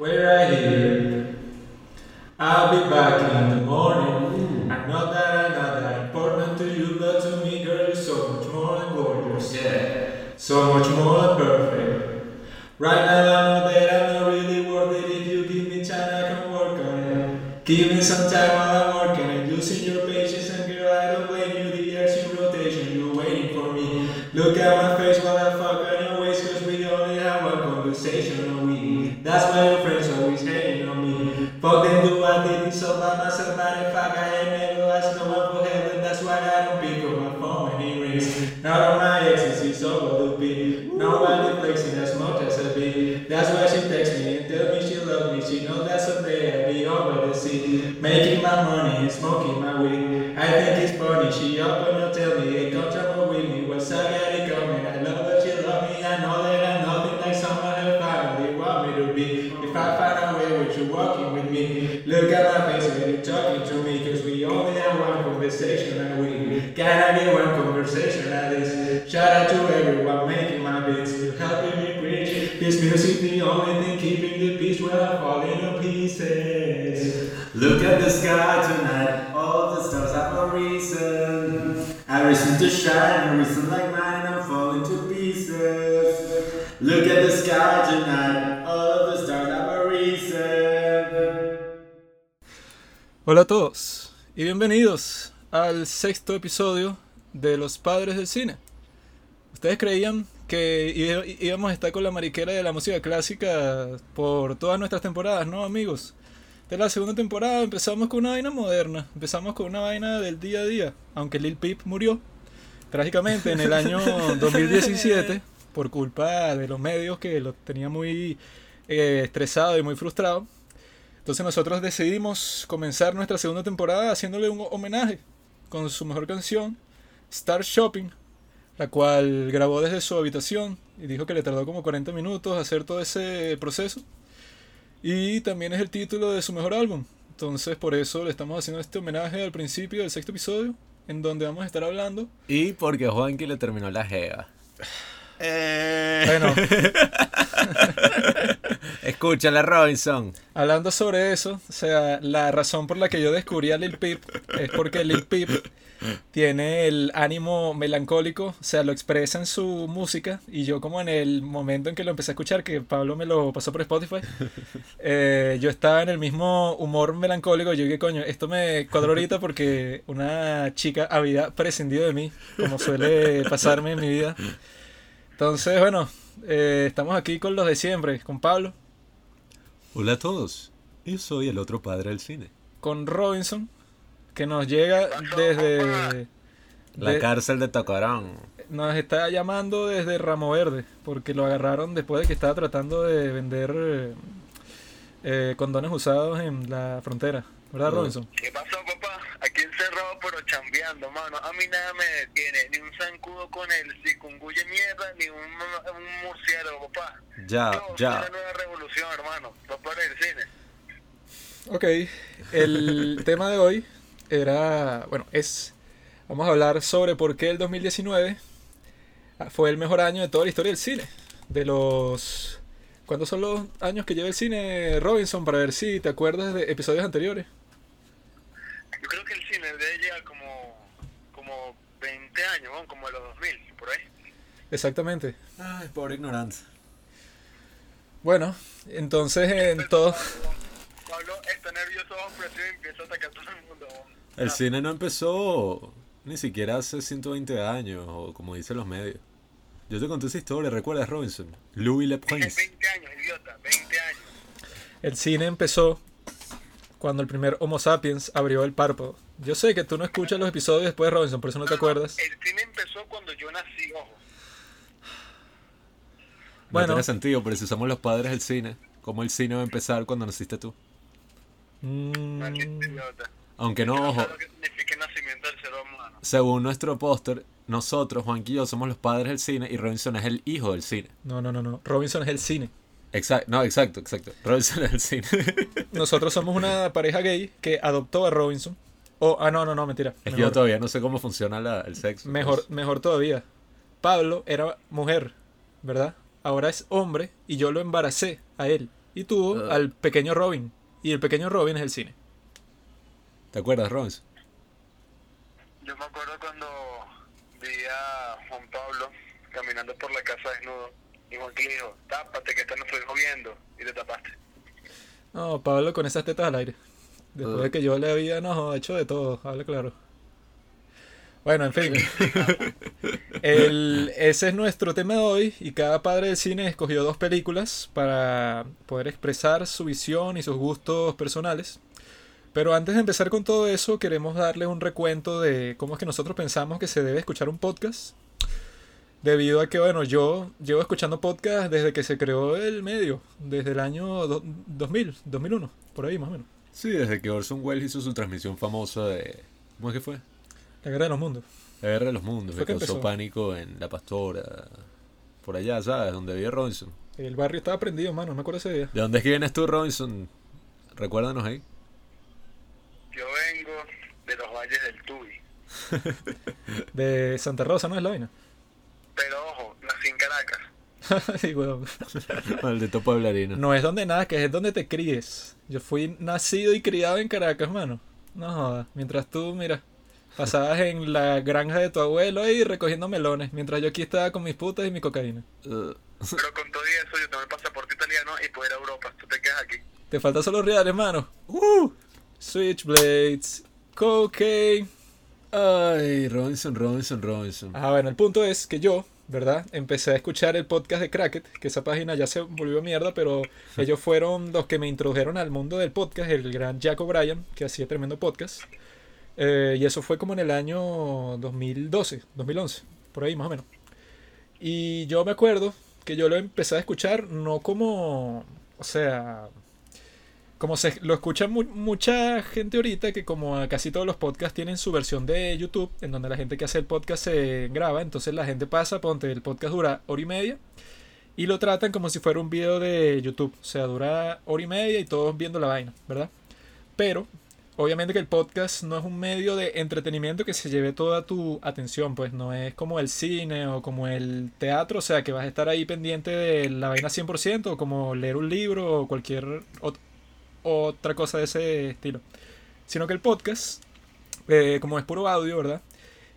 We're right here. I'll be back in the morning. Mm. I know that I'm not that important to you, but to me, girl, you're so much more than gorgeous. Yeah, so much more conversation at least. Shout out to everyone making my beats. You're helping me preach. This music the only thing keeping the peace when I fall into pieces. Look at the sky tonight, all the stars have a reason. A reason to shine, a reason like mine, I'm falling to pieces. Look at the sky tonight, all the stars have a reason. Hola a todos y bienvenidos al sexto episodio de Los Padres del Cine. ¿Ustedes creían que íbamos a estar con la mariquera de la música clásica por todas nuestras temporadas? No, amigos. De la segunda temporada empezamos con una vaina moderna, empezamos con una vaina del día a día, aunque Lil Peep murió trágicamente en el año 2017 por culpa de los medios que lo tenía muy eh, estresado y muy frustrado. Entonces nosotros decidimos comenzar nuestra segunda temporada haciéndole un homenaje con su mejor canción, Star Shopping, la cual grabó desde su habitación y dijo que le tardó como 40 minutos hacer todo ese proceso. Y también es el título de su mejor álbum. Entonces por eso le estamos haciendo este homenaje al principio del sexto episodio, en donde vamos a estar hablando. Y porque Juanqui le terminó la jeva. Bueno, Escúchala, Robinson. Hablando sobre eso, o sea, la razón por la que yo descubrí a Lil Peep es porque Lil Peep tiene el ánimo melancólico, o sea, lo expresa en su música y yo como en el momento en que lo empecé a escuchar, que Pablo me lo pasó por Spotify, eh, yo estaba en el mismo humor melancólico, yo dije, coño, esto me cuadró ahorita porque una chica había prescindido de mí, como suele pasarme en mi vida. Entonces, bueno, eh, estamos aquí con los de siempre, con Pablo. Hola a todos. Yo soy el otro padre del cine. con Robinson, que nos llega desde... La de- cárcel de Tacarán. nos está llamando desde Ramo Verde, porque lo agarraron después de que estaba tratando de vender eh, eh, condones usados en la frontera. ¿Verdad, Ah. Robinson? ¿Qué pasó, papá? Aquí encerrado pero chambeando, mano. A mí nada me detiene, ni un zancudo con el cikunguya mierda, ni un, un murciélago, papá. Ya, Yo ya. la nueva revolución, hermano. Papá del cine. Ok, el tema de hoy era, bueno, es, vamos a hablar sobre por qué el 2019 fue el mejor año de toda la historia del cine. De los... ¿Cuántos son los años que lleva el cine Robinson? Para ver si te acuerdas de episodios anteriores. Yo creo que el cine debe llegar como, como 20 años, ¿no? como de los 2000, por ahí. Exactamente. Ay, pobre ignorancia. Bueno, entonces en todo... Pablo está nervioso bajo presión y empieza a atacar a todo el. El Ah, cine no empezó ni siquiera hace 120 años, o como dicen los medios. Yo te conté esa historia, ¿recuerdas, Robinson? Louis Le Prince. 20 años, idiota, 20 años. El cine empezó cuando el primer Homo sapiens abrió el párpado. Yo sé que tú no escuchas los episodios después, Robinson, por eso no te acuerdas. El cine empezó cuando yo nací, ojo. No Bueno. tiene sentido, pero si somos los padres del cine, ¿cómo el cine va a empezar cuando naciste tú? Mm, idiota. Aunque no, No ojo, sé lo que significa el nacimiento del ser humano. según nuestro póster, nosotros, Juanqui y yo, somos los padres del cine y Robinson es el hijo del cine. no, no, no, no. Robinson es el cine. Exacto, no, exacto, exacto. Robinson es el cine. Nosotros somos una pareja gay que adoptó a Robinson. Oh, ah, no, no, no, mentira. es que yo todavía no sé cómo funciona la- el sexo. mejor, mejor todavía. Pablo era mujer, ¿verdad? Ahora es hombre y yo lo embaracé a él. y tuvo Ah. al pequeño Robin. Y el pequeño Robin es el cine. ¿Te acuerdas, Robinson? Yo me acuerdo cuando vi a Juan Pablo caminando por la casa desnudo. Y Juan que le dijo, tápate que está nuestro hijo viendo. Y te tapaste. No, Pablo con esas tetas al aire. Después de que yo le había no, hecho de todo, habla claro. Bueno, en fin. El- ese es nuestro tema de hoy y cada padre del cine escogió dos películas para poder expresar su visión y sus gustos personales. Pero antes de empezar con todo eso, queremos darle un recuento de cómo es que nosotros pensamos que se debe escuchar un podcast. Debido a que, bueno, yo llevo escuchando podcast desde que se creó el medio, desde el año do- 2000, 2001, por ahí más o menos. Sí, desde que Orson Welles hizo su transmisión famosa de... ¿Cómo es que fue? La guerra de los mundos. La Guerra de los Mundos, que que causó empezó. pánico en La Pastora, por allá, ¿sabes? Donde vive Robinson. El barrio estaba prendido, mano, me acuerdo ese día. ¿De dónde es que vienes tú, Robinson? Recuérdanos ahí. Yo vengo de los valles del Tuy. De Santa Rosa, ¿no es la vaina? Pero ojo, nací en Caracas. Sí, weón. Maldito pueblarino. No es donde nada, que es donde te críes. Yo fui nacido y criado en Caracas, mano. No jodas. Mientras tú, mira, pasabas en la granja de tu abuelo y recogiendo melones. Mientras yo aquí estaba con mis putas y mi cocaína. Uh, Pero con todo y eso, yo tengo el pasaporte italiano y puedo ir a Europa. Tú te quedas aquí. Te faltan solo reales, mano. Uh, Switchblades, cocaine. Ay, Robinson, Robinson, Robinson. Ah, bueno, el punto es que yo, ¿verdad? Empecé a escuchar el podcast de Cracket, que esa página ya se volvió mierda, pero ellos fueron los que me introdujeron al mundo del podcast, el gran Jack O'Brien, que hacía tremendo podcast. Eh, y eso fue como en el año 2012, 2011, por ahí más o menos. Y yo me acuerdo que yo lo empecé a escuchar no como, o sea, como se lo escucha mu- mucha gente ahorita, que como casi todos los podcasts tienen su versión de YouTube, en donde la gente que hace el podcast se graba, entonces la gente pasa, ponte, el podcast dura hora y media, y lo tratan como si fuera un video de YouTube, o sea, dura hora y media y todos viendo la vaina, ¿verdad? Pero, obviamente que el podcast no es un medio de entretenimiento que se lleve toda tu atención, pues no es como el cine o como el teatro, o sea, que vas a estar ahí pendiente de la vaina 100%, o como leer un libro o cualquier ot- otra cosa de ese estilo. Sino que el podcast, eh, como es puro audio, ¿verdad?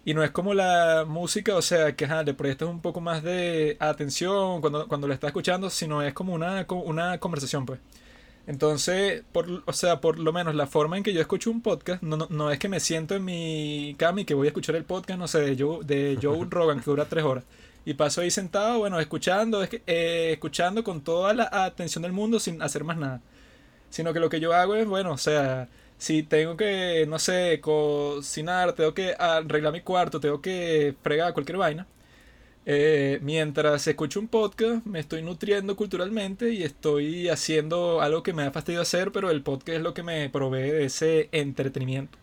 Y no es como la música, o sea, que ajá, le prestas un poco más de atención cuando, cuando lo estás escuchando, sino es como una, una conversación, pues. Entonces, por, o sea, por lo menos la forma en que yo escucho un podcast, no, no, no es que me siento en mi cama y que voy a escuchar el podcast, no sé, de Joe, de Joe Rogan, que dura tres horas. Y paso ahí sentado, bueno, escuchando, es que, eh, escuchando con toda la atención del mundo sin hacer más nada. Sino que lo que yo hago es, bueno, o sea, si tengo que, no sé, cocinar, tengo que arreglar mi cuarto, tengo que fregar cualquier vaina. eh, mientras escucho un podcast, me estoy nutriendo culturalmente y estoy haciendo algo que me da fastidio hacer, pero el podcast es lo que me provee de ese entretenimiento.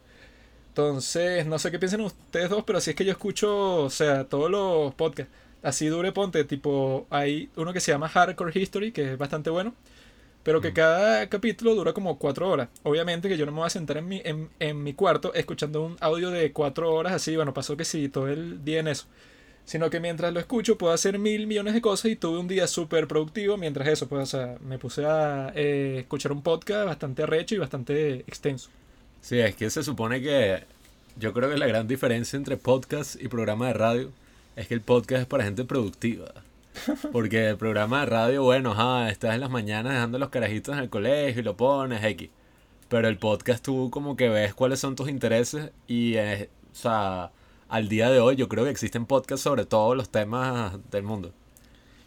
Entonces, no sé qué piensan ustedes dos, pero así es que yo escucho, o sea, todos los podcasts. Así dure, ponte, tipo, hay uno que se llama Hardcore History, que es bastante bueno, pero que cada capítulo dura como cuatro horas. Obviamente que yo no me voy a sentar en mi, en, en mi cuarto escuchando un audio de cuatro horas así, bueno, pasó que sí, todo el día en eso. Sino que mientras lo escucho puedo hacer mil millones de cosas y tuve un día súper productivo mientras eso, pues, o sea, me puse a eh, escuchar un podcast bastante arrecho y bastante extenso. Sí, es que se supone que yo creo que la gran diferencia entre podcast y programa de radio es que el podcast es para gente productiva. Porque el programa de radio, bueno, ajá, estás en las mañanas dejando los carajitos en el colegio y lo pones X. Pero el podcast tú como que ves cuáles son tus intereses y, o sea, al día de hoy yo creo que existen podcasts sobre todos los temas del mundo.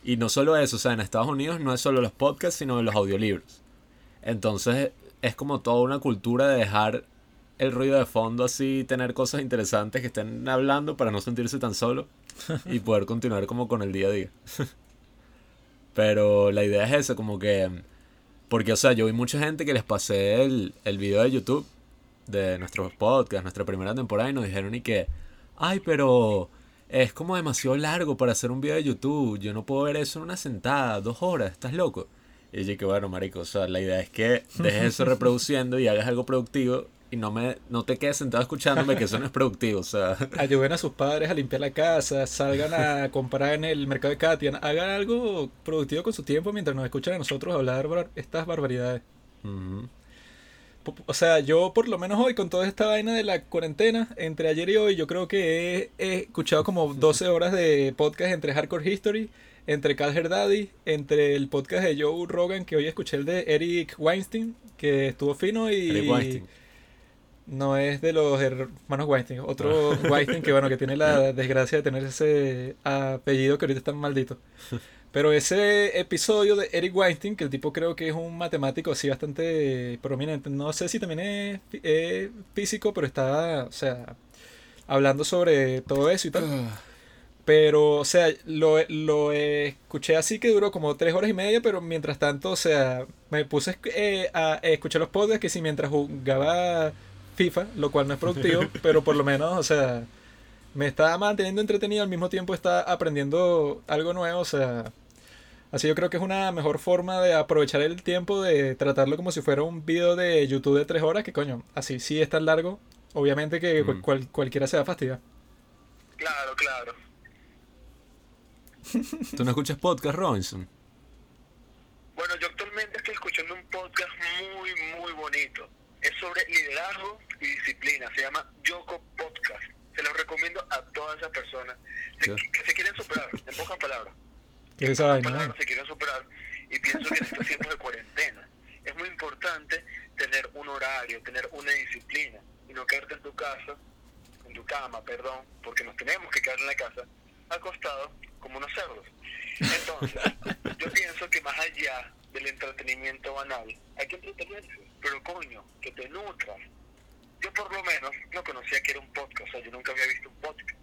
Y no solo eso, o sea, en Estados Unidos no es solo los podcasts, sino los audiolibros. Entonces es como toda una cultura de dejar el ruido de fondo así, tener cosas interesantes que estén hablando para no sentirse tan solo y poder continuar como con el día a día. Pero la idea es esa, como que... Porque, o sea, yo vi mucha gente que les pasé el, el video de YouTube de nuestros podcasts, nuestra primera temporada, y nos dijeron y que, ay, pero es como demasiado largo para hacer un video de YouTube, yo no puedo ver eso en una sentada, dos horas, estás loco. Y yo que bueno, marico, o sea, la idea es que dejes eso reproduciendo y hagas algo productivo y no me no te quedes sentado escuchándome que eso no es productivo, o sea. Ayuden a sus padres a limpiar la casa, salgan a comprar en el mercado de Katia, hagan algo productivo con su tiempo mientras nos escuchan a nosotros hablar bar- estas barbaridades. ujú. Po- O sea, yo por lo menos hoy con toda esta vaina de la cuarentena, entre ayer y hoy, yo creo que he, he escuchado como 12 horas de podcast entre Hardcore History, entre Calher Daddy, entre el podcast de Joe Rogan, que hoy escuché el de Eric Weinstein, que estuvo fino y... Eric Weinstein. No es de los hermanos Weinstein, otro Weinstein que bueno, que tiene la desgracia de tener ese apellido que ahorita está maldito. Pero ese episodio de Eric Weinstein, que el tipo creo que es un matemático así bastante prominente, no sé si también es, es físico, pero está, o sea, hablando sobre todo eso y tal. Pero, o sea, lo, lo escuché así que duró como tres horas y media, pero mientras tanto, o sea, me puse eh, a escuchar los podcasts que si mientras jugaba FIFA, lo cual no es productivo, pero por lo menos, o sea, me estaba manteniendo entretenido, al mismo tiempo está aprendiendo algo nuevo, o sea, así yo creo que es una mejor forma de aprovechar el tiempo, de tratarlo como si fuera un video de YouTube de tres horas, que coño, así sí es tan largo, obviamente que Mm. cual- cualquiera se va a fastidiar. Claro, claro. ¿Tú no escuchas podcast, Robinson? Bueno, yo actualmente estoy escuchando un podcast muy, muy bonito. Es sobre liderazgo y disciplina. Se llama Yoko Podcast. Se los recomiendo a todas esas personas se- Sí. que se quieren superar, en pocas palabras. ¿Qué es esa vaina? palabras se quieren superar y pienso que en estos tiempos de cuarentena es muy importante tener un horario, tener una disciplina y no quedarte en tu casa, en tu cama, perdón, porque nos tenemos que quedar en la casa, acostados como unos cerdos. Entonces, yo pienso que más allá del entretenimiento banal, hay que entretenerse, pero coño, que te nutras. Yo por lo menos no conocía que era un podcast, o sea, yo nunca había visto un podcast.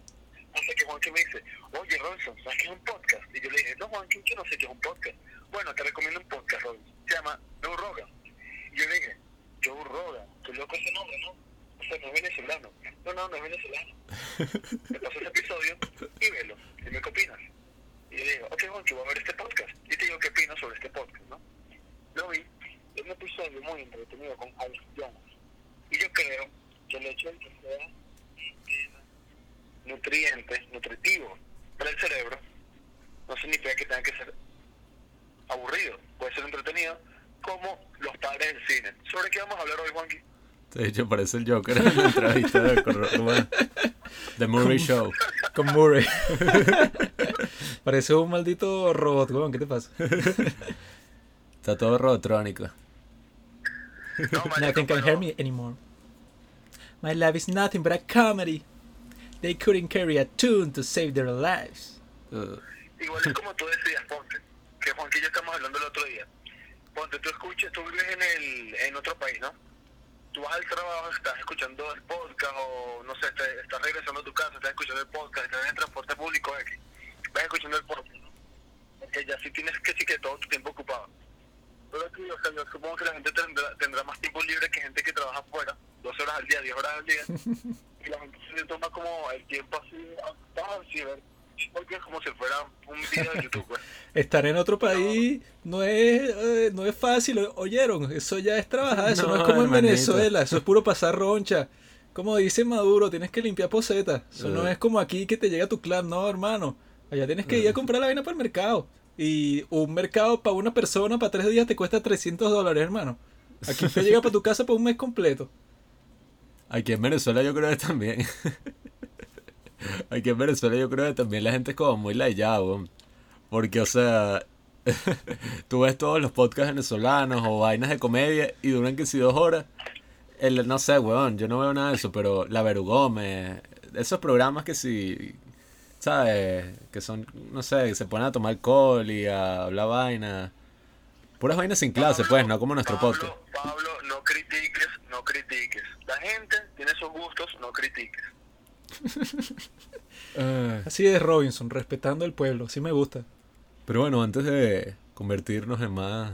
Hasta que Juanqui me dice, oye Robinson, ¿sabes qué es un podcast? Y yo le dije, no Juanqui, yo no sé qué es un podcast. Bueno, te recomiendo un podcast, Robinson. Se llama Joe Rogan. Y yo le dije, Joe Rogan, qué loco ese nombre, ¿no? O sea, no es venezolano. No, no, no es venezolano. Me pasó ese episodio y velo. Dime qué opinas. Y yo le digo, ok Juanqui, voy a ver este podcast. Y te digo qué opinas sobre este podcast, ¿no? Lo vi. Es un episodio muy entretenido con Alex Jones. Y yo creo que el hecho de que sea nutriente, nutritivo para el cerebro, no significa que tenga que ser aburrido, puede ser entretenido, como los padres del cine. ¿Sobre qué vamos a hablar hoy, Juanqui? De hecho, parece el Joker en la entrevista de The Murray Show. Con Murray. Parece un maldito robot, weón, ¿qué te pasa? Está todo robotrónico. No, marico, Nothing can pero hear me anymore. My life is nothing but a comedy. They couldn't carry a tune to save their lives. Uh, Igual es como tú decías, ponte, que Juanqui y yo estamos hablando el otro día. Ponte, tú escuchas, tú vives en, el, en otro país, ¿no? Tú vas al trabajo, estás escuchando el podcast o, no sé, te- estás regresando a tu casa, estás escuchando el podcast, estás en el transporte público X, vas escuchando el podcast, ¿no? Porque ya sí tienes que sí que todo tu tiempo ocupado. Pero aquí, o sea, yo supongo que la gente tendrá, tendrá más tiempo libre que gente que trabaja afuera, 12 horas al día, 10 horas al día. y la gente se toma como el tiempo así, así, ver, porque es como si fuera un video de YouTube, pues. Estar en otro país no es, eh, no es fácil, ¿o- ¿oyeron? Eso ya es trabajar, eso no, No, es como en hermanito. Venezuela, eso es puro pasar roncha. Como dice Maduro, tienes que limpiar posetas. Eso no Eh. es como aquí que te llega tu clan, no, hermano. Allá tienes que ir a comprar la vaina para el mercado. Y un mercado para una persona para tres días te cuesta 300 dólares, hermano. Aquí te llega para tu casa para un mes completo. Aquí en Venezuela yo creo que también. Aquí en Venezuela yo creo que también la gente es como muy layada, weón. Porque, o sea, tú ves todos los podcasts venezolanos o vainas de comedia y duran que si dos horas. El, no sé, weón, yo no veo nada de eso, pero La Verugome, esos programas que si, ¿sabes? Que son, no sé, que se ponen a tomar alcohol y a hablar vaina. Puras vainas sin clase, pues, no como nuestro Pablo, podcast. Pablo, no critiques, no critiques. La gente tiene sus gustos, no critiques. Así es Robinson, respetando al pueblo, sí me gusta. Pero bueno, antes de convertirnos en más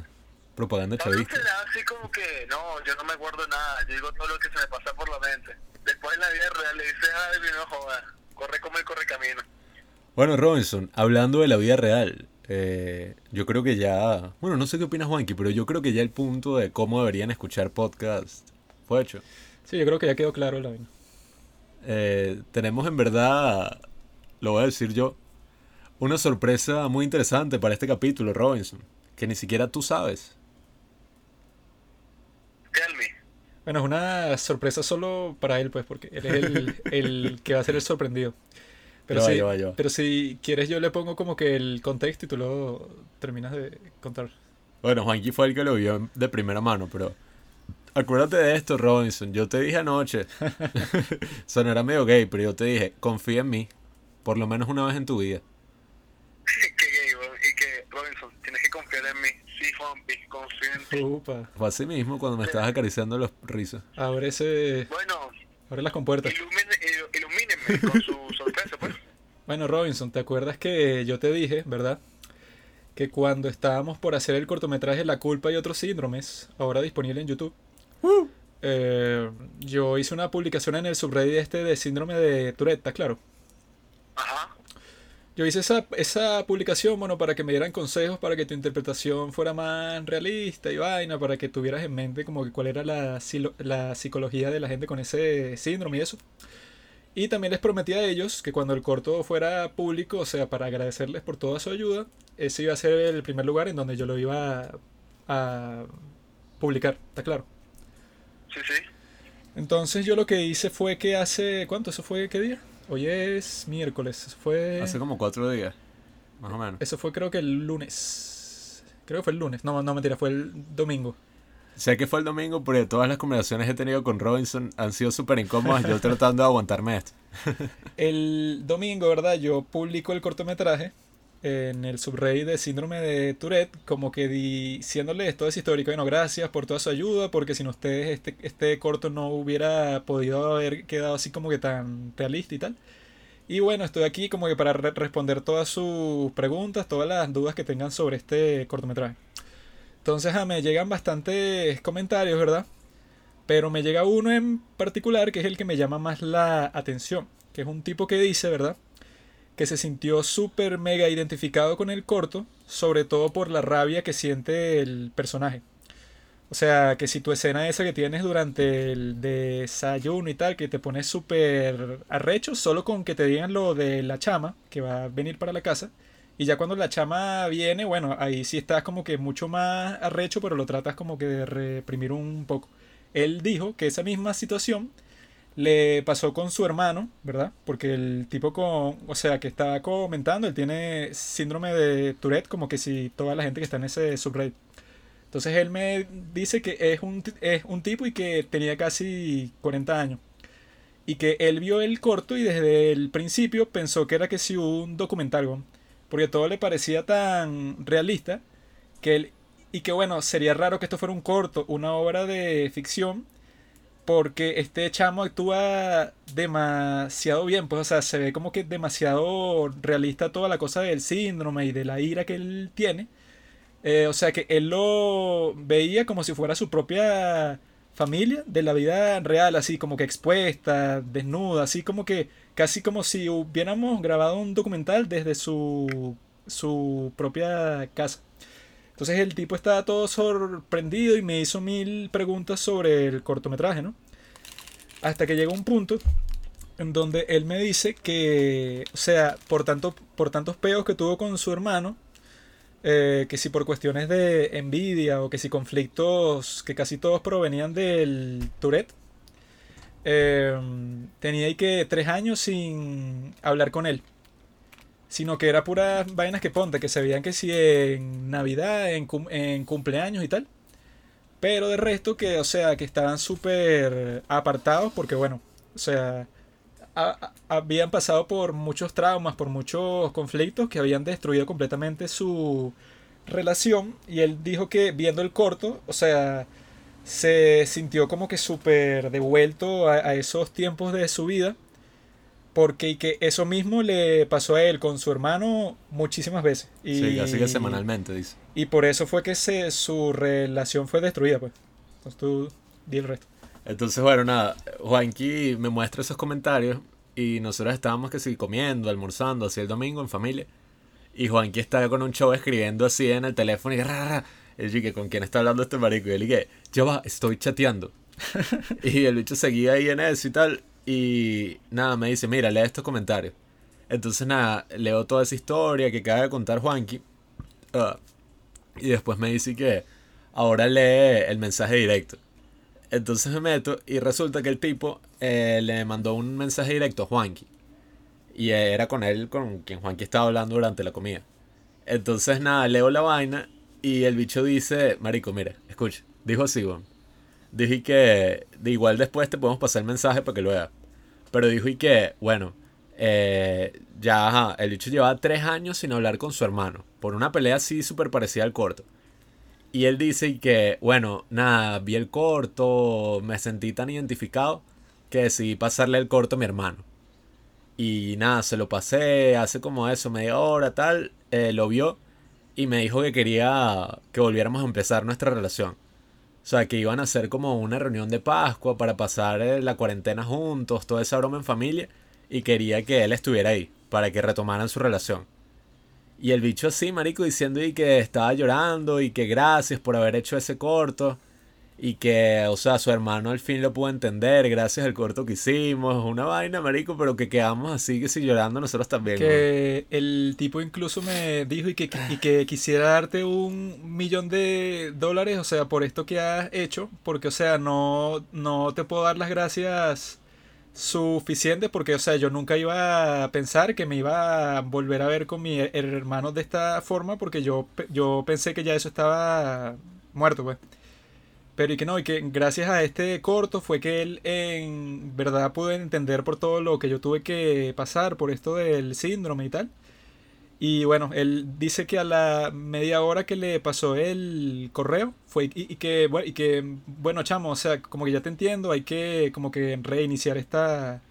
propaganda Pablo chavista. será así como que, no, yo no me acuerdo nada, yo digo todo lo que se me pasa por la mente. Después en la vida real le dices, ay, no jodas, corre como el corre camino. Bueno, Robinson, hablando de la vida real, eh, yo creo que ya, bueno, no sé qué opinas Juanqui, pero yo creo que ya el punto de cómo deberían escuchar podcast fue hecho. Sí, yo creo que ya quedó claro la vaina. Eh, tenemos en verdad, lo voy a decir yo, una sorpresa muy interesante para este capítulo, Robinson, que ni siquiera tú sabes. Tell me. Bueno, es una sorpresa solo para él, pues, porque él es el, el que va a ser el sorprendido. Pero, va, ya va. pero si quieres yo le pongo como que el contexto y tú lo terminas de contar. Bueno, Juanqui fue el que lo vio de primera mano, pero acuérdate de esto, Robinson. Yo te dije anoche, sonará medio gay, pero yo te dije, confía en mí, por lo menos una vez en tu vida. que gay, y que Robinson, tienes que confiar en mí. En ti. Upa, Fue así mismo cuando me estabas acariciando los rizos. abre ese, Bueno, abre las compuertas. ilumine, ilu- ilumínenme con su sorpresa, pues. Bueno, Robinson, ¿te acuerdas que yo te dije, verdad? Que cuando estábamos por hacer el cortometraje La culpa y otros síndromes, ahora disponible en YouTube, eh, yo hice una publicación en el subreddit este de síndrome de Tourette, ¿está claro? Ajá. Yo hice esa, esa publicación, bueno, para que me dieran consejos para que tu interpretación fuera más realista y vaina, para que tuvieras en mente como que cuál era la, la psicología de la gente con ese síndrome y eso. Y también les prometí a ellos que cuando el corto fuera público, o sea, para agradecerles por toda su ayuda, ese iba a ser el primer lugar en donde yo lo iba a, a publicar, ¿está claro? Sí, sí. Entonces yo lo que hice fue que hace, ¿cuánto? ¿Eso fue qué día? Hoy es miércoles, eso fue... Hace como cuatro días, más o menos. Eso fue creo que el lunes. Creo que fue el lunes. No, no, mentira, fue el domingo. Sé que fue el domingo, pero todas las conversaciones que he tenido con Robinson han sido súper incómodas. Yo tratando de aguantarme esto. El domingo, ¿verdad? Yo publico el cortometraje en el subreddit de síndrome de Tourette, como que diciéndoles todo ese histórico. Bueno, gracias por toda su ayuda, porque sin ustedes este, este corto no hubiera podido haber quedado así como que tan realista y tal. Y bueno, estoy aquí como que para re- responder todas sus preguntas, todas las dudas que tengan sobre este cortometraje. Entonces, ah, me llegan bastantes comentarios, ¿verdad? Pero me llega uno en particular que es el que me llama más la atención. Que es un tipo que dice, ¿verdad? Que se sintió súper mega identificado con el corto, sobre todo por la rabia que siente el personaje. O sea, que si tu escena esa que tienes durante el desayuno y tal, que te pones súper arrecho solo con que te digan lo de la chama, que va a venir para la casa. Y ya cuando la chama viene, bueno, ahí sí estás como que mucho más arrecho, pero lo tratas como que de reprimir un poco. Él dijo que esa misma situación le pasó con su hermano, ¿verdad? Porque el tipo con, o sea, que estaba comentando, él tiene síndrome de Tourette, como que si toda la gente que está en ese subreddit. Entonces él me dice que es un, es un tipo y que tenía casi 40 años. Y que él vio el corto y desde el principio pensó que era que si un documental, porque todo le parecía tan realista que él, y que bueno, sería raro que esto fuera un corto, una obra de ficción, porque este chamo actúa demasiado bien, pues o sea, se ve como que demasiado realista toda la cosa del síndrome y de la ira que él tiene. Eh, o sea que él lo veía como si fuera su propia familia de la vida real, así como que expuesta, desnuda, así como que casi como si hubiéramos grabado un documental desde su, su propia casa. Entonces el tipo estaba todo sorprendido y me hizo mil preguntas sobre el cortometraje, ¿no? Hasta que llegó un punto en donde él me dice que, o sea, por, tanto, por tantos peos que tuvo con su hermano, eh, que si por cuestiones de envidia o que si conflictos que casi todos provenían del Tourette, eh, tenía ahí que tres años sin hablar con él. Sino que era puras vainas que ponte, que se veían que si en Navidad, en, cum- en cumpleaños y tal. Pero de resto que, o sea, que estaban súper apartados porque, bueno, o sea, habían pasado por muchos traumas, por muchos conflictos que habían destruido completamente su relación. Y él dijo que viendo el corto, o sea, se sintió como que súper devuelto a esos tiempos de su vida. Porque y que eso mismo le pasó a él con su hermano muchísimas veces. Y, Sí, así que semanalmente, dice. y por eso fue que se, su relación fue destruida, pues. Entonces tú di el resto. Entonces, bueno, nada, Juanqui me muestra esos comentarios y nosotros estábamos que sí, comiendo, almorzando, así el domingo en familia. Y Juanqui estaba con un show escribiendo así en el teléfono y ra, ra, ra. Él dije, ¿con quién está hablando este marico? Y él dije, ya va, estoy chateando. y el bicho seguía ahí en eso y tal. Y nada, me dice, mira, lee estos comentarios. Entonces nada, leo toda esa historia que acaba de contar Juanqui. ah, y después me dice que ahora lee el mensaje directo. Entonces me meto y resulta que el tipo eh, le mandó un mensaje directo a Juanqui. Y era con él con quien Juanqui estaba hablando durante la comida. Entonces nada, leo la vaina y el bicho dice, Marico, mira, escucha, dijo así. Dije que de igual después te podemos pasar el mensaje para que lo veas. Pero dijo y que, bueno, eh, ya ajá, el bicho llevaba tres años sin hablar con su hermano. Por una pelea así súper parecida al corto. Y él dice y que, bueno, nada, vi el corto, me sentí tan identificado que decidí pasarle el corto a mi hermano. Y nada, se lo pasé, hace como eso, media hora, tal, eh, lo vio y me dijo que quería que volviéramos a empezar nuestra relación. O sea, que iban a hacer como una reunión de Pascua para pasar eh, la cuarentena juntos, toda esa broma en familia, y quería que él estuviera ahí, para que retomaran su relación. Y el bicho así, marico, diciendo y que estaba llorando y que gracias por haber hecho ese corto. Y que, o sea, su hermano al fin lo pudo entender gracias al corto que hicimos. Una vaina, marico, pero que quedamos así que si llorando nosotros también. Que el tipo incluso me dijo y que, y que quisiera darte un millón de dólares, o sea, por esto que has hecho, porque, o sea, no, no te puedo dar las gracias suficientes, porque, o sea, yo nunca iba a pensar que me iba a volver a ver con mi her- hermano de esta forma, porque yo, yo pensé que ya eso estaba muerto, pues. Pero y que no, y que gracias a este corto fue que él en verdad pudo entender por todo lo que yo tuve que pasar por esto del síndrome y tal. Y bueno, él dice que a la media hora que le pasó el correo fue y, y que, bueno, y que, bueno, chamo, o sea, como que ya te entiendo, hay que como que reiniciar esta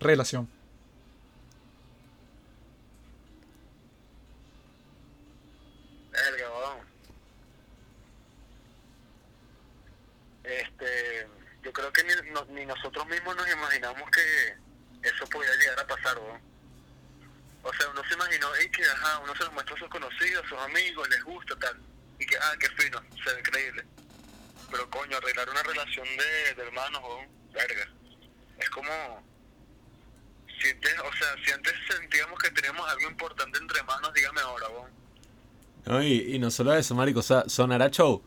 relación. Verga, weón. Este, yo creo que no- nosotros mismos nos imaginamos que eso podía llegar a pasar, weón. O sea, uno se imaginó, y que ajá, uno se lo muestra a sus conocidos, a sus amigos, les gusta tal. Y que, ah, qué fino, se ve creíble. Pero coño, arreglar una relación de, hermanos, weón, verga. Es como, si antes, o sea, si antes sentíamos que teníamos algo importante entre manos, dígame ahora, weón. No, y, y no solo eso, marico, o sea, sonará show.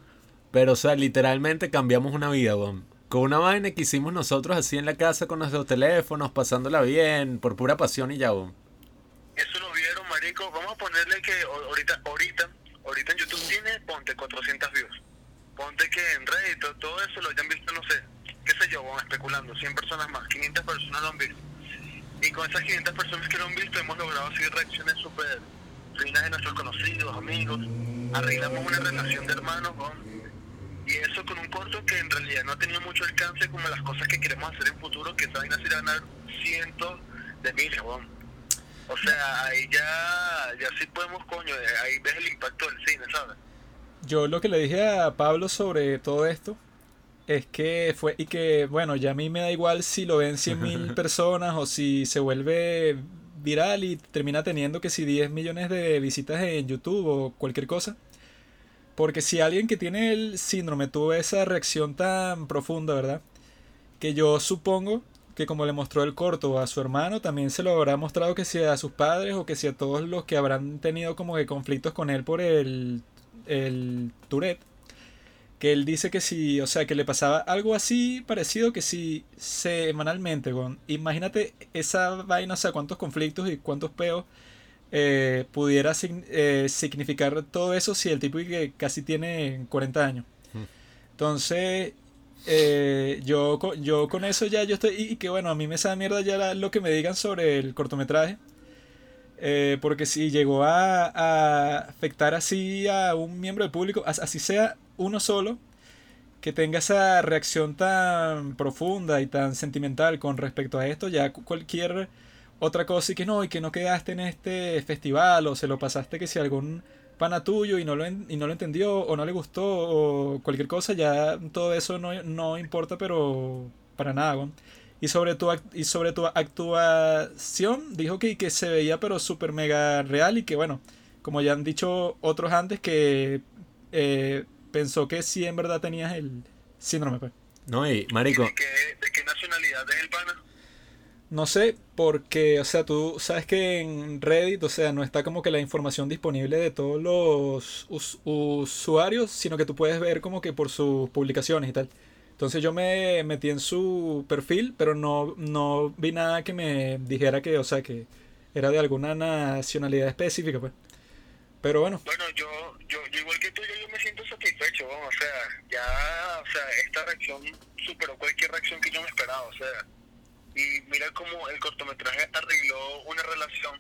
Pero, o sea, literalmente cambiamos una vida, weón. Con una vaina que hicimos nosotros así en la casa con nuestros teléfonos, pasándola bien, por pura pasión y ya, weón. Eso lo vieron, marico. Vamos a ponerle que ahorita, ahorita, ahorita en YouTube tiene, ponte 400 views. Ponte que en Reddit, todo- eso lo hayan visto, no sé, qué sé yo, especulando, 100 personas más, 500 personas lo han visto. Y con esas 500 personas que lo han visto, hemos logrado así reacciones súper finas de nuestros conocidos, amigos. Arreglamos una relación de hermanos, weón. Y eso con un corto que en realidad no ha tenido mucho alcance como las cosas que queremos hacer en futuro, que saben hacer ganar cientos de miles, weón. O sea, ahí ya, ya sí podemos, coño, ahí ves el impacto del cine, ¿sabes? Yo lo que le dije a Pablo sobre todo esto es que fue, y que bueno, ya a mí me da igual si lo ven 100.000 personas o si se vuelve viral y termina teniendo que si 10 millones de visitas en YouTube o cualquier cosa. Porque si alguien que tiene el síndrome tuvo esa reacción tan profunda, ¿verdad? Que yo supongo que como le mostró el corto a su hermano, también se lo habrá mostrado que sea a sus padres o que sea a todos los que habrán tenido como que conflictos con él por el, el Tourette. Que él dice que si, o sea, que le pasaba algo así parecido que si semanalmente, con imagínate esa vaina, o sea, cuántos conflictos y cuántos peos eh, pudiera eh, significar todo eso si el tipo que casi tiene 40 años. Hmm. Entonces, eh, yo, yo con eso ya yo estoy, y, que bueno, a mí me sabe mierda ya la- lo que me digan sobre el cortometraje. Eh, porque si llegó a, a afectar así a un miembro del público, as- así sea uno solo, que tenga esa reacción tan profunda y tan sentimental con respecto a esto, ya cu- cualquier otra cosa y que no, y que no quedaste en este festival o se lo pasaste que si algún pana tuyo y no lo, en- y no lo entendió o no le gustó o cualquier cosa, ya todo eso no, no importa, pero para nada. Y sobre tu, y sobre tu actuación, dijo que, que se veía pero súper mega real y que bueno, como ya han dicho otros antes, que eh, pensó que sí en verdad tenías el síndrome, pues. No, y marico, ¿De qué, ¿De qué nacionalidad es el pana? No sé, porque, o sea, tú sabes que en Reddit, o sea, no está como que la información disponible de todos los us- usuarios, sino que tú puedes ver como que por sus publicaciones y tal. Entonces yo me metí en su perfil, pero no, no vi nada que me dijera que, o sea, que era de alguna nacionalidad específica, pues. Pero bueno, Bueno, yo, yo, yo igual que tú, yo, me siento satisfecho, o sea, ya, o sea, esta reacción superó cualquier reacción que yo me esperaba, o sea, y mira cómo el cortometraje arregló una relación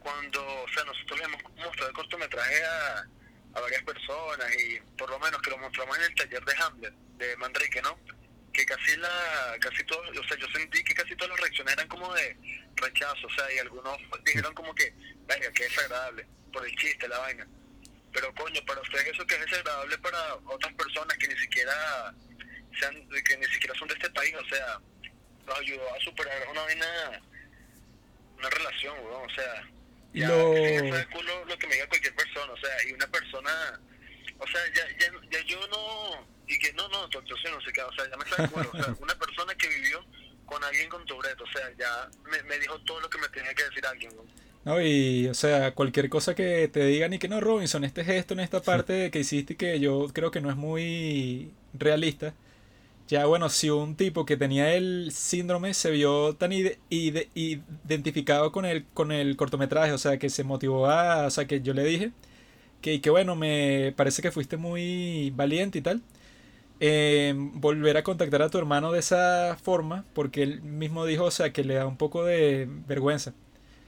cuando, o sea, nosotros le hemos mostrado el cortometraje a, varias personas y por lo menos que lo mostramos en el taller de Hamlet, de Manrique, ¿no? Que casi la, casi todo, o sea, yo sentí que casi todas las reacciones eran como de rechazo, o sea, y algunos dijeron como que, venga, que desagradable, por el chiste, la vaina. Pero coño, para ustedes eso que es desagradable para otras personas que ni siquiera sean, que ni siquiera son de este país, o sea, los ayudó a superar una vaina, una relación, weón, o sea, ya, Lo- que me sabe el culo lo que me diga cualquier persona, o sea, y una persona, o sea, ya, ya, ya yo no, y que no, no, tu actuación no sé qué, o sea, ya me sabe culo, o sea, una persona que vivió con alguien con Tourette, o sea, ya me, me dijo todo lo que me tenía que decir alguien, weón. ¿no? Y, o sea, cualquier cosa que te digan y que no, Robinson, este gesto en esta parte que hiciste que yo creo que no es muy realista. Ya, bueno, si un tipo que tenía el síndrome se vio tan ide- ide- identificado con el, con el cortometraje, o sea, que se motivó a, o sea, que yo le dije que, que bueno, me parece que fuiste muy valiente y tal. eh, volver a contactar a tu hermano de esa forma, porque él mismo dijo, o sea, que le da un poco de vergüenza.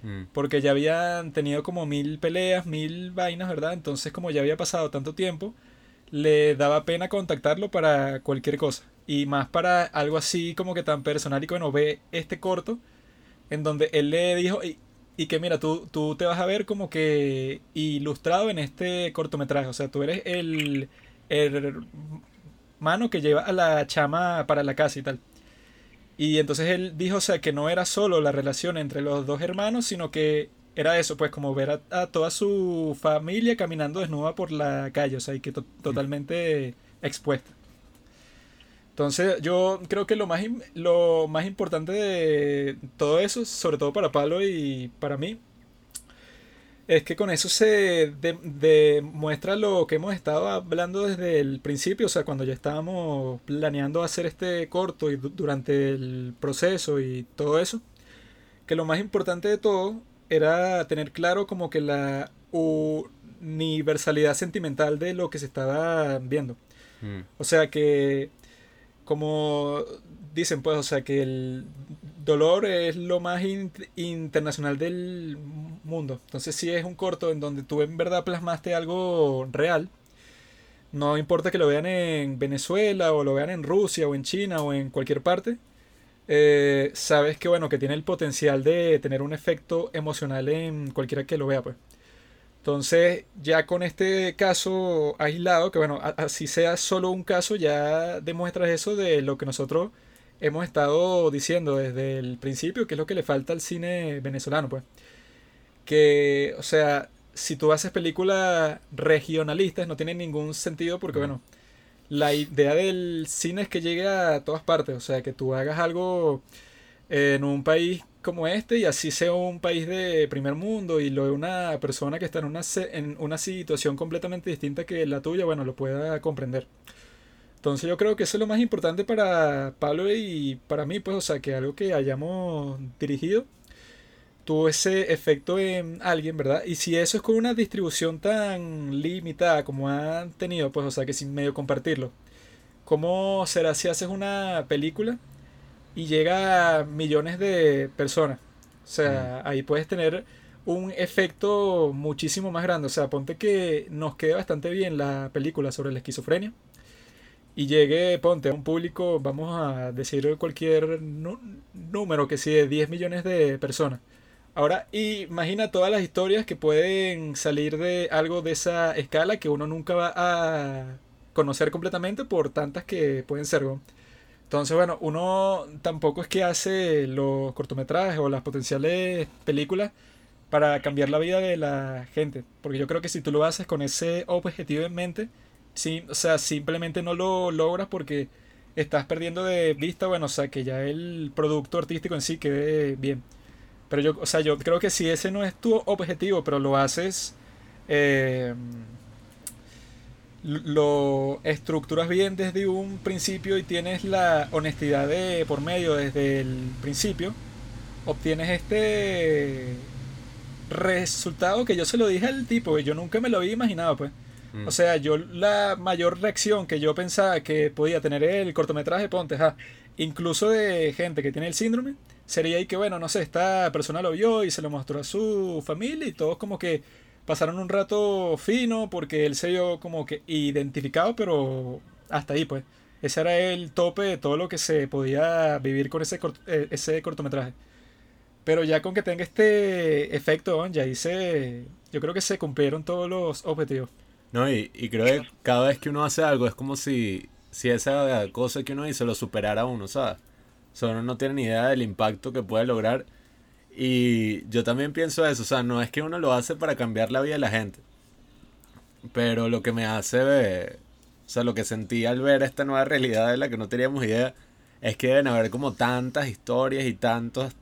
mm, Porque ya habían tenido como mil peleas, mil vainas, ¿verdad? Entonces como ya había pasado tanto tiempo, le daba pena contactarlo para cualquier cosa. Y más para algo así como que tan personal y que bueno, ve este corto en donde él le dijo y, y que mira, tú, tú te vas a ver como que ilustrado en este cortometraje. O sea, tú eres el, el hermano que lleva a la chama para la casa y tal. Y entonces él dijo, o sea, que no era solo la relación entre los dos hermanos, sino que era eso, pues como ver a, a toda su familia caminando desnuda por la calle, o sea, y que to- totalmente expuesta. Entonces yo creo que lo más, lo más importante de todo eso, sobre todo para Pablo y para mí, es que con eso se de- demuestra lo que hemos estado hablando desde el principio, o sea, cuando ya estábamos planeando hacer este corto y du- durante el proceso y todo eso, que lo más importante de todo era tener claro como que la universalidad sentimental de lo que se estaba viendo. mm. O sea que, como dicen, pues, o sea que el dolor es lo más in- internacional del mundo. Entonces, si es un corto en donde tú en verdad plasmaste algo real, no importa que lo vean en Venezuela o lo vean en Rusia o en China o en cualquier parte, eh, sabes que bueno, que tiene el potencial de tener un efecto emocional en cualquiera que lo vea, pues. Entonces, ya con este caso aislado, que bueno, así sea solo un caso, ya demuestras eso de lo que nosotros hemos estado diciendo desde el principio, que es lo que le falta al cine venezolano, pues. Que, o sea, si tú haces películas regionalistas, no tiene ningún sentido porque, Mm. bueno, la idea del cine es que llegue a todas partes, o sea, que tú hagas algo en un país como este y así sea un país de primer mundo y lo de una persona que está en una, en una situación completamente distinta que la tuya, bueno, lo pueda comprender. Entonces yo creo que eso es lo más importante para Pablo y para mí, pues, o sea, que algo que hayamos dirigido tuvo ese efecto en alguien, ¿verdad? Y si eso es con una distribución tan limitada como han tenido, pues, o sea, que sin medio compartirlo, ¿cómo será si haces una película y llega a millones de personas? O sea, ahí puedes tener un efecto muchísimo más grande. O sea, ponte que nos quede bastante bien la película sobre la esquizofrenia y llegue, ponte, a un público, vamos a decir cualquier número, que sí, de 10 millones de personas. Ahora, imagina todas las historias que pueden salir de algo de esa escala que uno nunca va a conocer completamente por tantas que pueden ser. ¿no? Entonces, bueno, uno tampoco es que hace los cortometrajes o las potenciales películas para cambiar la vida de la gente. Porque yo creo que si tú lo haces con ese objetivo en mente, sí, o sea, simplemente no lo logras porque estás perdiendo de vista, bueno, o sea, que ya el producto artístico en sí quede bien. Pero yo, o sea, yo creo que si ese no es tu objetivo, pero lo haces, eh, lo estructuras bien desde un principio y tienes la honestidad de por medio desde el principio, obtienes este resultado que yo se lo dije al tipo, y yo nunca me lo había imaginado, pues. Mm. O sea, yo la mayor reacción que yo pensaba que podía tener el cortometraje, ponte, ja, incluso de gente que tiene el síndrome, sería ahí que, bueno, no sé, esta persona lo vio y se lo mostró a su familia y todos como que pasaron un rato fino porque él se vio como que identificado, pero hasta ahí, pues. Ese era el tope de todo lo que se podía vivir con ese, eh, ese cortometraje. Pero ya con que tenga este efecto, ya hice. Yo creo que se cumplieron todos los objetivos. No, y, y creo que cada vez que uno hace algo es como si, si esa cosa que uno hizo lo superara a uno, ¿sabes? O sea, uno no tiene ni idea del impacto que puede lograr. Y yo también pienso eso, o sea, no es que uno lo hace para cambiar la vida de la gente. Pero lo que me hace ver, o sea, lo que sentí al ver esta nueva realidad de la que no teníamos idea, es que deben haber como tantas historias y tantos,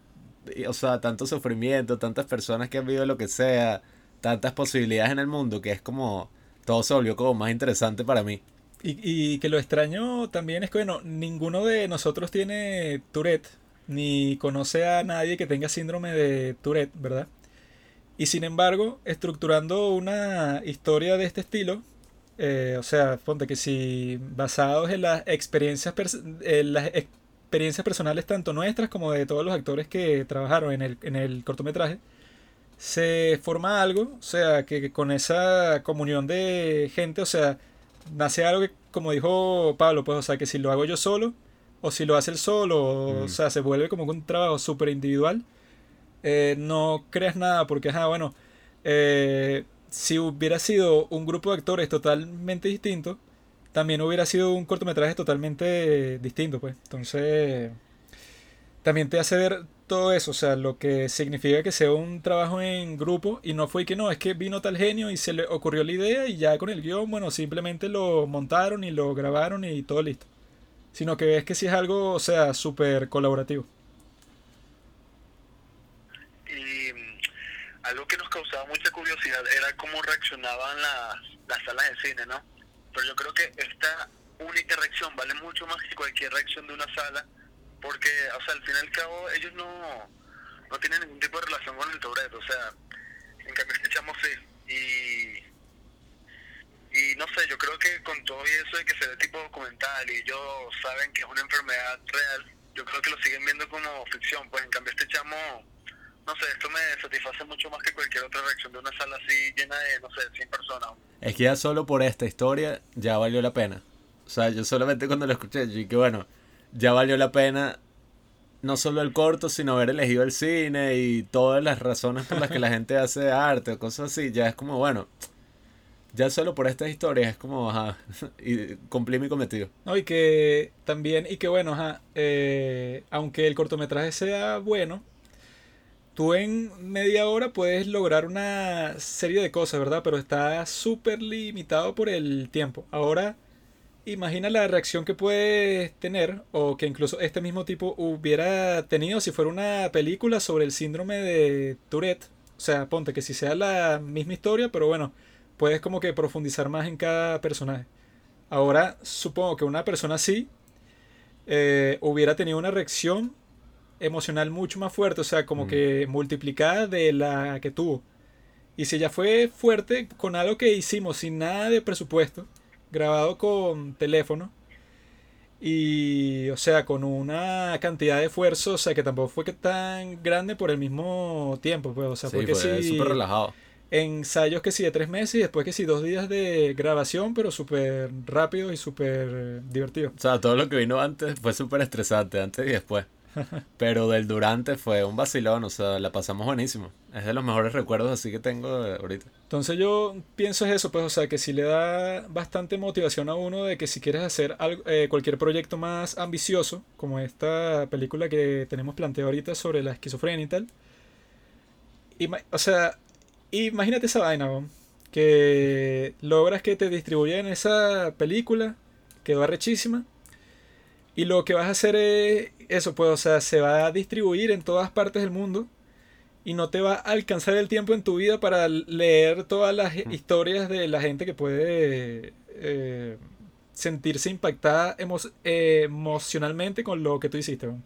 o sea, tanto sufrimiento, tantas personas que han vivido lo que sea, tantas posibilidades en el mundo, que es como, todo se volvió como más interesante para mí. Y, y que lo extraño también es que, bueno, ninguno de nosotros tiene Tourette, ni conoce a nadie que tenga síndrome de Tourette, ¿verdad? Y sin embargo, estructurando una historia de este estilo, eh, o sea, ponte que si basados en las experiencias, en las experiencias personales tanto nuestras como de todos los actores que trabajaron en el, en el cortometraje, se forma algo, o sea, que con esa comunión de gente, o sea, nace algo que, como dijo Pablo, pues, o sea, que si lo hago yo solo, o si lo hace él solo, o, Mm. sea, se vuelve como un trabajo súper individual, eh, no creas nada, porque, ajá, bueno, eh, si hubiera sido un grupo de actores totalmente distinto, también hubiera sido un cortometraje totalmente distinto, pues. Entonces, también te hace ver todo eso, o sea, lo que significa que sea un trabajo en grupo y no fue que no, es que vino tal genio y se le ocurrió la idea y ya con el guion, bueno, simplemente lo montaron y lo grabaron y todo listo. Sino que ves que sí es algo, o sea, súper colaborativo. Y mm, algo que nos causaba mucha curiosidad era cómo reaccionaban las, las salas de cine, ¿no? Pero yo creo que esta única reacción vale mucho más que cualquier reacción de una sala, porque, o sea, al fin y al cabo, ellos no, no tienen ningún tipo de relación con el Tourette, o sea, en cambio este chamo sí. Y, y no sé, yo creo que con todo y eso de que se ve tipo documental y ellos saben que es una enfermedad real, yo creo que lo siguen viendo como ficción, pues en cambio este chamo no sé, esto me satisface mucho más que cualquier otra reacción de una sala así llena de, no sé, 100 personas. Es que ya solo por esta historia ya valió la pena. O sea, yo solamente cuando lo escuché, yo dije, bueno, ya valió la pena no solo el corto, sino haber elegido el cine y todas las razones por las que la gente hace arte o cosas así. Ya es como, bueno, ya solo por estas historias es como, ajá, y cumplí mi cometido. No, y que también, y que bueno, ajá, eh, aunque el cortometraje sea bueno, tú en media hora puedes lograr una serie de cosas, ¿verdad? Pero está súper limitado por el tiempo. Ahora, imagina la reacción que puedes tener, o que incluso este mismo tipo hubiera tenido si fuera una película sobre el síndrome de Tourette. O sea, ponte que si sea la misma historia, pero bueno, puedes como que profundizar más en cada personaje. Ahora, supongo que una persona así eh, hubiera tenido una reacción emocional mucho más fuerte, o sea, como Mm. que multiplicada de la que tuvo. Y si ella fue fuerte con algo que hicimos sin nada de presupuesto, grabado con teléfono, y, o sea, con una cantidad de esfuerzo, o sea, que tampoco fue que tan grande por el mismo tiempo, pues, o sea, Sí, fue que fue sí, súper relajado. Ensayos que sí de tres meses y después que sí dos días de grabación, pero súper rápido y súper eh, divertido. O sea, todo lo que vino antes fue súper estresante, antes y después. Pero del durante fue un vacilón, o sea, la pasamos buenísimo. Es de los mejores recuerdos así que tengo de ahorita. Entonces yo pienso es eso, pues, o sea, que sí le da bastante motivación a uno de que si quieres hacer algo, eh, cualquier proyecto más ambicioso, como esta película que tenemos planteada ahorita sobre la esquizofrenia y tal, ima- o sea, imagínate esa vaina, weón, que logras que te distribuyan esa película, quedó arrechísima, Y lo que vas a hacer es eso, pues, o sea, se va a distribuir en todas partes del mundo y no te va a alcanzar el tiempo en tu vida para leer todas las historias de la gente que puede eh, sentirse impactada emocionalmente con lo que tú hiciste. ¿no?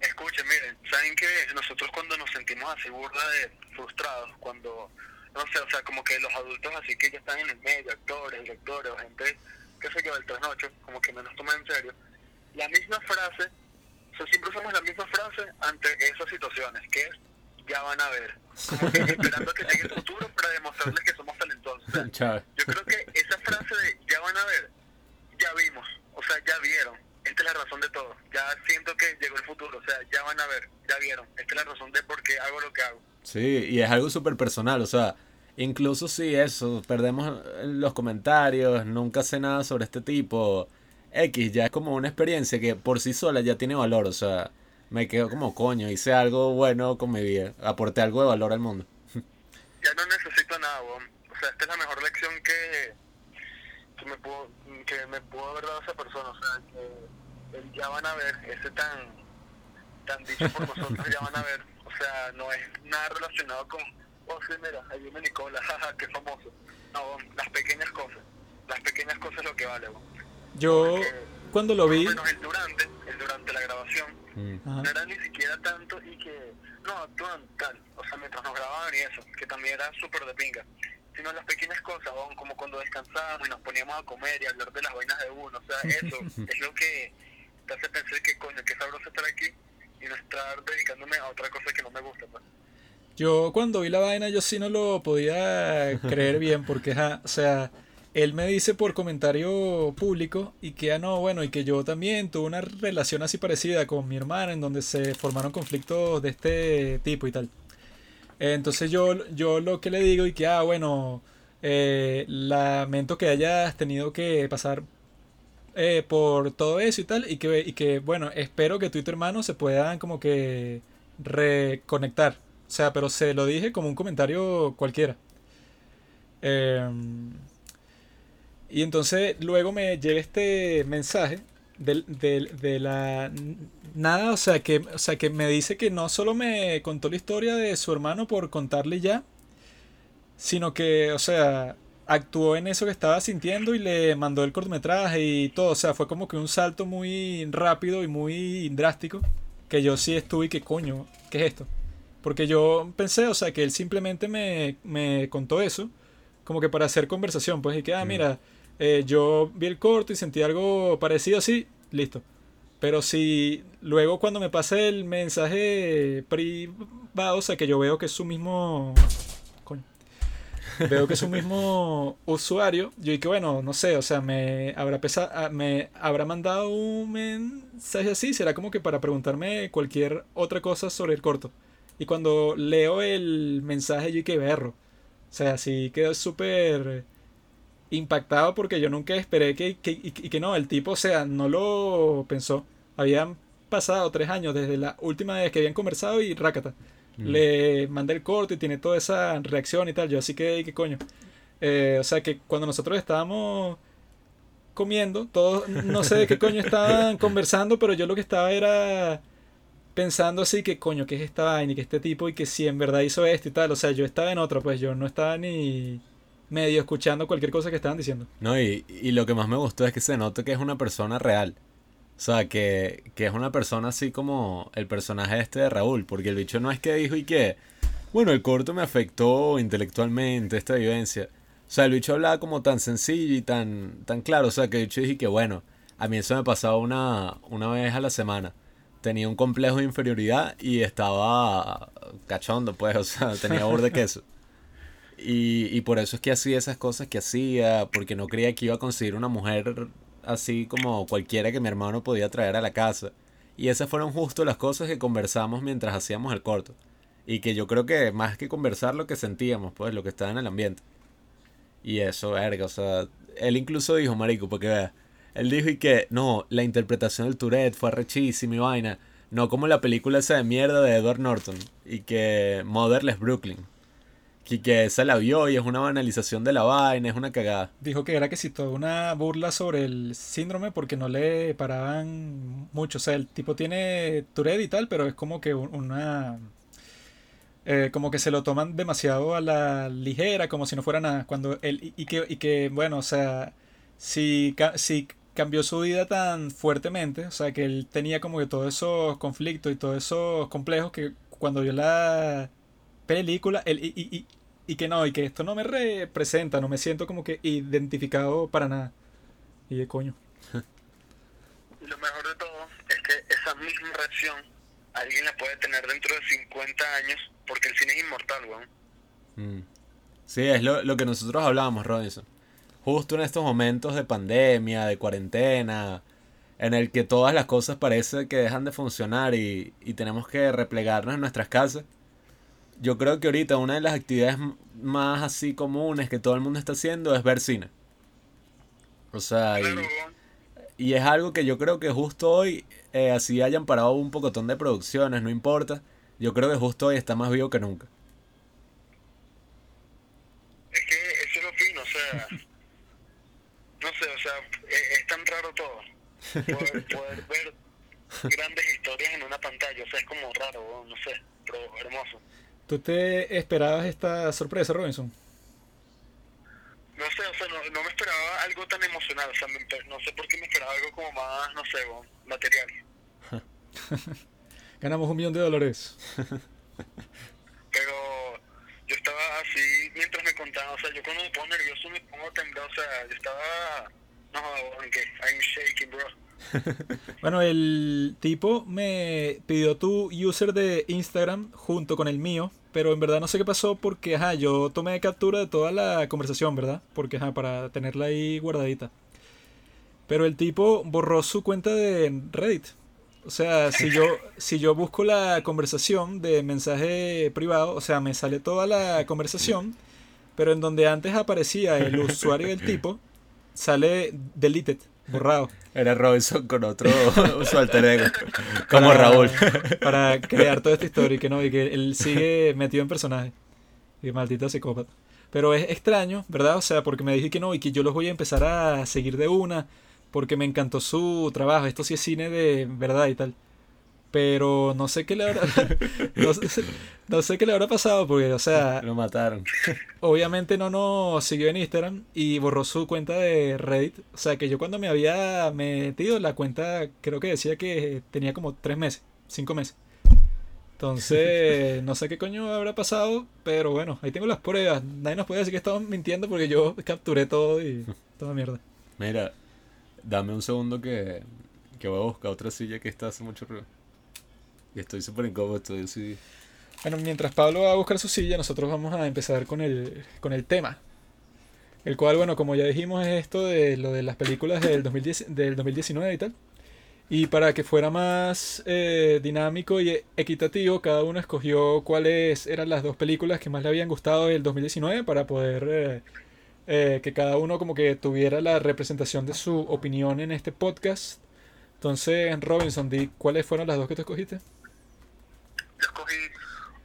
Escuchen, miren, saben que nosotros cuando nos sentimos así burda de frustrados, cuando, no sé, o sea, como que los adultos así que ya están en el medio, actores, directores, o gente que se queda el trasnocho, como que no nos toman en serio, la misma frase siempre usamos la misma frase ante esas situaciones, que es ya van a ver. Como que esperando que llegue el futuro para demostrarles que somos talentosos. yo creo que esa frase de ya van a ver, ya vimos, o sea, ya vieron. Esta es la razón de todo. Ya siento que llegó el futuro, o sea, ya van a ver, ya vieron. Esta es la razón de por qué hago lo que hago. Sí, y es algo súper personal, o sea, incluso si eso, perdemos los comentarios, nunca sé nada sobre este tipo X ya es como una experiencia que por sí sola ya tiene valor, o sea, me quedo como coño, hice algo bueno con mi vida, aporté algo de valor al mundo. Ya no necesito nada, o sea, esta es la mejor lección que, que, me pudo, que me pudo haber dado esa persona, o sea, que ya van a ver, ese tan, tan dicho por nosotros, ya van a ver, o sea, no es nada relacionado con, oh sí, mira, ahí viene Nicola, jaja, qué famoso. No, las pequeñas cosas, las pequeñas cosas es lo que vale, yo cuando lo vi... Bueno, el durante, el durante la grabación, mm. no era ni siquiera tanto y que, no, actúan tal, o sea, mientras nos grababan y eso, que también era súper de pinga, sino las pequeñas cosas, como cuando descansábamos y nos poníamos a comer y a hablar de las vainas de uno, o sea, eso es lo que Yo cuando vi la vaina yo sí no lo podía creer bien porque, o sea, él me dice por comentario público y que, ah, no, bueno, y que yo también tuve una relación así parecida con mi hermana en donde se formaron conflictos de este tipo y tal. Entonces yo, yo lo que le digo y que, ah, bueno, eh, lamento que hayas tenido que pasar eh, por todo eso y tal, y que, y que, bueno, espero que tú y tu hermano se puedan como que reconectar. O sea, pero se lo dije como un comentario cualquiera. Eh, y entonces luego me llega este mensaje de, de, la nada, o sea, que, o sea, que me dice que no solo me contó la historia de su hermano por contarle ya, sino que, o sea, actuó en eso que estaba sintiendo y le mandó el cortometraje y todo, o sea, fue como que un salto muy rápido y muy drástico, que yo sí estuve y que coño, ¿qué es esto? Porque yo pensé, o sea, que él simplemente me, me contó eso, como que para hacer conversación, pues, y que, ah, mira, eh, yo vi el corto y sentí algo parecido así, listo. Pero si luego cuando me pase el mensaje privado, o sea, que yo veo que es su mismo... Veo que es su mismo usuario, yo dije, bueno, no sé, o sea, me habrá, ah, me habrá mandado un mensaje así, será como que para preguntarme cualquier otra cosa sobre el corto. Y cuando leo el mensaje, yo dije, berro. O sea, sí quedó súper impactado porque yo nunca esperé que, que, y, que no, el tipo, o sea, no lo pensó. Habían pasado tres años desde la última vez que habían conversado y rácata. Mm. Le mandé el corte y tiene toda esa reacción y tal. Yo así que, ¿qué coño? Eh, o sea que cuando nosotros estábamos comiendo, todos no sé de qué coño estaban conversando, pero yo lo que estaba era pensando así que coño, que es esta vaina y que este tipo y que si en verdad hizo esto y tal. O sea, yo estaba en otro, pues yo no estaba ni medio escuchando cualquier cosa que estaban diciendo. No, y, y lo que más me gustó es que se nota que es una persona real. O sea, que, que es una persona así como el personaje este de Raúl, porque el bicho no es que dijo y que, bueno, el corto me afectó intelectualmente, esta vivencia. O sea, el bicho hablaba como tan sencillo y tan, tan claro. O sea, que el bicho dije que, bueno, a mí eso me pasaba una, una vez a la semana. Tenía un complejo de inferioridad y estaba cachondo, pues, o sea, tenía borde queso. Y, y por eso es que hacía esas cosas que hacía, porque no creía que iba a conseguir una mujer así como cualquiera que mi hermano podía traer a la casa. Y esas fueron justo las cosas que conversamos mientras hacíamos el corto. Y que yo creo que más que conversar lo que sentíamos, pues lo que estaba en el ambiente. Y eso, verga, o sea, él incluso dijo, marico, porque vea, él dijo y que, no, la interpretación del Tourette fue rechísima y vaina. No como la película esa de mierda de Edward Norton. Y que Motherless Brooklyn Que, que esa la vio y es una banalización de la vaina, es una cagada. Dijo que era que si toda una burla sobre el síndrome porque no le paraban mucho. O sea, el tipo tiene Tourette y tal, pero es como que un- una... eh, como que se lo toman demasiado a la ligera, como si no fuera nada. Cuando él, y, y que, y que, bueno, o sea, si, si cambió su vida tan fuertemente, o sea, que él tenía como que todos esos conflictos y todos esos complejos que cuando vio la película, él, y, y, y, que no, y que esto no me representa, no me siento como que identificado para nada. Y de coño. Lo mejor de todo es que esa misma reacción alguien la puede tener dentro de 50 años porque el cine es inmortal, weón. Mm. Sí, es lo, lo que nosotros hablábamos, Robinson. Justo en estos momentos de pandemia, de cuarentena, en el que todas las cosas parece que dejan de funcionar y, y tenemos que replegarnos en nuestras casas. Yo creo que ahorita una de las actividades más así comunes que todo el mundo está haciendo es ver cine. O sea, y, Claro, y es algo que yo creo que justo hoy, eh, así hayan parado un pocotón de producciones, no importa. Yo creo que justo hoy está más vivo que nunca. Es que eso es lo fino, o sea, no sé, o sea, es, es tan raro todo. Poder, poder ver grandes historias en una pantalla, o sea, es como raro, no sé, pero hermoso. ¿Tú te esperabas esta sorpresa, Robinson? No sé, o sea, no, no me esperaba algo tan emocional, o sea, me no sé por qué me esperaba algo como más, no sé, material. Ganamos un millón de dólares. Pero yo estaba así mientras me contaban, o sea, yo cuando me pongo nervioso me pongo a temblar, o sea, yo estaba, no, I'm shaking, bro. Bueno, el tipo me pidió tu user de Instagram junto con el mío, pero en verdad no sé qué pasó porque, ajá, yo tomé captura de toda la conversación, ¿verdad? Porque, ajá, para tenerla ahí guardadita. Pero el tipo borró su cuenta de Reddit. O sea, si yo, si yo busco la conversación de mensaje privado, o sea, me sale toda la conversación, pero en donde antes aparecía el usuario del tipo, sale deleted, borrado. Era Robinson con otro su alter ego. Como Para- Raúl. Para crear toda esta historia y que no, y que él sigue metido en personaje. Y maldito psicópata. Pero es extraño, ¿verdad? O sea, porque me dije que no y que yo los voy a empezar a seguir de una porque me encantó su trabajo. Esto sí es cine de verdad y tal. Pero no sé qué le habrá no, sé, no sé qué le habrá pasado porque, o sea, Lo mataron. obviamente no nos siguió en Instagram y borró su cuenta de Reddit. O sea que yo cuando me había metido la cuenta, creo que decía que tenía como tres meses, cinco meses. Entonces, no sé qué coño habrá pasado, pero bueno, ahí tengo las pruebas. Nadie nos puede decir que estamos mintiendo porque yo capturé todo y toda mierda. Mira, dame un segundo que, que voy a buscar otra silla que está hace mucho ruido. Y estoy súper incómodo, estoy. Bueno, mientras Pablo va a buscar su silla, nosotros vamos a empezar con el, con el tema. El cual, bueno, como ya dijimos, es esto de lo de las películas del, 2010, del 2019 y tal. Y para que fuera más eh, dinámico y equitativo, cada uno escogió cuáles eran las dos películas que más le habían gustado del 2019 para poder eh, eh, que cada uno como que tuviera la representación de su opinión en este podcast. Entonces, Robinson, di cuáles fueron las dos que tú escogiste. Yo escogí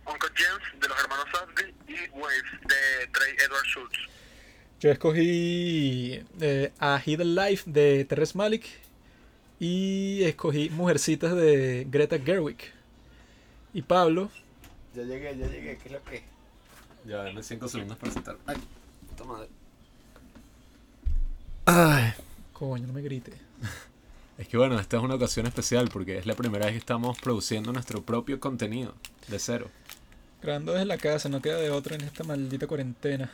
Uncle James de los hermanos Safdie y Waves de Trey Edward Schultz. Yo escogí eh, A Hidden Life de Terrence Malick y escogí Mujercitas de Greta Gerwig. Y Pablo, Ya llegué, ya llegué, ¿qué es lo que? Ya, dame 5 segundos para sentar. Ay, toma. Ay. coño, no me grite. Es que bueno, esta es una ocasión especial porque es la primera vez que estamos produciendo nuestro propio contenido de cero. Grabando desde la casa, no queda de otra en esta maldita cuarentena.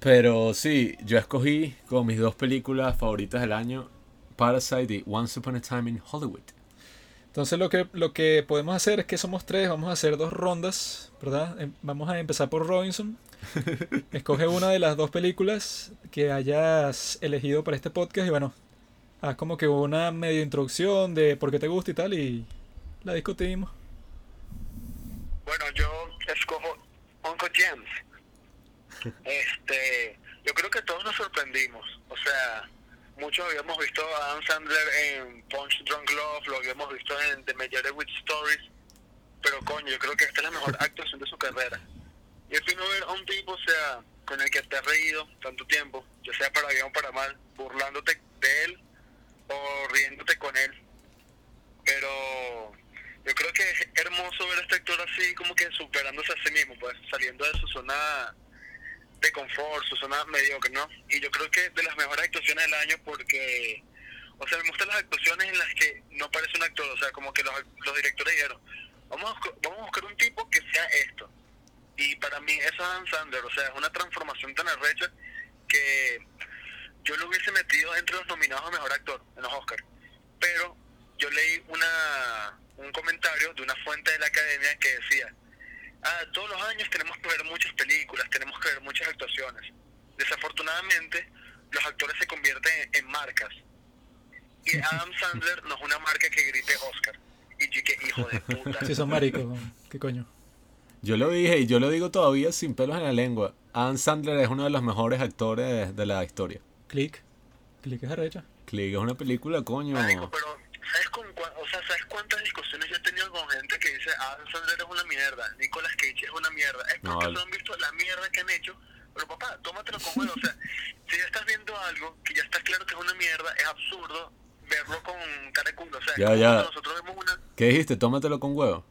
Pero sí, yo escogí como mis dos películas favoritas del año Parasite y Once Upon a Time in Hollywood. Entonces lo que, lo que podemos hacer es que somos tres, vamos a hacer dos rondas, ¿verdad? Em- Vamos a empezar por Robinson. Escoge una de las dos películas que hayas elegido para este podcast y bueno, haz como que una medio introducción de por qué te gusta y tal y la discutimos. Bueno, yo escojo Uncle James. Este, yo creo que todos nos sorprendimos. O sea, muchos habíamos visto a Adam Sandler en Punch Drunk Love, lo habíamos visto en The Meyerowitz Stories, pero coño, yo creo que esta es la mejor actuación de su carrera. Y es fino ver a un tipo, o sea, con el que te has reído tanto tiempo, ya sea para bien o para mal, burlándote de él riéndote con él. Pero yo creo que es hermoso ver a este actor así, como que superándose a sí mismo, pues saliendo de su zona de confort, su zona mediocre, ¿no? Y yo creo que de las mejores actuaciones del año porque, o sea, me gustan las actuaciones en las que no parece un actor, o sea, como que los, los directores dijeron, vamos a, vamos a buscar un tipo que sea esto. Y para mí eso es Adam Sandler, o sea, es una transformación tan arrecha que yo lo hubiese metido entre los nominados a Mejor Actor en los Oscars. Pero yo leí una un comentario de una fuente de la academia que decía, ah, todos los años tenemos que ver muchas películas, tenemos que ver muchas actuaciones. Desafortunadamente, los actores se convierten en marcas. Y Adam Sandler no es una marca que grite Oscar. Y yo que hijo de puta. Si son maricos, ¿qué coño? Yo lo dije y yo lo digo todavía sin pelos en la lengua. Adam Sandler es uno de los mejores actores de la historia. Click. Click es arrecha. Click es una película, coño. Marico, pero ¿sabes, con cua- o sea, ¿sabes cuántas discusiones yo he tenido con gente que dice Adam Sandler es una mierda, Nicolas Cage es una mierda? Es No, porque vale. solo han visto la mierda que han hecho. Pero papá, tómatelo con huevo. O sea, si ya estás viendo algo que ya está claro que es una mierda, es absurdo verlo con cara de culo. O sea, Ya, ya. nosotros vemos una, ¿Qué dijiste? Tómatelo con huevo.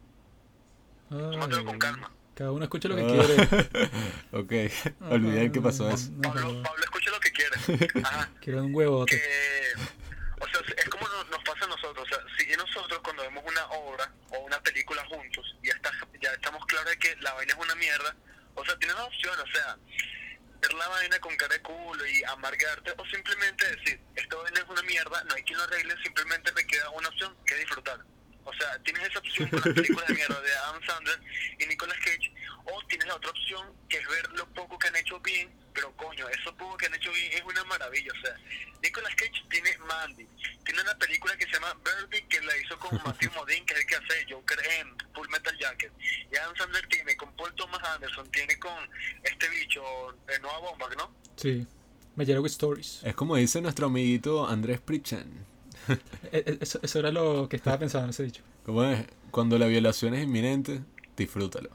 tómatelo con calma. Cada uno escucha lo que Ah. quiere. ok, olvidé que pasó eso. No, Pablo, Pablo escucha lo que quiere. Ajá. Quiero un huevote. que o sea es como nos, nos pasa a nosotros o sea si nosotros cuando vemos una obra o una película juntos y ya está ya estamos claros de que la vaina es una mierda o sea tienes dos opciones o sea ver la vaina con cara de culo y amargarte o simplemente decir esta vaina es una mierda no hay quien lo arregle simplemente me queda una opción que disfrutar o sea tienes esa opción con las películas de mierda de Adam Sandler y Nicolas Cage o tienes la otra opción que es ver lo poco que han hecho bien pero coño eso poco que han hecho bien es una maravilla o sea Nicolas Cage tiene Mandy, tiene una película que se llama Birdie que la hizo con Matthew Modine, que es el que hace Joker en Full Metal Jacket. Y Adam Sandler tiene con Paul Thomas Anderson, tiene con este bicho de Noah Baumbach, ¿no? Sí. With stories. Es como dice nuestro amiguito Andrés Pritchen. E- e- Eso, eso era lo que estaba pensando en ese dicho. ¿Cómo es? Cuando la violación es inminente, disfrútalo.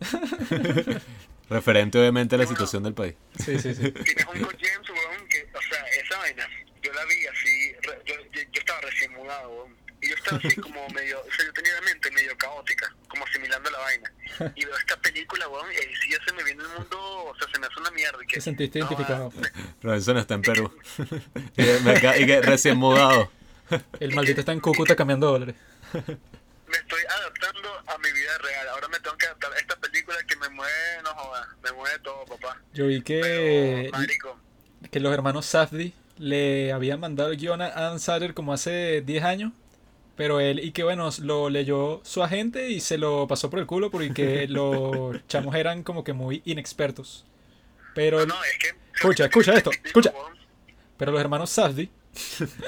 Referente obviamente a la situación del país. Sí, sí, sí. Tienes un James, weón, que, o sea, esa vaina, yo la vi así, re- yo, yo, yo estaba recién mudado, weón. Y yo estaba así como medio, o sea, yo tenía la mente medio caótica, como asimilando la vaina. Y veo esta película, weón, y ahí sí ya se me viene el mundo, o sea, se me hace una mierda. y que, Te sentiste no, identificado. Robinson está en Perú. y que recién mudado. El maldito está en Cúcuta cambiando dólares. me estoy adaptando a mi vida real. Ahora me tengo que adaptar a esta película que me mueve, no jodas, me mueve todo, papá. Yo vi Pero, que, marico, que los hermanos Safdie le habían mandado el guion a Adam Sandler como hace 10 años. Pero él, y que bueno, lo leyó su agente y se lo pasó por el culo porque los chamos eran como que muy inexpertos. Pero, no, no, es que... Escucha, escucha esto, escucha. pero los hermanos Safdie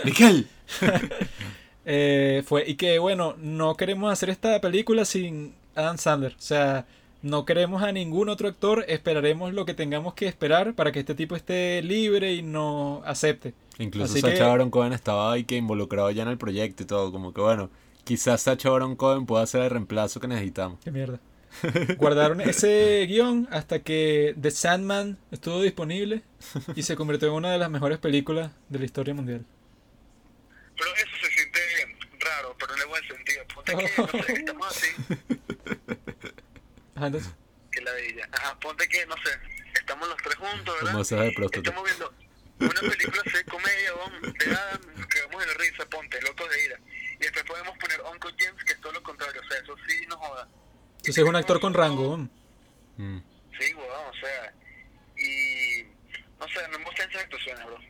Miguel. eh, fue y que bueno, no queremos hacer esta película sin Adam Sandler. O sea, no queremos a ningún otro actor, esperaremos lo que tengamos que esperar para que este tipo esté libre y no acepte. Incluso Así Sacha que- Baron Cohen estaba ahí que involucrado ya en el proyecto y todo. Como que bueno, quizás Sacha Baron Cohen pueda ser el reemplazo que necesitamos. Qué mierda. Guardaron ese guion hasta que The Sandman estuvo disponible y se convirtió en una de las mejores películas de la historia mundial. Pero eso se siente raro, pero en el buen sentido. Ponte que, no sé, estamos así, Ajá, entonces, que la de ella. Ajá, ponte que, no sé, estamos los tres juntos, ¿verdad? Esas de. Estamos viendo una película así de comedia, weón, de Adam, que vamos en risa, ponte, locos de ira. Y después podemos poner Uncle James, que es todo lo contrario, o sea, eso sí no joda. entonces es un actor con rango. ¿no? Mm. Sí, weón, o sea, y no sé, me gustan esas actuaciones, bro.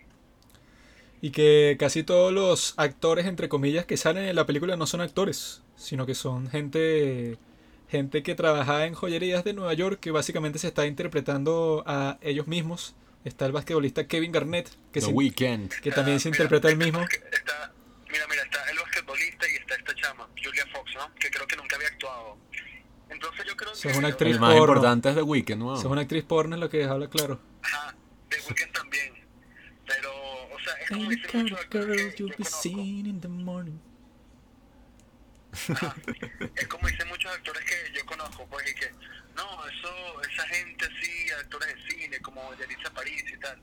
Y que casi todos los actores, entre comillas, que salen en la película no son actores, sino que son gente, gente que trabaja en joyerías de Nueva York, que básicamente se está interpretando a ellos mismos. Está el basquetbolista Kevin Garnett, que, The se- que también Ah, se mira, interpreta él está el mismo. Está, mira, mira, está el basquetbolista y está esta chama, Julia Fox, ¿no? Que creo que nunca había actuado. Entonces yo creo que... una actriz El más porno. importante es The Weeknd, ¿no? Es una actriz porno, es lo que habla claro. Ajá, The Weeknd también. Pero, o sea, es como Any kind of girl you'll yo be seen in the morning. Ajá. Es como dicen muchos actores que yo conozco, pues, y que, No, eso, esa gente así, actores de cine, como Yalitza París y tal.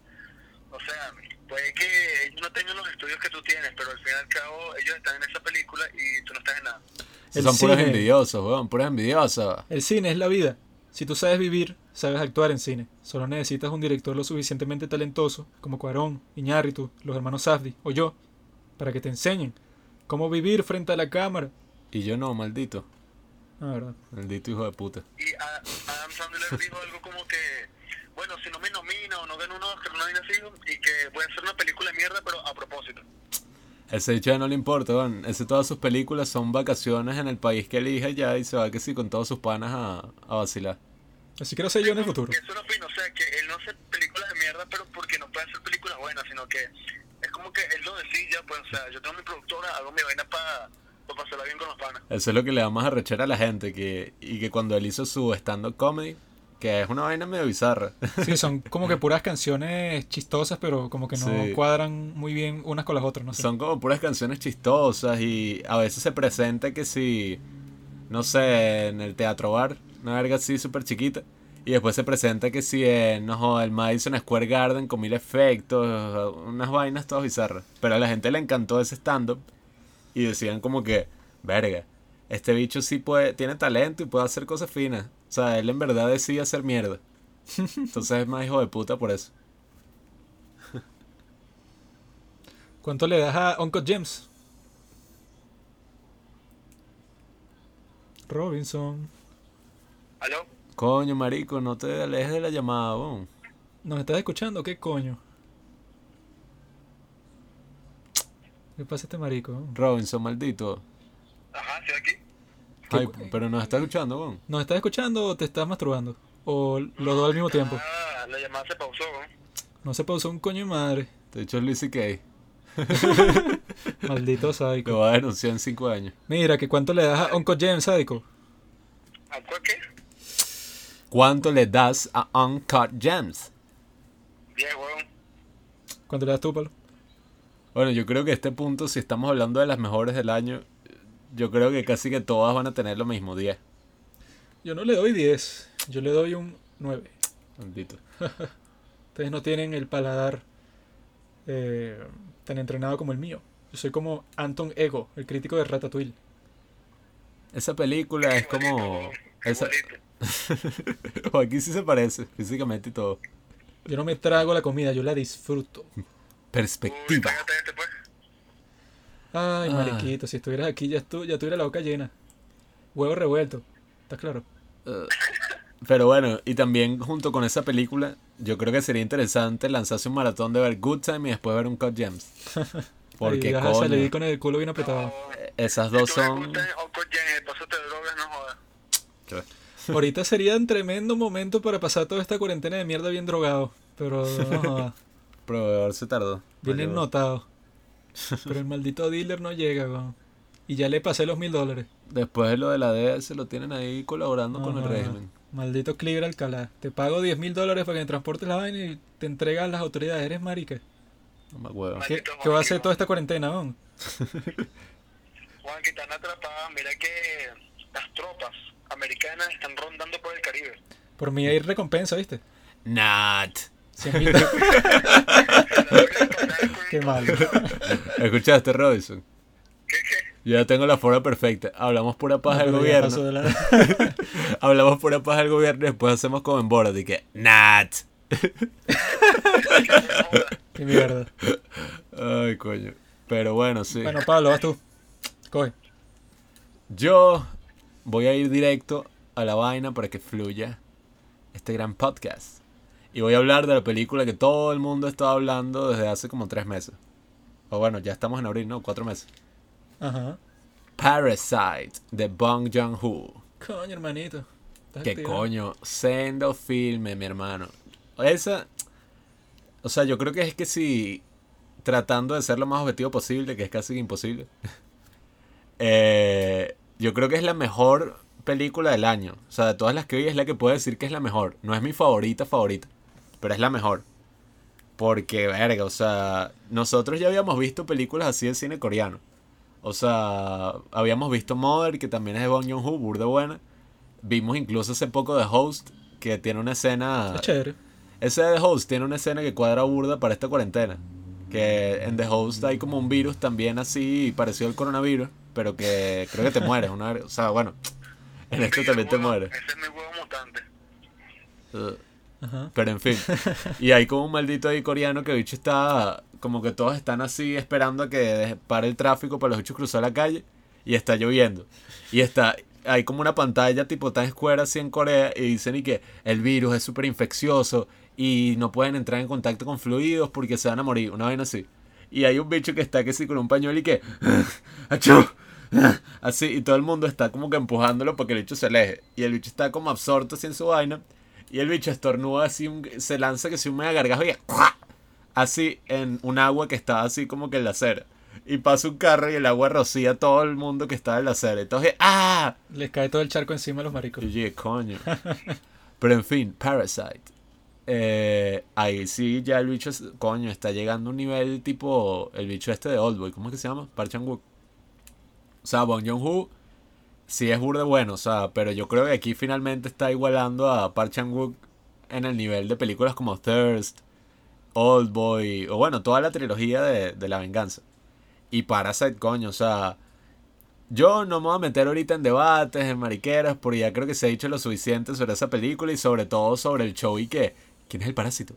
O sea, puede que ellos no tengan los estudios que tú tienes, pero al fin y al cabo ellos están en esa película y tú no estás en nada. El Son puros cine. envidiosos, weón, puros envidiosos. El cine es la vida. Si tú sabes vivir, sabes actuar en cine. Solo necesitas un director lo suficientemente talentoso, como Cuarón, Iñárritu, los hermanos Safdie o yo, para que te enseñen cómo vivir frente a la cámara. Y yo no, maldito. La verdad. Maldito hijo de puta. Y a- Adam Sandler dijo algo como que, bueno, si no me nomino o no gano un Oscar, no viene así, y que voy a hacer una película de mierda, pero a propósito. Ese hecho ya no le importa, weón. Ese todas sus películas son vacaciones en el país que elige ya y se va que sí con todos sus panas a, a vacilar. Así quiero ser yo en el futuro. Eso lo opino, o sea, que él no hace películas de mierda, pero porque no puede hacer películas buenas, sino que es como que él lo decide, pues, o sea, yo tengo mi productora, hago mi vaina para pasarla bien con los panas. Eso es lo que le da más arrechera a la gente. que Y que cuando él hizo su stand-up comedy, que es una vaina medio bizarra. Sí, son como que puras canciones chistosas, pero como que no Sí. cuadran muy bien unas con las otras, no sé. Son como puras canciones chistosas y a veces se presenta que si, no sé, en el teatro bar, una verga así súper chiquita. Y después se presenta que si en, no el Madison Square Garden con mil efectos, unas vainas todas bizarras. Pero a la gente le encantó ese stand-up y decían como que, verga, este bicho sí puede, tiene talento y puede hacer cosas finas. O sea, él en verdad decide hacer mierda. Entonces es más hijo de puta por eso. ¿Cuánto le das a Uncle James? Robinson. ¿Aló? Coño, marico, no te alejes de la llamada, weón. ¿Nos estás escuchando? ¿Qué coño? ¿Qué pasa a este marico? Robinson, maldito. Ajá, estoy aquí. ¿Qué Ay, pero nos está escuchando, weón. ¿Nos estás escuchando o te estás masturbando? ¿O los dos al mismo tiempo? Ah, la llamada se pausó, ¿no? No se pausó un coño de madre. Te he dicho Luis C.K. Maldito Lo sádico. va a denunciar en 5 años. Mira, que cuánto le das a Uncle James, sádico. ¿A qué? ¿Cuánto le das a Uncut Gems? 10, huevón. ¿Cuánto le das tú, Pablo? Bueno, yo creo que a este punto, si estamos hablando de las mejores del año, yo creo que casi que todas van a tener lo mismo, 10. Yo no le doy 10. Yo le doy un 9. Maldito. Ustedes no tienen el paladar eh, tan entrenado como el mío. Yo soy como Anton Ego, el crítico de Ratatouille. Esa película es como... Esa... o aquí sí se parece, físicamente y todo. Yo no me trago la comida, yo la disfruto. Perspectiva. pues. Ay, Ah. mariquito, si estuvieras aquí ya, estu ya tuviera la boca llena. Huevo revuelto. ¿Estás claro? Pero bueno, y también junto con esa película, yo creo que sería interesante lanzarse un maratón de ver Good Time y después ver un Cut Gems. Porque Ahí vas a salir coño, con el culo bien apretado. No, esas dos son... gustas, Uncle James, pásate de drogas, no jodas. Ahorita sería un tremendo momento para pasar toda esta cuarentena de mierda bien drogado. Pero no, joda, Proveedor se tardó. llegó. notado. Pero el maldito dealer no llega, weón. Y ya le pasé los mil dólares. Después de lo de la DS lo tienen ahí colaborando con el régimen. Maldito Cliver Alcalá. Te pago 10 mil dólares para que me transportes la vaina y te entregas las autoridades. Eres marica. No me acuerdo. ¿Qué, va a hacer toda esta cuarentena, weón? Juan, que están atrapadas. Mira que las tropas americanas están rondando por el Caribe. Por mí hay recompensa, ¿viste? Not. 100 mil Qué mal. ¿Escuchaste, Robinson? ¿Qué, qué? Yo ya tengo la forma perfecta. Hablamos pura paja del gobierno. pasó de la- Hablamos pura paja del gobierno y después hacemos como en Borat y que Not. Qué mierda. Ay, coño. Pero bueno, sí. Bueno, Pablo, vas tú. Coge. Yo voy a ir directo a la vaina para que fluya este gran podcast. Y voy a hablar de la película que todo el mundo está hablando desde hace como tres meses. O bueno, ya estamos en abril, ¿no? Cuatro meses. Ajá. Parasite de Bong Joon-ho. Coño, hermanito. ¿Qué coño? Sendo filme, mi hermano. Esa. O sea, yo creo que es que si. Tratando de ser lo más objetivo posible, que es casi imposible. eh, yo creo que es la mejor película del año. O sea, de todas las que vi es la que puedo decir que es la mejor. No es mi favorita, favorita. Pero es la mejor. Porque, verga, o sea, nosotros ya habíamos visto películas así de cine coreano. O sea, habíamos visto Mother, que también es de Bong Joon-ho, burda buena. vimos incluso hace poco The Host, que tiene una escena... Es chévere. Ese de The Host tiene una escena que cuadra burda para esta cuarentena. Que en The Host hay como un virus también así parecido al coronavirus, pero que creo que te mueres. Una, o sea, bueno, en esto también te Huevo, mueres. Ese es mi huevo mutante. Uh, Ajá. Pero en fin. Y hay como un maldito ahí coreano que bicho está. Como que todos están así esperando a que pare el tráfico para los bichos cruzar la calle. Y está lloviendo. Y está. Hay como una pantalla tipo Times Square así en Corea. Y dicen y que el virus es súper infeccioso. Y no pueden entrar en contacto con fluidos porque se van a morir. Una vaina así. Y hay un bicho que está que sí con un pañuelo y que. ¡Achú! Así, y todo el mundo está como que empujándolo para que el bicho se aleje. Y el bicho está como absorto así en su vaina. Y el bicho estornuda así, un- se lanza que si un mega gargajo y así en un agua que estaba así como que en la acera. Y pasa un carro y el agua rocía a todo el mundo que estaba en la acera. Entonces, ¡ah! Les cae todo el charco encima a los maricos. Llegué, coño. Pero en fin, Parasite. Eh, ahí sí, ya el bicho, es- coño, está llegando a un nivel tipo el bicho este de Oldboy. ¿Cómo es que se llama? Park Chan-wook. O sea, Bong Joon-ho sí es burde bueno, o sea, pero yo creo que aquí finalmente está igualando a Park Chan-wook en el nivel de películas como Thirst, Oldboy, o bueno, toda la trilogía de, de la venganza. Y Parasite, coño, o sea, yo no me voy a meter ahorita en debates, en mariqueras, porque ya creo que se ha dicho lo suficiente sobre esa película y sobre todo sobre el show y que, ¿quién es el parásito?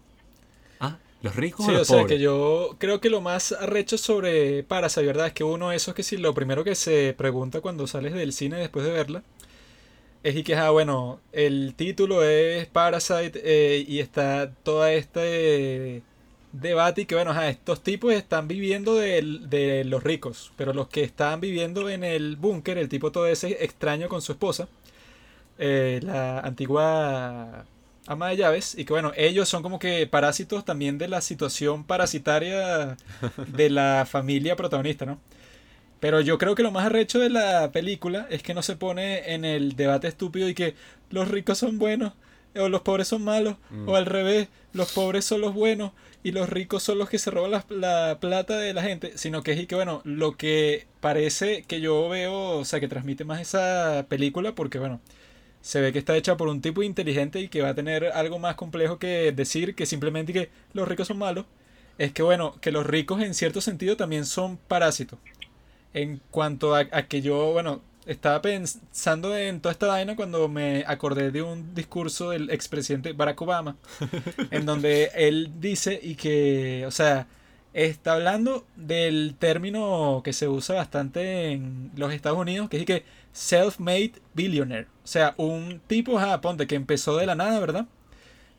Los ricos Sí, o o los sea que yo creo que lo más arrecho sobre Parasite, ¿verdad? Es que uno eso es que si lo primero que se pregunta cuando sales del cine después de verla es y que, ah, bueno, el título es Parasite eh, y está todo este debate y que, bueno, ajá, estos tipos están viviendo del- de, los ricos, pero los que están viviendo en el búnker, el tipo todo ese extraño con su esposa, eh, la antigua ama de llaves, y que bueno, ellos son como que parásitos también de la situación parasitaria de la familia protagonista, ¿no? Pero yo creo que lo más arrecho de la película es que no se pone en el debate estúpido y que los ricos son buenos o los pobres son malos Mm. o al revés, los pobres son los buenos y los ricos son los que se roban la, la plata de la gente, sino que es y que bueno, lo que parece que yo veo, o sea, que transmite más esa película porque bueno, se ve que está hecha por un tipo inteligente y que va a tener algo más complejo que decir que simplemente que los ricos son malos. Es que bueno, que los ricos en cierto sentido también son parásitos. En cuanto a, a que yo, bueno, estaba pensando en toda esta vaina cuando me acordé de un discurso del expresidente Barack Obama, en donde él dice y que, o sea, está hablando del término que se usa bastante en los Estados Unidos, que es que self-made billionaire. O sea, un tipo, ajá, ponte, que empezó de la nada, ¿verdad?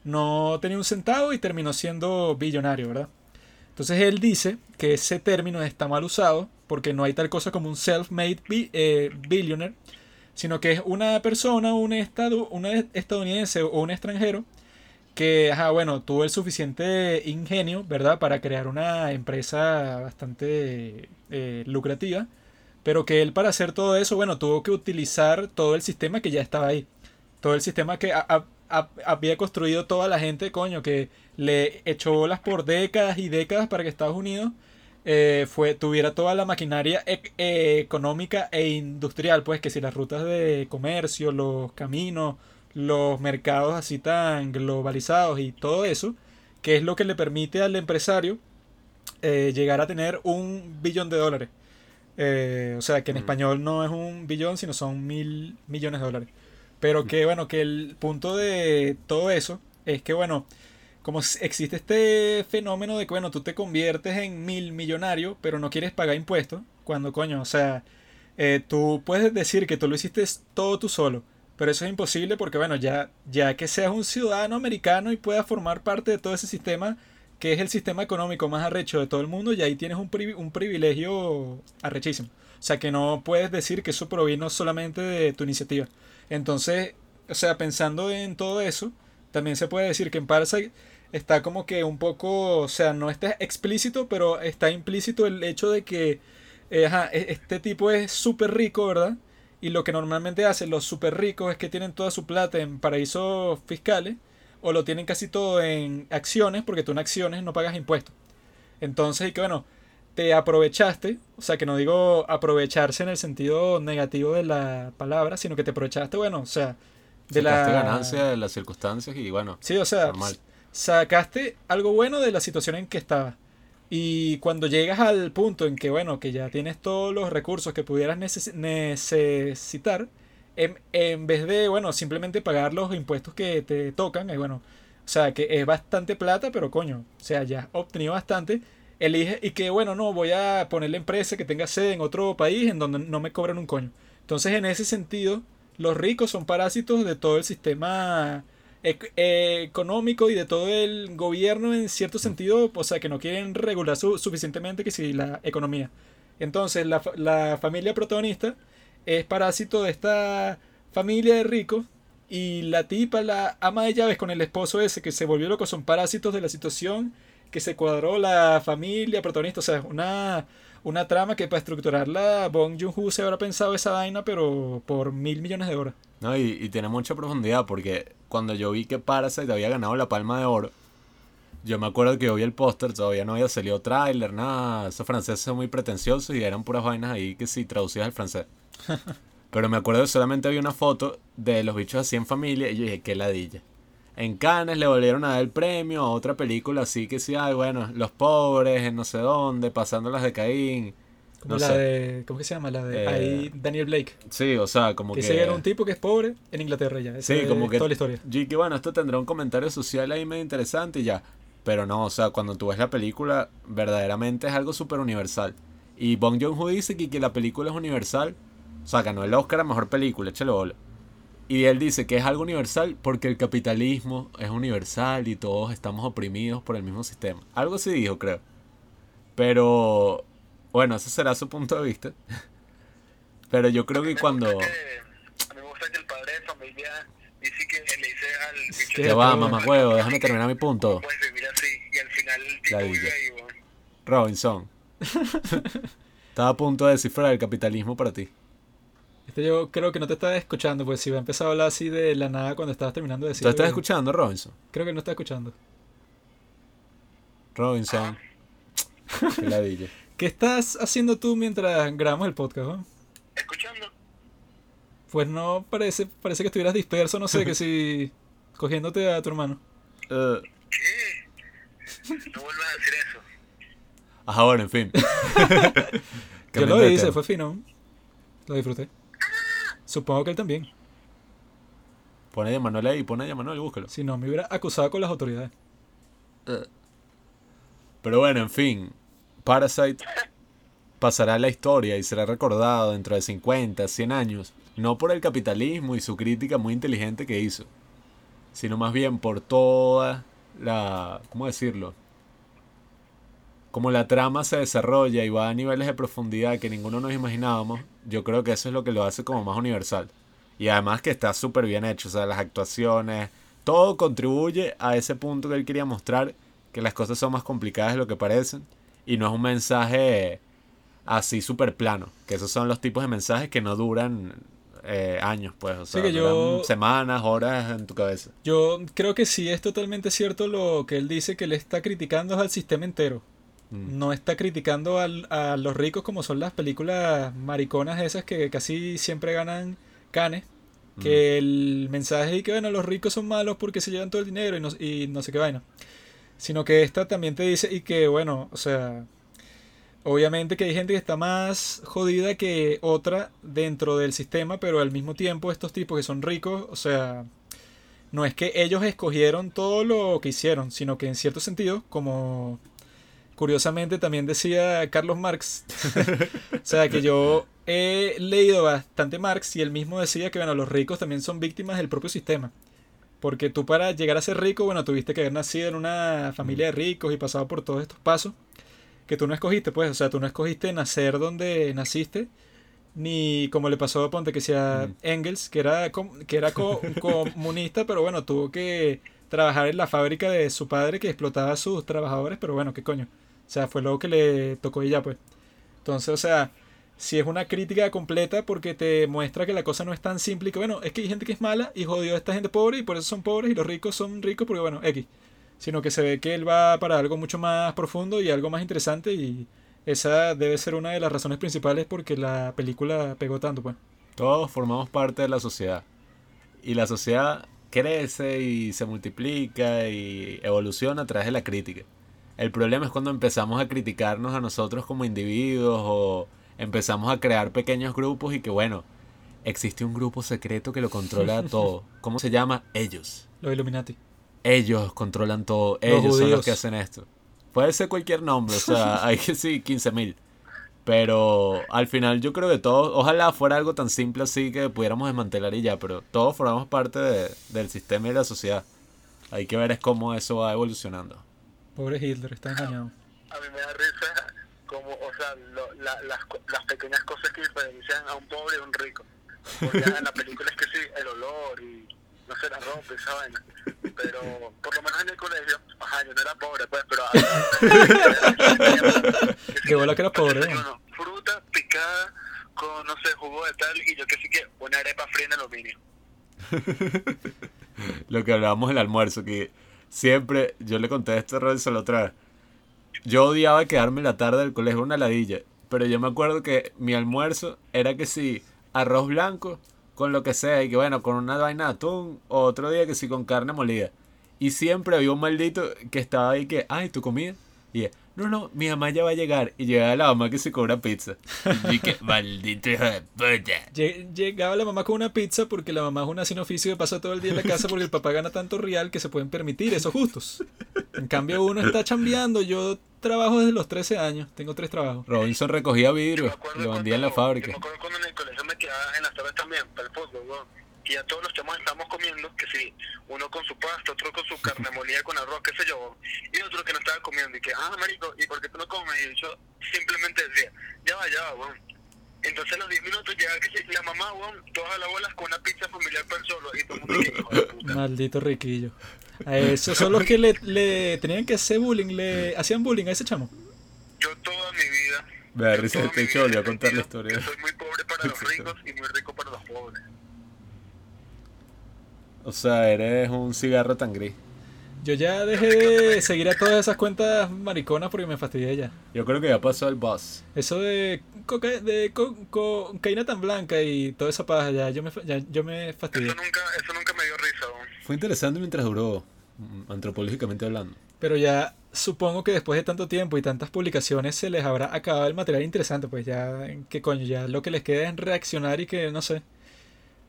No tenía un centavo y terminó siendo billonario, ¿verdad? Entonces él dice que ese término está mal usado porque no hay tal cosa como un self-made eh, billionaire, sino que es una persona, un estado, un estadounidense o un extranjero que, ajá, bueno, tuvo el suficiente ingenio, ¿verdad?, para crear una empresa bastante eh, lucrativa, pero que él para hacer todo eso, bueno, tuvo que utilizar todo el sistema que ya estaba ahí, todo el sistema que había construido toda la gente, coño, que le echó bolas por décadas y décadas para que Estados Unidos eh, fue, tuviera toda la maquinaria ec- eh, económica e industrial, pues que si las rutas de comercio, los caminos, los mercados así tan globalizados y todo eso, que es lo que le permite al empresario eh, llegar a tener un billón de dólares. Eh, o sea, que en español no es un billón, sino son mil millones de dólares. Pero que bueno, que el punto de todo eso es que bueno, como existe este fenómeno de que bueno, tú te conviertes en mil millonario, pero no quieres pagar impuestos, cuando coño, o sea, eh, tú puedes decir que tú lo hiciste todo tú solo, pero eso es imposible porque bueno, ya, ya que seas un ciudadano americano y puedas formar parte de todo ese sistema, que es el sistema económico más arrecho de todo el mundo, y ahí tienes un, un privilegio arrechísimo. O sea, que no puedes decir que eso provino solamente de tu iniciativa. Entonces, o sea, pensando en todo eso, también se puede decir que en Parasite está como que un poco, o sea, no está explícito, pero está implícito el hecho de que eh, ajá, e- este tipo es súper rico, ¿verdad? Y lo que normalmente hacen los súper ricos es que tienen toda su plata en paraísos fiscales o lo tienen casi todo en acciones, porque tú en acciones no pagas impuestos. Entonces, y que bueno, te aprovechaste, o sea, que no digo aprovecharse en el sentido negativo de la palabra, sino que te aprovechaste, bueno, o sea, de Sacaste la ganancia de las circunstancias y bueno, Sí, o sea, Normal. sacaste algo bueno de la situación en que estabas. Y cuando llegas al punto en que, bueno, que ya tienes todos los recursos que pudieras neces- necesitar, en, en vez de, bueno, simplemente pagar los impuestos que te tocan, es bueno, o sea, que es bastante plata, pero coño, o sea, ya has obtenido bastante, elige y que, bueno, no, voy a poner la empresa que tenga sede en otro país en donde no me cobran un coño. Entonces, en ese sentido, los ricos son parásitos de todo el sistema ec- eh, económico y de todo el gobierno en cierto sentido, o sea, que no quieren regular su- suficientemente que si la economía. Entonces, la, la familia protagonista es parásito de esta familia de ricos y la tipa, la ama de llaves con el esposo ese que se volvió loco, son parásitos de la situación que se cuadró la familia protagonista, o sea, es una, una trama que para estructurarla Bong Joon-ho se habrá pensado esa vaina, pero por mil millones de horas. no, y, y tiene mucha profundidad porque cuando yo vi que Parasite había ganado la Palma de Oro, yo me acuerdo que yo vi el póster, todavía no había salido tráiler, nada, esos franceses son muy pretenciosos y eran puras vainas ahí que sí traducidas al francés. Pero me acuerdo que solamente había una foto de los bichos así en familia y yo dije, qué ladilla. En Cannes le volvieron a dar el premio a otra película así que sí, ay, bueno, los pobres en no sé dónde, pasándolas de Caín. Como No la sé. de. ¿Cómo que se llama? La de Eh, ahí Daniel Blake. Sí, o sea, como Que que... era un tipo que es pobre en Inglaterra ya. Sí, como que... Toda la historia. Y que bueno, esto tendrá un comentario social ahí medio interesante y ya. Pero no, o sea, cuando tú ves la película, verdaderamente es algo súper universal. Y Bong Joon-ho dice que, que la película es universal. O sea, ganó el Oscar a Mejor Película, échale bola. Y él dice que es algo universal porque el capitalismo es universal y todos estamos oprimidos por el mismo sistema. Algo así dijo, creo. Pero, bueno, ese será su punto de vista. Pero yo creo que cuando... a mí me gusta que el padre de familia dice que le dice al Que va, mamá huevo, déjame terminar mi punto. Puedes vivir así y al final el tipo La. Robinson. Estaba a punto de descifrar el capitalismo para ti. Este yo creo que no te estaba escuchando, pues si va a empezar a hablar así de la nada cuando estabas terminando de decir. ¿Tú estás escuchando, Robinson? Creo que no está escuchando. Robinson. Qué ladilla. ¿Qué estás haciendo tú mientras grabamos el podcast? no? Escuchando. Pues no parece, parece que estuvieras disperso, no sé, que si cogiéndote a tu hermano. Eh, ¿Qué? No vuelvas a decir eso. ajá, bueno, en fin. Yo lo de hice, fue fino. Lo disfruté. Supongo que él también. Pone a Manuel ahí, pone a Manuel, búscalo. Si no, me hubiera acusado con las autoridades. Pero bueno, en fin. Parasite pasará a la historia y será recordado dentro de 50, 100 años. No por el capitalismo y su crítica muy inteligente que hizo. Sino más bien por toda la... ¿Cómo decirlo? Como la trama se desarrolla y va a niveles de profundidad que ninguno nos imaginábamos, yo creo que eso es lo que lo hace como más universal. Y además que está súper bien hecho, o sea, las actuaciones, todo contribuye a ese punto que él quería mostrar, que las cosas son más complicadas de lo que parecen, y no es un mensaje así súper plano, que esos son los tipos de mensajes que no duran eh, años, pues, o sea, que yo- duran semanas, horas en tu cabeza. Yo creo que sí es totalmente cierto lo que él dice que le está criticando al sistema entero. Mm. No está criticando al- a los ricos como son las películas mariconas esas que casi siempre ganan canes. Que el mensaje es que bueno, los ricos son malos porque se llevan todo el dinero y no, y no sé qué vaina. Sino que esta también te dice y que bueno, o sea, obviamente que hay gente que está más jodida que otra dentro del sistema, pero al mismo tiempo estos tipos que son ricos, o sea, no es que ellos escogieron todo lo que hicieron, sino que en cierto sentido, como curiosamente también decía Carlos Marx, o sea, que yo he leído bastante Marx y él mismo decía que, bueno, los ricos también son víctimas del propio sistema. Porque tú para llegar a ser rico, bueno, tuviste que haber nacido en una familia de ricos y pasado por todos estos pasos que tú no escogiste, pues, o sea, tú no escogiste nacer donde naciste, ni como le pasó a Ponte que sea Mm. Engels, que era, que era co- comunista, pero bueno, tuvo que trabajar en la fábrica de su padre que explotaba a sus trabajadores, pero bueno, qué coño. O sea, fue lo que le tocó y ya, pues. Entonces, o sea, si es una crítica completa porque te muestra que la cosa no es tan simple y que, bueno, es que hay gente que es mala y jodió a esta gente pobre y por eso son pobres y los ricos son ricos porque, bueno, X. Sino que se ve que él va para algo mucho más profundo y algo más interesante y esa debe ser una de las razones principales porque la película pegó tanto, pues. Todos formamos parte de la sociedad. y la sociedad crece y se multiplica y evoluciona a través de la crítica. El problema es cuando empezamos a criticarnos a nosotros como individuos o empezamos a crear pequeños grupos y que bueno, existe un grupo secreto que lo controla todo. ¿Cómo se llama? Ellos. Los Illuminati. Ellos controlan todo. Los Ellos son los que hacen esto. Puede ser cualquier nombre, o sea, hay que sí, 15.000. Pero al final yo creo que todos, ojalá fuera algo tan simple así que pudiéramos desmantelar y ya, pero todos formamos parte de- del sistema y de la sociedad. Hay que ver es cómo eso va evolucionando. Pobre Hitler, está engañado. A mí me da risa como, o sea, lo- la- las, las pequeñas cosas que diferencian a un pobre de un rico. Porque en la película es que sí, el olor y no sé, la ropa y esa vaina. Pero por lo menos en el colegio, ajá, yo no era pobre, pues, pero... Qué bola que eras pobre, Fruta picada con, no sé, jugo de tal y yo que sí que una arepa fría en aluminio. Lo que hablábamos en el almuerzo, que siempre, yo le conté esto a Robinson la otra vez. Yo odiaba quedarme la tarde del colegio una ladilla, pero yo me acuerdo que mi almuerzo era que si arroz blanco con lo que sea, y que bueno, con una vaina de atún, otro día que sí con carne molida. Y siempre había un maldito que estaba ahí que, ay, ¿tu comida? Y no, no, mi mamá ya va a llegar. Y llegaba la mamá que se cobra pizza. Y que, maldito hijo de puta. Lle- Llegaba la mamá con una pizza porque la mamá es una sin oficio que pasa todo el día en la casa porque el papá gana tanto real que se pueden permitir esos justos. En cambio uno está chambeando, yo trabajo desde los 13 años, tengo tres trabajos. Robinson recogía vidrio y lo vendía en la fábrica. Yo me acuerdo cuando en el colegio me quedaba en las tardes también, para el fútbol, weón. Que ya todos los chamos estábamos comiendo, que sí, uno con su pasta, otro con su carne molida con arroz, qué sé yo, y otro que no estaba comiendo, y que, ah, marico, ¿y por qué tú no comes? Y yo simplemente decía, ya va, ya va, weón. Entonces a los 10 minutos llegaba que la mamá, weón, todas las bolas con una pizza familiar para el solo, y todo el mundo que, hijo de puta. Maldito riquillo. A esos son los que le, le tenían que hacer bullying, le hacían bullying a ese chamo. Yo toda mi vida Me da risa este vida volvió a contar la historia. Soy muy pobre para los ricos y muy rico para los pobres. O sea, eres un cigarro tan gris. Yo ya dejé de seguir a todas esas cuentas mariconas porque me fastidié ya. Yo creo que ya pasó el boss. Eso de, coca de co- co- cocaína tan blanca y toda esa paja, ya yo me, ya, yo me fastidié. Eso nunca, eso nunca me dio risa, weón. Fue interesante mientras duró, mm, antropológicamente hablando. Pero ya supongo que después de tanto tiempo y tantas publicaciones se les habrá acabado el material interesante, pues ya, ¿qué coño? Ya lo que les queda es reaccionar y que, no sé.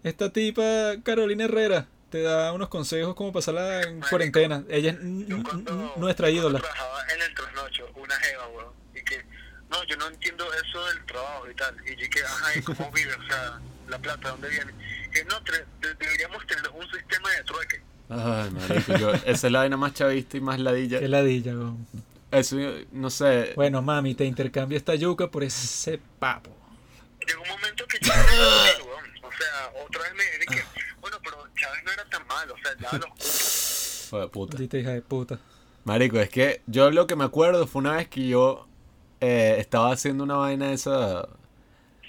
Esta tipa, Carolina Herrera, te da unos consejos como pasarla en cuarentena. Ella es Yo cuando, nuestra ídola. trabajaba en el trasnocho, una jeva, weón, y que, no, yo no entiendo eso del trabajo y tal. Y yo que, ajá, ¿y cómo vive? O sea, la plata, ¿dónde viene? Que no, tre- de- deberíamos tener un sistema de trueque. Ay, marico, yo, esa es la vaina más chavista y más ladilla. Qué ladilla, weón. Eso, no sé. Bueno, mami, te intercambio esta yuca por ese papo. Llegó un momento que yo no sé, weón. O sea, otra vez me dije que, Chávez no era tan malo, o sea, ya los de puta. Maldita hija de puta. Marico, es que yo lo que me acuerdo fue una vez que yo eh, estaba haciendo una vaina de esa.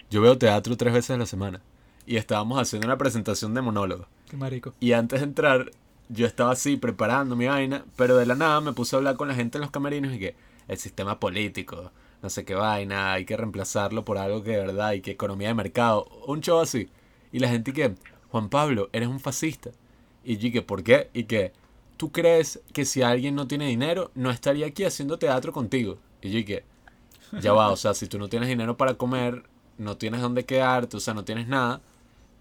Yo veo teatro tres veces a la semana. Y estábamos haciendo una presentación de monólogo. Qué marico. Y antes de entrar, yo estaba así preparando mi vaina, pero de la nada me puse a hablar con la gente en los camerinos y que el sistema político, no sé qué vaina, hay que reemplazarlo por algo que de verdad, y que economía de mercado, un show así. Y la gente que, Juan Pablo, eres un fascista. Y yo que, ¿por qué? Y que, ¿tú crees que si alguien no tiene dinero, no estaría aquí haciendo teatro contigo? Y yo que, ya va, o sea, si tú no tienes dinero para comer, no tienes dónde quedarte, o sea, no tienes nada,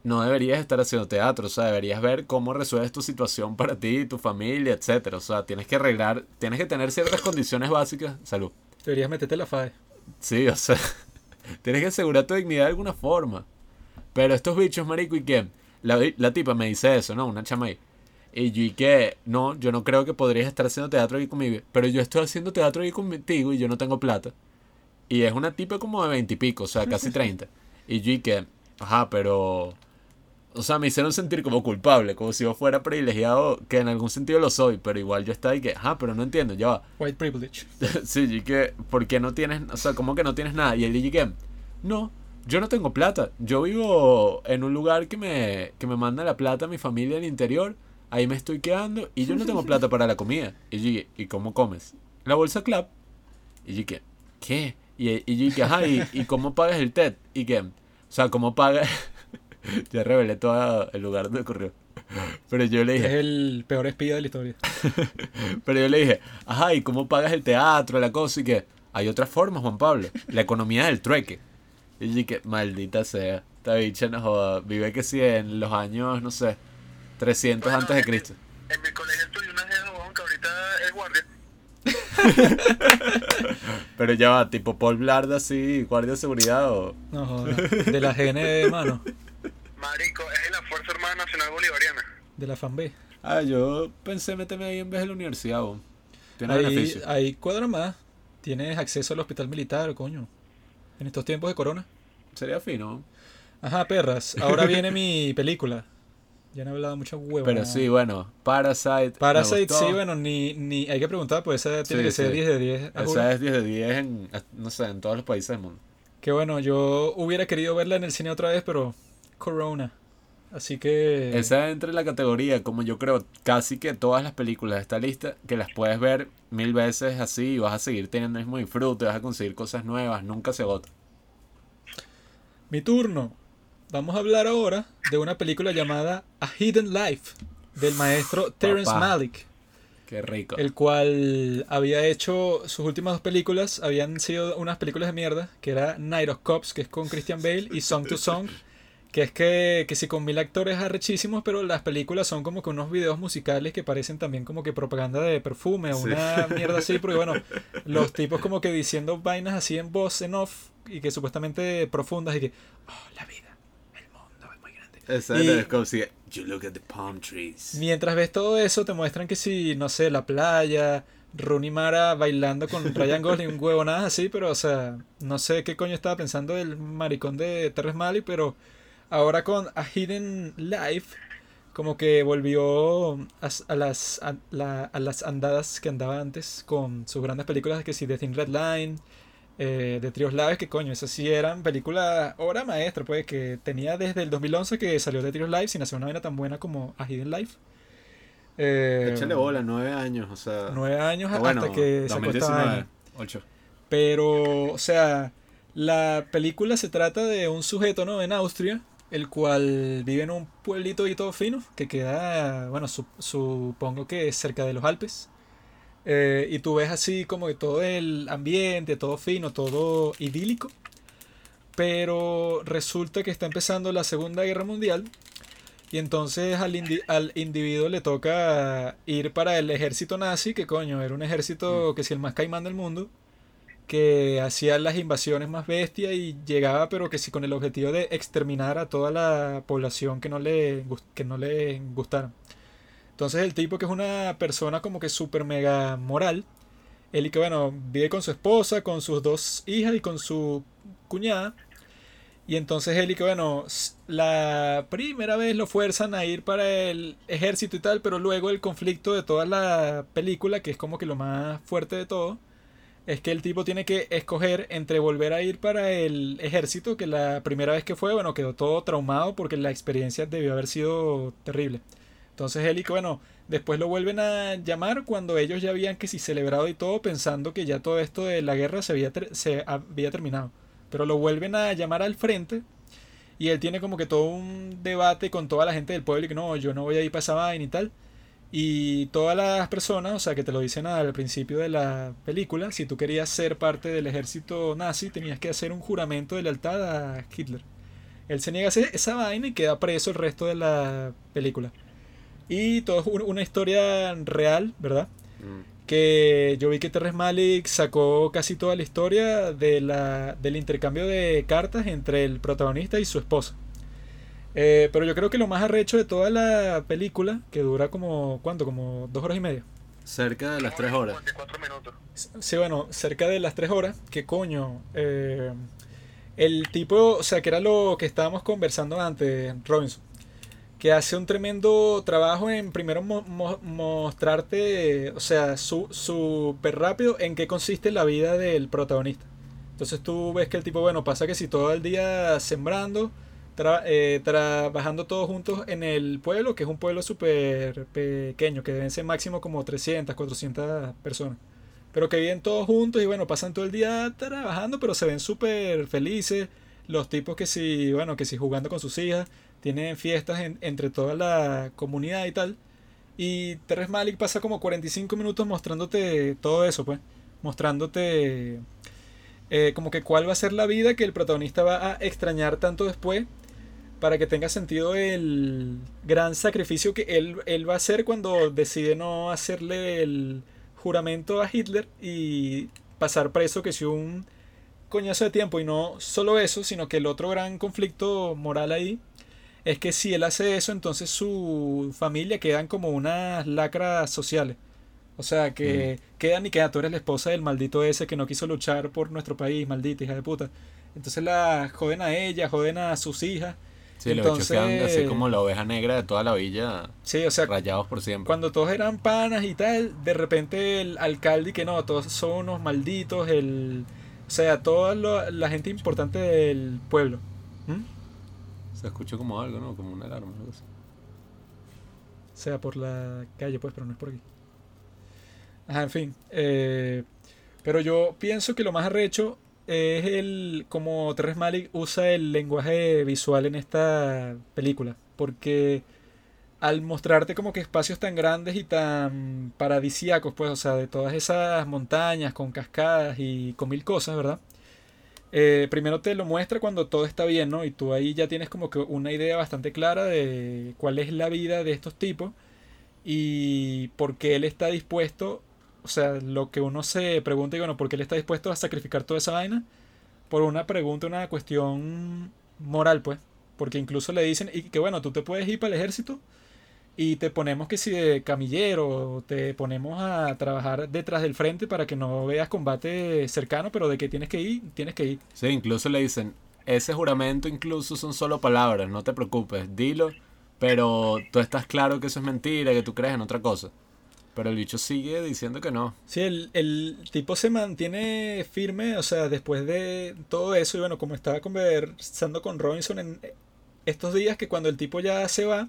no deberías estar haciendo teatro, o sea, deberías ver cómo resuelves tu situación para ti, tu familia, etcétera. O sea, tienes que arreglar, tienes que tener ciertas condiciones básicas. Salud. Deberías meterte la FAE. Sí, o sea, tienes que asegurar tu dignidad de alguna forma. Pero estos bichos, marico, ¿y qué? La, la tipa me dice eso, ¿no? Una chama ahí. Y yo, ¿y qué? No, yo no creo que podrías estar haciendo teatro aquí conmigo. Pero yo estoy haciendo teatro aquí contigo y yo no tengo plata. Y es una tipa como de veintipico, o sea, casi treinta. Y yo, ¿y qué? Ajá, pero... O sea, me hicieron sentir como culpable, como si yo fuera privilegiado, que en algún sentido lo soy, pero igual yo estaba y que, ajá, pero no entiendo, ya va. White privilege. sí, y que, ¿por qué no tienes, o sea, cómo que no tienes nada? Y él dije que, no, yo no tengo plata, yo vivo en un lugar que me, que me manda la plata a mi familia del interior, ahí me estoy quedando y yo no tengo plata para la comida. Y yo dije, ¿y cómo comes? La bolsa clap. Y yo dije, ¿qué? Y, y yo dije, ajá, ¿y, ¿y cómo pagas el TED? Y que, o sea, ¿cómo pagas? ya revelé todo el lugar donde ocurrió. Pero yo le Es dije, el peor espía de la historia. pero yo le dije, ajá, ¿y cómo pagas el teatro, la cosa? Y que hay otras formas, Juan Pablo. La economía es el trueque. Y yo dije, maldita sea, esta bicha no joda. Vive que sí en los años, no sé, 300 Bueno, antes de en mi- Cristo. En mi colegio estudié una jefa, weón, que ahorita es guardia. Pero ya va, tipo Paul Blard así, guardia de seguridad o... No joda. De la GN, mano. Marico, es de la Fuerza Armada Nacional Bolivariana. De la FANB. Ah, yo pensé meterme ahí en vez de la universidad, bo. Tiene Ahí, beneficio. ahí cuadra más. Tienes acceso al hospital militar, coño. En estos tiempos de corona. Sería fino. Ajá, perras. Ahora viene mi película. Ya no he hablado mucho huevo. Pero sí, bueno, Parasite. Parasite, sí, bueno, ni, ni hay que preguntar, pues esa tiene Sí, que ser sí. 10 de 10. a juro. Esa es 10 de 10 en, no sé, en todos los países del mundo. Que bueno, yo hubiera querido verla en el cine otra vez, pero Corona. Así que... Esa entra en la categoría, como yo creo, casi que todas las películas de esta lista, que las puedes ver mil veces así y vas a seguir teniendo el mismo disfrute, vas a conseguir cosas nuevas, nunca se agota. Mi turno. Vamos a hablar ahora de una película llamada A Hidden Life del maestro Terrence Papá. Malick, Qué rico. el cual había hecho sus últimas dos películas, habían sido unas películas de mierda, que era Night of Cops, que es con Christian Bale, y Song to Song, que es que, que sí con mil actores arrechísimos, pero las películas son como que unos videos musicales que parecen también como que propaganda de perfume o Sí. una mierda así, porque bueno, los tipos como que diciendo vainas así en voz, en off, y que supuestamente profundas, y que, oh, la vida, el mundo es muy grande. Y- es como si, you look at the palm trees. Mientras ves todo eso, te muestran que si, no sé, la playa, Rooney Mara bailando con Ryan Gosling, un huevo, nada así, pero, o sea, no sé qué coño estaba pensando el maricón de Terrence Malick, pero ahora con A Hidden Life, como que volvió a, a las, a, la- a las andadas que andaba antes con sus grandes películas, que si The Thin Red Line, eh, de Trios Laves, que coño, esas sí eran películas, obra maestra, pues, que tenía desde el 2011 que salió de Trios Live sin hacer una vaina tan buena como A Hidden Life. Eh, Échale bola, nueve años, o sea. Nueve años bueno, hasta que sacó esta 2019, vaina. ocho. Pero, o sea, la película se trata de un sujeto, ¿no? En Austria, el cual vive en un pueblito y todo fino, que queda, bueno, su- supongo que es cerca de los Alpes. Eh, y tú ves así como que todo el ambiente, todo fino, todo idílico. Pero resulta que está empezando la Segunda Guerra Mundial. Y entonces al, indi- al individuo le toca ir para el ejército nazi, que coño, era un ejército que si el más caimán del mundo que hacía las invasiones más bestias y llegaba pero que sí con el objetivo de exterminar a toda la población que no le, que no le gustara. Entonces el tipo que es una persona como que súper mega moral, él y que bueno, vive con su esposa, con sus dos hijas y con su cuñada. Y entonces él y que bueno, la primera vez lo fuerzan a ir para el ejército y tal, pero luego el conflicto de toda la película, que es como que lo más fuerte de todo, es que el tipo tiene que escoger entre volver a ir para el ejército, que la primera vez que fue, bueno, quedó todo traumado porque la experiencia debió haber sido terrible. Entonces él y que bueno, después lo vuelven a llamar cuando ellos ya habían que si celebrado y todo, pensando que ya todo esto de la guerra se había, se había terminado. Pero lo vuelven a llamar al frente y él tiene como que todo un debate con toda la gente del pueblo y que no, yo no voy a ir para esa y tal. Y todas las personas, o sea, que te lo dicen al principio de la película, si tú querías ser parte del ejército nazi, tenías que hacer un juramento de lealtad a Hitler. Él se niega a hacer esa vaina y queda preso el resto de la película. Y todo es un- una historia real, ¿verdad? Mm. que yo vi que Terrence Malick sacó casi toda la historia de la, del intercambio de cartas entre el protagonista y su esposa. Eh, pero yo creo que lo más arrecho de toda la película, que dura como, ¿cuánto? Como dos horas y media. Cerca de las tres horas. 54 minutos. Sí, bueno, cerca de las tres horas, que coño. eh, el tipo, o sea, que era lo que estábamos conversando antes, Robinson, que hace un tremendo trabajo en primero mo- mo- mostrarte, o sea, su- súper rápido en qué consiste la vida del protagonista. Entonces tú ves que el tipo, bueno, pasa que si todo el día sembrando, eh, trabajando todos juntos en el pueblo, que es un pueblo súper pequeño, que deben ser máximo como 300, 400 personas pero que viven todos juntos y bueno, pasan todo el día trabajando, pero se ven súper felices. Los tipos que sí, bueno, que sí jugando con sus hijas, tienen fiestas en- entre toda la comunidad y tal. Y Terrence Malick pasa como 45 minutos mostrándote todo eso, pues. Mostrándote eh, como que cuál va a ser la vida que el protagonista va a extrañar tanto después para que tenga sentido el gran sacrificio que él, él va a hacer cuando decide no hacerle el juramento a Hitler y pasar preso que si un coñazo de tiempo y no solo eso, sino que el otro gran conflicto moral ahí es que si él hace eso, entonces su familia quedan como unas lacras sociales. O sea, que quedan y queda, tú eres la esposa del maldito ese que no quiso luchar por nuestro país, maldita hija de puta. Entonces la joden a ella, joden a sus hijas. Sí, los Entonces- así como la oveja negra de toda la villa, Sí, o sea, rayados por siempre. cuando todos eran panas y tal, de repente el alcalde que no, todos son unos malditos, el... O sea, toda lo- la gente importante del pueblo. ¿Mm? Se escucha como algo, ¿no? Como una alarma. algo así. O sea, por la calle, pues, pero no es por aquí. Ajá, en fin. eh, pero yo pienso que lo más arrecho es el como Terrence Malick usa el lenguaje visual en esta película. Porque al mostrarte como que espacios tan grandes y tan paradisíacos, pues, o sea, de todas esas montañas con cascadas y con mil cosas, ¿verdad? Eh, primero te lo muestra cuando todo está bien, ¿no? Y tú ahí ya tienes como que una idea bastante clara de cuál es la vida de estos tipos y por qué él está dispuesto, o sea, lo que uno se pregunta y bueno, ¿por qué él está dispuesto a sacrificar toda esa vaina? Por una pregunta, una cuestión moral, pues. Porque incluso le dicen, y que bueno, tú te puedes ir para el ejército y te ponemos que si de camillero, te ponemos a trabajar detrás del frente para que no veas combate cercano, pero de que tienes que ir, tienes que ir. Sí, incluso le dicen, ese juramento incluso son solo palabras, no te preocupes, dilo, pero tú estás claro que eso es mentira, que tú crees en otra cosa. Pero el bicho sigue diciendo que no. Sí, el, el tipo se mantiene firme, o sea, después de todo eso, y bueno, como estaba conversando con Robinson en estos días, que cuando el tipo ya se va,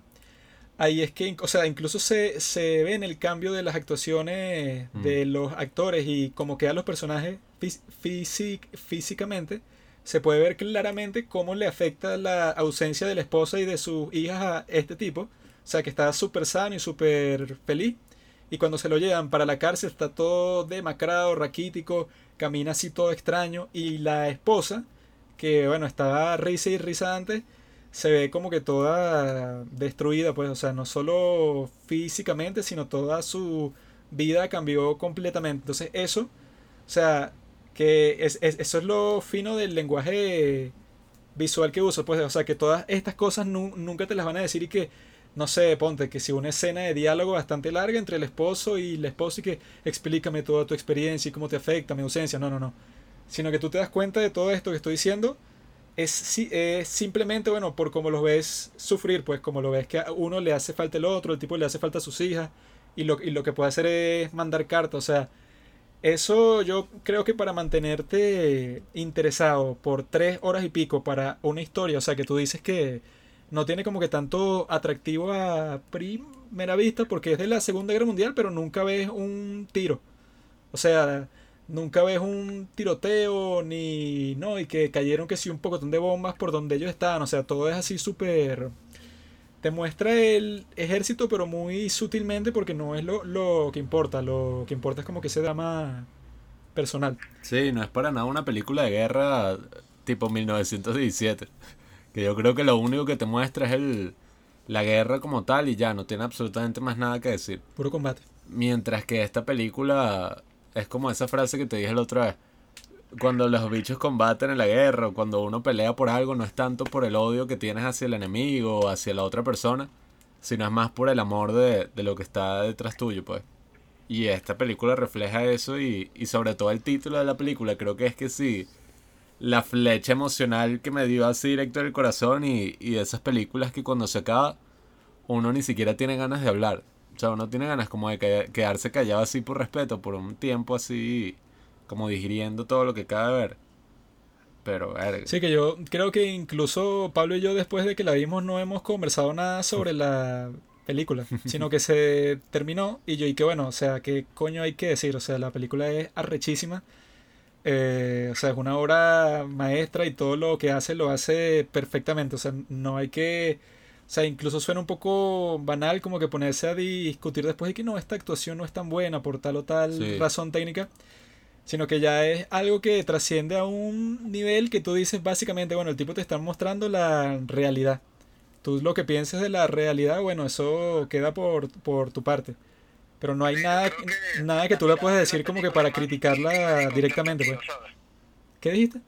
ahí es que, o sea, incluso se, se ve en el cambio de las actuaciones Mm. de los actores y como quedan los personajes fís- físic- físicamente, se puede ver claramente cómo le afecta la ausencia de la esposa y de sus hijas a este tipo. O sea, que está súper sano y súper feliz. Y cuando se lo llevan para la cárcel está todo demacrado, raquítico, camina así todo extraño. Y la esposa, que bueno, estaba risa y risa antes, se ve como que toda destruida, pues, o sea, no solo físicamente, sino toda su vida cambió completamente. Entonces eso, o sea, que es, es- eso es lo fino del lenguaje visual que uso, pues, o sea, que todas estas cosas nu- nunca te las van a decir y que, no sé, ponte que si una escena de diálogo bastante larga entre el esposo y la esposa y que explícame toda tu experiencia y cómo te afecta mi ausencia, no, no, no, sino que tú te das cuenta de todo esto que estoy diciendo es, es simplemente, bueno, por cómo lo ves sufrir, pues como lo ves que a uno le hace falta el otro, el tipo le hace falta a sus hijas, y lo, y lo que puede hacer es mandar cartas, o sea, eso yo creo que para mantenerte interesado por tres horas y pico para una historia, o sea, que tú dices que no tiene como que tanto atractivo a primera vista porque es de la Segunda Guerra Mundial, pero nunca ves un tiro. O sea, nunca ves un tiroteo ni no y que cayeron que sí un pocotón de bombas por donde ellos estaban, o sea, todo es así súper te muestra el ejército pero muy sutilmente porque no es lo, lo que importa, lo que importa es como que ese drama personal. Sí, no es para nada una película de guerra tipo 1917. Que yo creo que lo único que te muestra es el, la guerra como tal y ya, no tiene absolutamente más nada que decir. Puro combate. Mientras que esta película es como esa frase que te dije la otra vez. Cuando los bichos combaten en la guerra o cuando uno pelea por algo, no es tanto por el odio que tienes hacia el enemigo o hacia la otra persona, sino es más por el amor de, de lo que está detrás tuyo, pues. Y esta película refleja eso y, y sobre todo el título de la película, creo que es que sí, la flecha emocional que me dio así directo del corazón y, y esas películas que cuando se acaba, uno ni siquiera tiene ganas de hablar. O sea, uno tiene ganas como de que- quedarse callado así por respeto, por un tiempo así, como digiriendo todo lo que acaba de ver. Pero, verga. Sí, que yo creo que incluso Pablo y yo después de que la vimos no hemos conversado nada sobre la película, sino que se terminó y yo y que bueno, o sea, ¿qué coño hay que decir? O sea, la película es arrechísima. Eh, o sea, es una obra maestra y todo lo que hace lo hace perfectamente. O sea, no hay que O sea, incluso suena un poco banal como que ponerse a discutir después de que no, esta actuación no es tan buena por tal o tal Sí. razón técnica, sino que ya es algo que trasciende a un nivel que tú dices básicamente, bueno, el tipo te está mostrando la realidad. Tú lo que pienses de la realidad, bueno, eso queda por, por tu parte. Pero no hay Sí, nada, que nada que tú le puedas decir como que para criticarla directamente, pues. ¿Qué dijiste?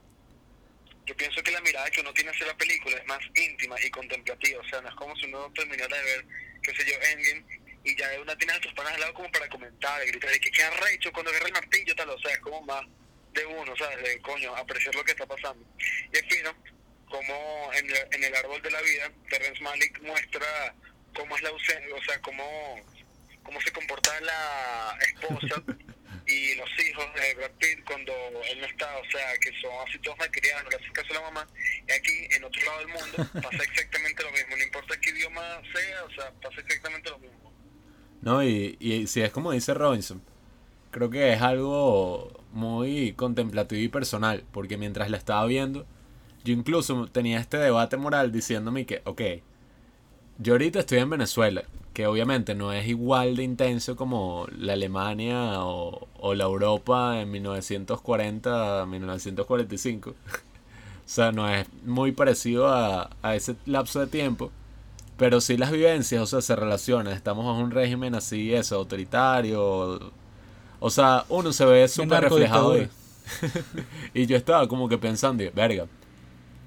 Yo pienso que la mirada que uno tiene hacia la película es más íntima y contemplativa. O sea, no es como si uno terminara de ver, qué sé yo, Endgame y ya una tiene a tus panas al lado como para comentar, y gritar, y que qué arrecho cuando agarra el martillo, tal. O sea, es como más de uno, ¿sabes? De coño, apreciar lo que está pasando. Y es fino como en el, en el árbol de la vida, Terrence Malick muestra cómo es la ausencia, o sea, cómo, cómo se comporta la esposa y los hijos de Brad Pitt cuando él no está, o sea, que son así todos malcriados, no le hacen caso a la mamá. Y aquí, en otro lado del mundo, pasa exactamente lo mismo, no importa qué idioma sea, o sea, pasa exactamente lo mismo. No, y, y si es como dice Robinson, creo que es algo muy contemplativo y personal, porque mientras la estaba viendo, yo incluso tenía este debate moral diciéndome que, ok, yo ahorita estoy en Venezuela, que obviamente no es igual de intenso como la Alemania o, o la Europa en 1940 a 1945. o sea, no es muy parecido a, a ese lapso de tiempo. Pero sí las vivencias, o sea, se relacionan. Estamos bajo un régimen así, eso, autoritario. O sea, uno se ve súper reflejado ahí. y yo estaba como que pensando, verga,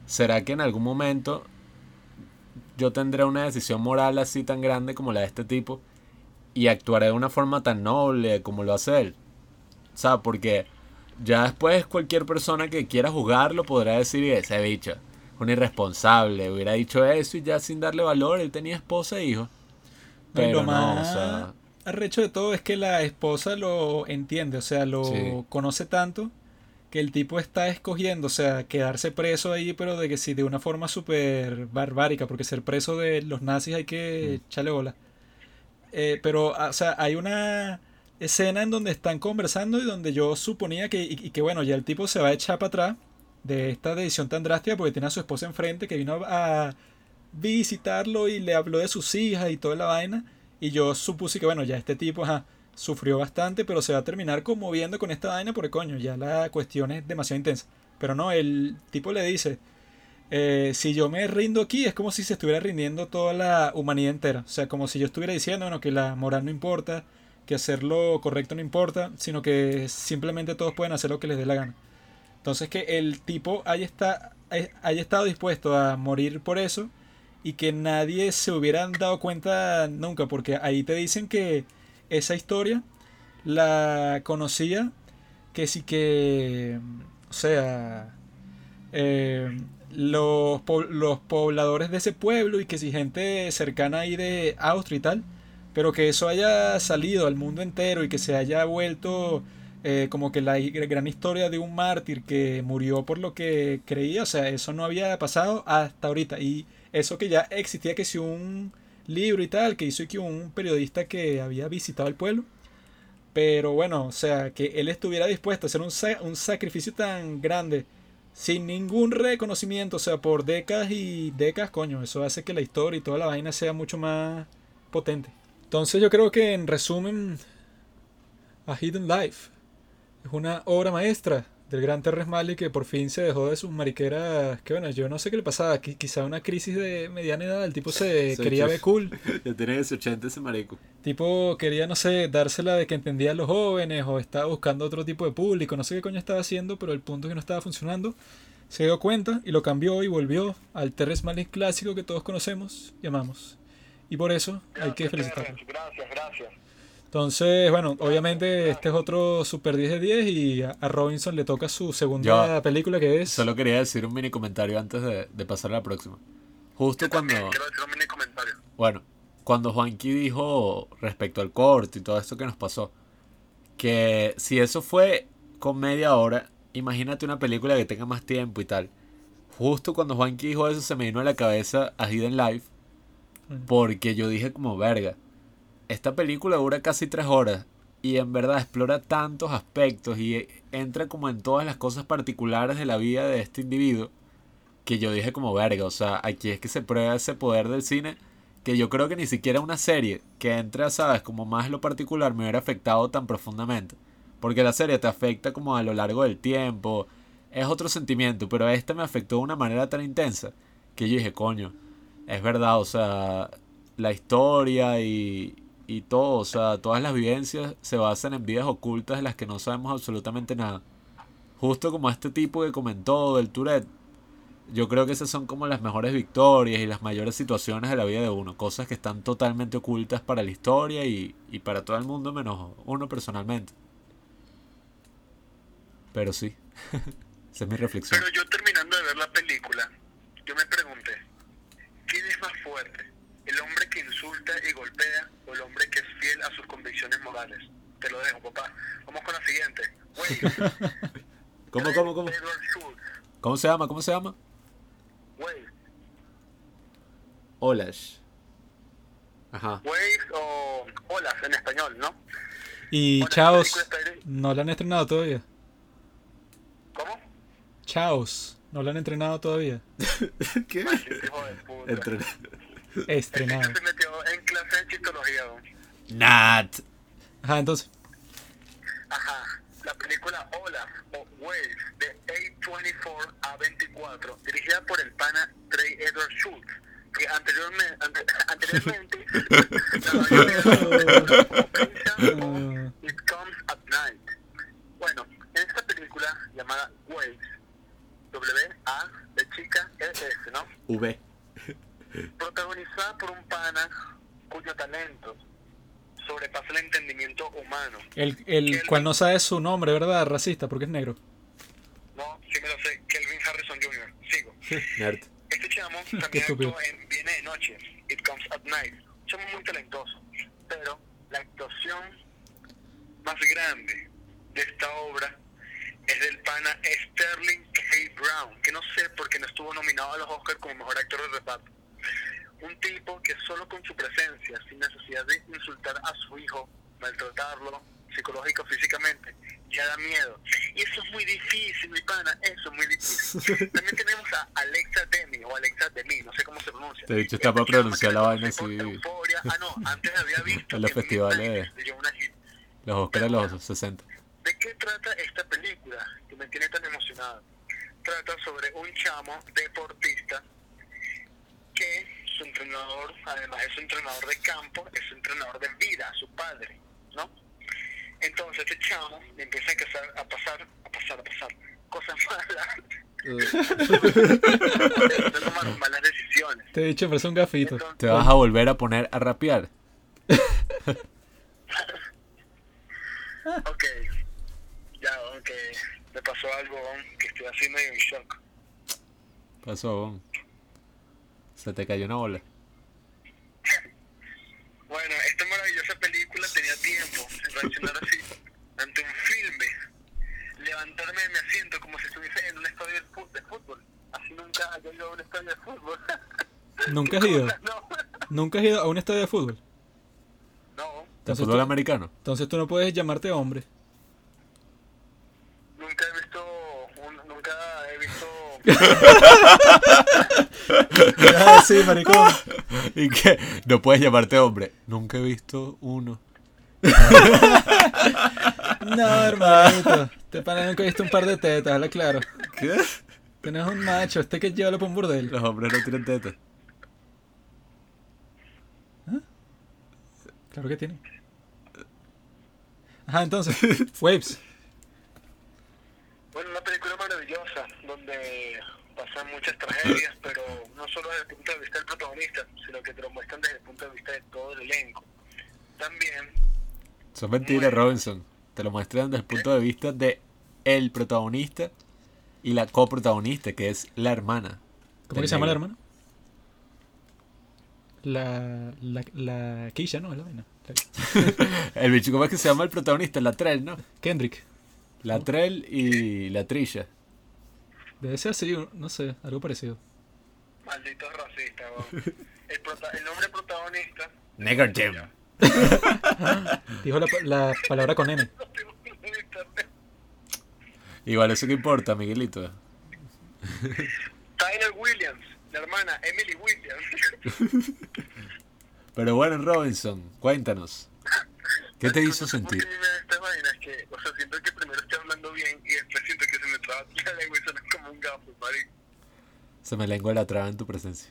¿será que en algún momento yo tendré una decisión moral así tan grande como la de este tipo? Y actuaré de una forma tan noble como lo hace él. O sea, porque ya después cualquier persona que quiera juzgarlo podrá decir, ese bicho, un irresponsable, hubiera dicho eso y ya sin darle valor, él tenía esposa e hijos. Y Pero lo no, más o sea, arrecho de todo es que la esposa lo entiende, o sea, lo Sí. conoce tanto que el tipo está escogiendo, o sea, quedarse preso ahí, pero de que sí, de una forma súper barbárica, porque ser preso de los nazis hay que Mm. echarle bola. Eh, pero, ah, o sea, hay una escena en donde están conversando y donde yo suponía que, y, y que bueno, ya el tipo se va a echar para atrás de esta decisión tan drástica porque tiene a su esposa enfrente que vino a visitarlo y le habló de sus hijas y toda la vaina. Y yo supuse que, bueno, ya este tipo ajá, sufrió bastante, pero se va a terminar conmoviendo con esta vaina porque, coño, ya la cuestión es demasiado intensa. Pero no, el tipo le dice, eh, si yo me rindo aquí es como si se estuviera rindiendo toda la humanidad entera. O sea, como si yo estuviera diciendo, que la moral no importa, que hacer lo correcto no importa, sino que simplemente todos pueden hacer lo que les dé la gana. Entonces que el tipo haya, está, haya estado dispuesto a morir por eso y que nadie se hubiera dado cuenta nunca, porque ahí te dicen que esa historia la conocía, que sí que, o sea, eh, los, los pobladores de ese pueblo y que si gente cercana ahí de Austria y tal, pero que eso haya salido al mundo entero y que se haya vuelto eh, como que la gran historia de un mártir que murió por lo que creía, o sea, eso no había pasado hasta ahorita. Y eso que ya existía, que si un libro y tal, que hizo que un periodista que había visitado el pueblo. Pero bueno, o sea, que él estuviera dispuesto a hacer un, sa- un sacrificio tan grande sin ningún reconocimiento, o sea, por décadas y décadas, coño, eso hace que la historia y toda la vaina sea mucho más potente. Entonces yo creo que en resumen, A Hidden Life es una obra maestra del gran Terrence Malick que por fin se dejó de sus mariqueras, que bueno, yo no sé qué le pasaba, qui- quizá una crisis de mediana edad, el tipo se quería ver cool, ya tiene ese 80 ese marico. tipo quería, no sé, dársela de que entendía a los jóvenes o estaba buscando otro tipo de público, no sé qué coño estaba haciendo, pero el punto es que no estaba funcionando. Se dio cuenta y lo cambió y volvió al Terrence Malick clásico que todos conocemos y amamos. Y por eso hay que felicitarlo. Gracias, gracias. Entonces, bueno, obviamente este es otro Super 10 de 10 y a Robinson le toca su segunda Yo película que es... Solo quería decir un mini comentario antes de, de pasar a la próxima. Justo Yo cuando... quiero decir un mini comentario. Bueno, cuando Juanqui dijo respecto al corte y todo esto que nos pasó, que si eso fue con media hora, imagínate una película que tenga más tiempo y tal. Justo cuando Juanqui dijo eso se me vino a la cabeza a Hidden Life, Mm. porque yo dije como verga, esta película dura casi tres horas y en verdad explora tantos aspectos y entra como en todas las cosas particulares de la vida de este individuo que yo dije como verga, o sea, aquí es que se prueba ese poder del cine que yo creo que ni siquiera una serie que entra, sabes, como más lo particular me hubiera afectado tan profundamente. Porque la serie te afecta como a lo largo del tiempo, es otro sentimiento, pero esta me afectó de una manera tan intensa que yo dije, coño, es verdad, o sea, la historia y, y todo, o sea, todas las vivencias se basan en vidas ocultas de las que no sabemos absolutamente nada. Justo como este tipo que comentó del Tourette, yo creo que esas son como las mejores victorias y las mayores situaciones de la vida de uno, cosas que están totalmente ocultas para la historia y, y para todo el mundo menos uno personalmente. Pero sí, esa es mi reflexión. Pero yo terminando de ver la película, yo me pregunté, ¿quién es más fuerte? ¿El hombre que insulta y golpea o el hombre que es fiel a sus convicciones morales? Te lo dejo, papá. Vamos con la siguiente. Wave. ¿Cómo, cómo, cómo? ¿Cómo se llama? ¿Cómo se llama? Wave. Olash. Ajá. Wave o olas en español, ¿no? Y Bueno, Chaos no la han estrenado todavía. ¿Cómo? Chaos no la han entrenado todavía. ¿Qué? Maldito Estrenado. Se metió en clase de chistología. Nat. Ajá, entonces. Ajá. La película Olas o Waves de A24 A24, dirigida por el pana Trey Edward Schultz, que anteriormente, ante- anteriormente Ah. It Comes at Night. Bueno, en esta película llamada Waves, W A de chica E S, ¿no? V. protagonizada por un pana cuyo talento sobrepasa el entendimiento humano. El, el cual no sabe su nombre, ¿verdad? Racista, porque es negro. No, sí me lo sé, Kelvin Harrison Jr. Sigo. Nerd. Este chamo también actuó en Viene de Noche, It Comes at Night. Chamo muy talentoso, pero la actuación más grande de esta obra es del pana Sterling K. Brown, que no sé por qué no estuvo nominado a los Oscars como mejor actor de reparto. Un tipo que solo con su presencia, sin necesidad de insultar a su hijo, maltratarlo psicológico físicamente, ya da miedo. Y eso es muy difícil, mi pana, eso es muy difícil. También tenemos a Alexa Demi, o Alexa Demi, no sé cómo se pronuncia. Te he dicho, está para pronunciar la vaina así. Ah, no, antes había visto En los festivales. De. Los Oscars de los 60. ¿De qué trata esta película que me tiene tan emocionado? Trata sobre un chamo deportista que su entrenador, además es su entrenador de campo, es su entrenador de vida, su padre, ¿no? Entonces este chamo le empieza a, casar- a pasar, a pasar, a pasar cosas malas, empieza a tomar malas decisiones. Te he dicho, parece un gafito. Entonces, Te vas a volver a poner a rapear. ok, ya, ok, me pasó algo que estoy así medio en shock. Pasó, bon. Se te cayó una bola. Bueno, esta maravillosa película tenía tiempo en reaccionar así ante un filme. Levantarme de mi asiento como si estuviese en un estadio de fútbol. Así nunca haya ido a un estadio de fútbol. ¿Nunca has ido? No, ¿Nunca has ido a un estadio de fútbol? no, ¿De fútbol tú- americano? Entonces tú no puedes llamarte hombre. nunca he visto, un- nunca he visto, Ah, sí, maricón. ¿Y qué? No puedes llamarte hombre. Nunca he visto uno. No, hermanito. Te he visto un par de tetas, habla claro. ¿Qué? Tienes un macho, este que lleva para un burdel. Los hombres no tienen tetas. Claro que tiene. Ajá, entonces, Waves. Bueno, una película maravillosa donde pasan muchas tragedias, pero no solo desde el punto de vista del protagonista, sino que te lo muestran desde el punto de vista de todo el elenco. También Son mentiras, Robinson. Te lo muestran desde el punto de vista de el protagonista y la coprotagonista, que es la hermana. ¿Cómo que se llama la hermana? La. La. La Keisha, ¿no? Es la vaina. El bicho, ¿cómo es que se llama el protagonista? La Trell, ¿no? Kendrick. La Trell y la Trisha. Debe ser así, no sé, algo parecido. malditos racistas, weón. el, prota- el nombre protagonista Nigger Jim. Dijo la, pa- la palabra con N. Igual, eso que importa, Miguelito. Tyler la hermana Emily Williams. Pero bueno, Robinson, cuéntanos. ¿Qué te hizo sentir? Que, o sea, siento que primero estoy hablando bien y después siento que se me traba la lengua y suena como un gafo, marico. Se me lengua la traba en tu presencia.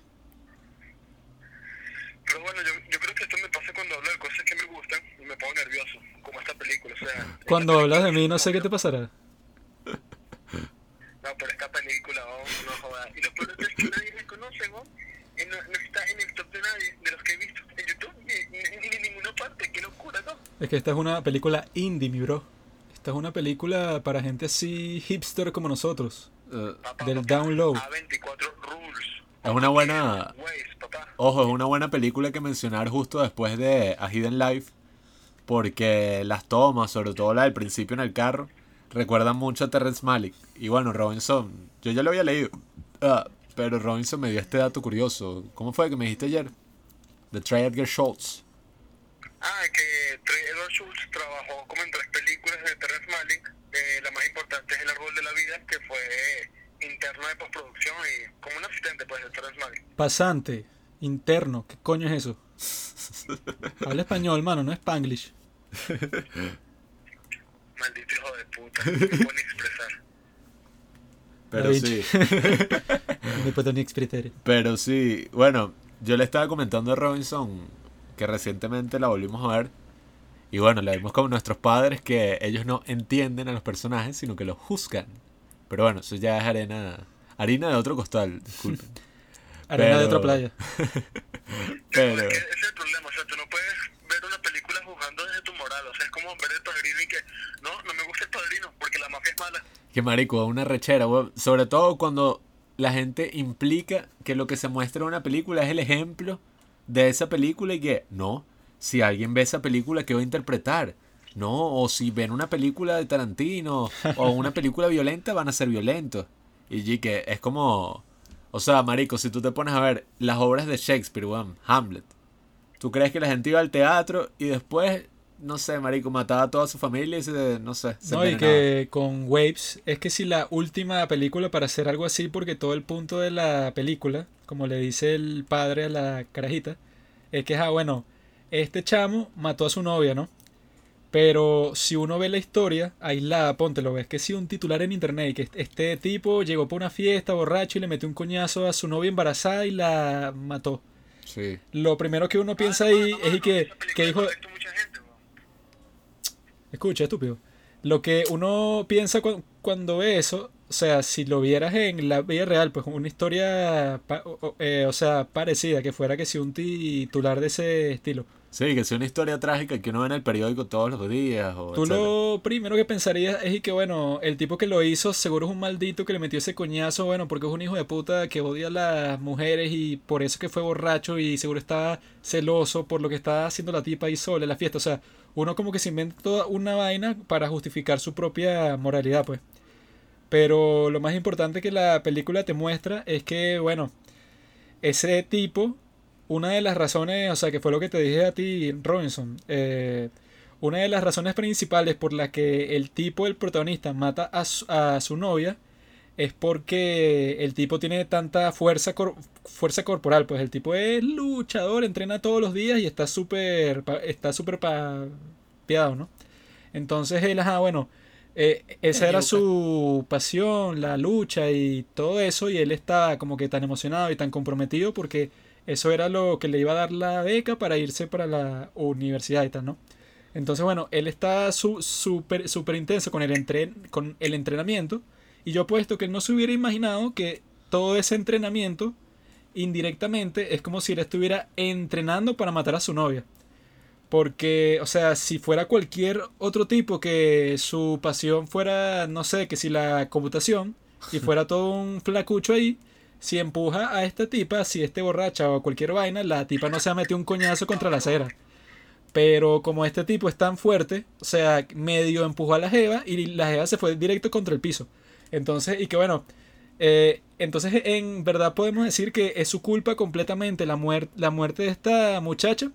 Pero bueno, yo, yo creo que esto me pasa cuando hablo de cosas que me gustan y me pongo nervioso, como esta película, o sea... Cuando hablas de mí, no sé qué te pasará. No, pero esta película, vamos, no jodas. Y lo peor es que nadie me conoce, ¿no? Y no, no está en el top de nadie, de los que he visto en YouTube, ni, ni, ni en ninguna parte, qué locura, ¿no? Es que esta es una película indie, mi bro. Esta es una película para gente así hipster como nosotros. Eh, Papá, Del papá, down low. A24 Rules. Es una buena-. Ojo, es una buena película que mencionar justo después de A Hidden Life. Porque las tomas, sobre todo la del principio en el carro, recuerdan mucho a Terrence Malick. Y bueno, Robinson, yo ya lo había leído. ah, pero Robinson me dio este dato curioso. ¿Cómo fue que me dijiste ayer? De Trey Edgar Schultz. Ah, que Trey Edward Schultz trabajó como en tres películas de Terrence Malick. Eh, la más importante es El Árbol de la Vida, que fue eh, interno de postproducción y como un asistente pues de Terrence Malick. Pasante, interno, ¿qué coño es eso? Habla español, mano, no es spanglish. Maldito hijo de puta, no pueden expresar. Pero sí. No me puedo ni expresar. Pero sí, bueno, yo le estaba comentando a Robinson que recientemente la volvimos a ver. Y bueno, la vimos como nuestros padres que ellos no entienden a los personajes, sino que los juzgan. Pero bueno, eso ya es arena, harina de otro costal, disculpen. Arena de otra playa. Pero, Es que ese es el problema, o sea, tú no puedes ver una película juzgando desde tu moral, o sea, es como ver el padrino y que, no, no me gusta el padrino porque la mafia es mala. que marico, una rechera. Sobre todo cuando la gente implica que lo que se muestra en una película es el ejemplo de esa película y que, no, si alguien ve esa película, ¿qué va a interpretar? No, o si ven una película de Tarantino o una película violenta, van a ser violentos. Y que es como, o sea, marico, si tú te pones a ver las obras de Shakespeare, weón, Hamlet, ¿tú crees que la gente iba al teatro y después, no sé, marico, mataba a toda su familia y se, no sé, se No, y que con Waves es que si la última película para hacer algo así, porque todo el punto de la película, como le dice el padre a la carajita, es que, ah, bueno, este chamo mató a su novia, ¿no? Pero si uno ve la historia aislada, ponte lo ves que si un titular en internet y que este tipo llegó por una fiesta borracho y le metió un coñazo a su novia embarazada y la mató. Sí. Lo primero que uno piensa Ah, no, ahí no, es y que, que dijo, gente. Escucha, estúpido. Lo que uno piensa cu- cuando ve eso, o sea, si lo vieras en la vida real, pues una historia, o, o- eh, o sea, parecida, que fuera que si un titular de ese estilo. Sí, que sea una historia trágica que uno ve en el periódico todos los días. O Tú etcétera. lo primero que pensarías es y que, bueno, el tipo que lo hizo seguro es un maldito que le metió ese coñazo, bueno, porque es un hijo de puta que odia a las mujeres y por eso que fue borracho y seguro está celoso por lo que está haciendo la tipa ahí sola en la fiesta. O sea, uno como que se inventa toda una vaina para justificar su propia moralidad, pues. Pero lo más importante que la película te muestra es que, bueno, ese tipo, una de las razones, o sea, que fue lo que te dije a ti, Robinson, eh, una de las razones principales por las que el tipo, el protagonista, mata a su, a su novia es porque el tipo tiene tanta fuerza, cor- fuerza corporal. Pues el tipo es luchador, entrena todos los días y está súper está súper pa- piado, ¿no? Entonces él, ajá, bueno, eh, esa era su pasión, la lucha y todo eso, y él estaba como que tan emocionado y tan comprometido porque eso era lo que le iba a dar la beca para irse para la universidad y tal, ¿no? Entonces, bueno, él está su- súper súper intenso con el, entren con el entrenamiento, y yo puesto que él no se hubiera imaginado que todo ese entrenamiento indirectamente es como si él estuviera entrenando para matar a su novia. Porque, o sea, si fuera cualquier otro tipo que su pasión fuera, no sé, que si la computación y fuera todo un flacucho ahí, si empuja a esta tipa, si este borracha o cualquier vaina, la tipa no se ha metido un coñazo contra la acera. Pero como este tipo es tan fuerte, o sea, medio empujó a la jeva y la jeva se fue directo contra el piso. Entonces, y que bueno, eh, entonces en verdad podemos decir que es su culpa completamente la, la muerte de esta muchacha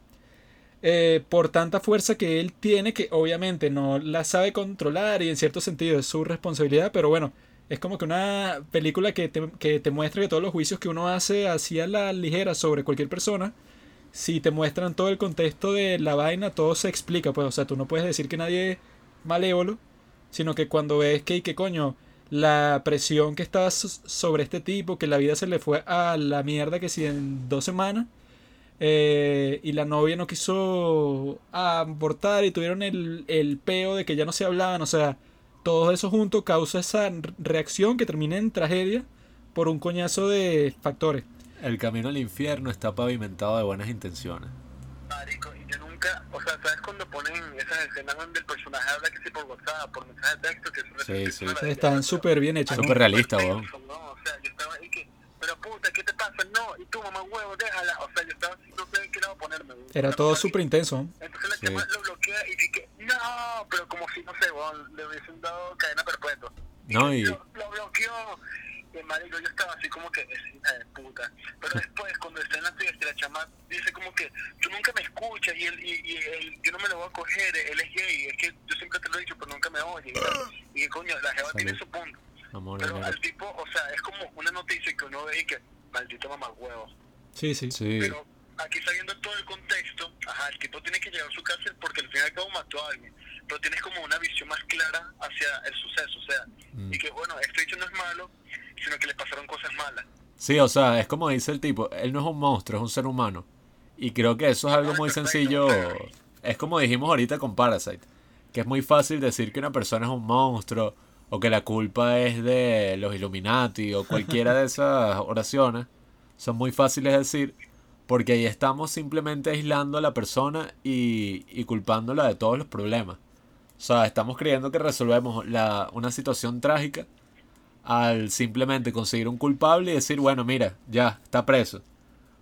eh, por tanta fuerza que él tiene que obviamente no la sabe controlar y en cierto sentido es su responsabilidad, pero bueno, es como que una película que te, que te muestra que todos los juicios que uno hace así a la ligera sobre cualquier persona, si te muestran todo el contexto de la vaina, todo se explica, pues, o sea, tú no puedes decir que nadie es malévolo, sino que cuando ves que, que coño, la presión que está so- sobre este tipo, que la vida se le fue a la mierda que si en dos semanas, eh, y la novia no quiso abortar y tuvieron el, el peo de que ya no se hablaban, o sea, todo eso junto causa esa reacción que termina en tragedia por un coñazo de factores. El camino al infierno está pavimentado de buenas intenciones. Marico, y yo nunca, o sea, ¿sabes cuando ponen esas escenas donde el personaje habla que sí por WhatsApp, por mensaje de texto, que Sí, sí. están súper bien hechos. ¿no? Súper realista, Súper weón. tenso, ¿no? O sea, yo estaba ahí que, pero puta, ¿qué te pasa? No, y tú, mamá huevo, déjala. O sea, yo estaba así, no sé qué lado ponerme. weón. Era todo súper intenso. ¿no? Entonces la Sí. chama lo bloquea y dije, no, pero como si, no sé, weón, le hubiesen dado cadena perpetua. No, y- Lo, lo bloqueó. Y marico, yo estaba así como que, es hija de puta. Pero después, cuando está en la fiesta, la chama dice como que, tú nunca me escuchas y, él, y, y él, yo no me lo voy a coger, él es gay, es que yo siempre te lo he dicho, pero nunca me oye. Y, coño, la jeva tiene su punto. Amor, Pero amor. al tipo, o sea, es como una noticia que uno ve y que, maldito mamá huevo. Sí, sí. Sí. Pero aquí sabiendo todo el contexto, ajá, el tipo tiene que llegar a su cárcel porque al fin y al cabo mató a alguien. Pero tienes como una visión más clara hacia el suceso, o sea, Mm. y que bueno, este hecho no es malo, sino que le pasaron cosas malas. Sí, o sea, es como dice el tipo, él no es un monstruo, es un ser humano. Y creo que eso es algo muy sencillo. Es como dijimos ahorita con Parasite, que es muy fácil decir que una persona es un monstruo o que la culpa es de los Illuminati o cualquiera de esas oraciones. Son muy fáciles de decir porque ahí estamos simplemente aislando a la persona y, y culpándola de todos los problemas. O sea, estamos creyendo que resolvemos la, una situación trágica al simplemente conseguir un culpable y decir, bueno, mira, ya está preso.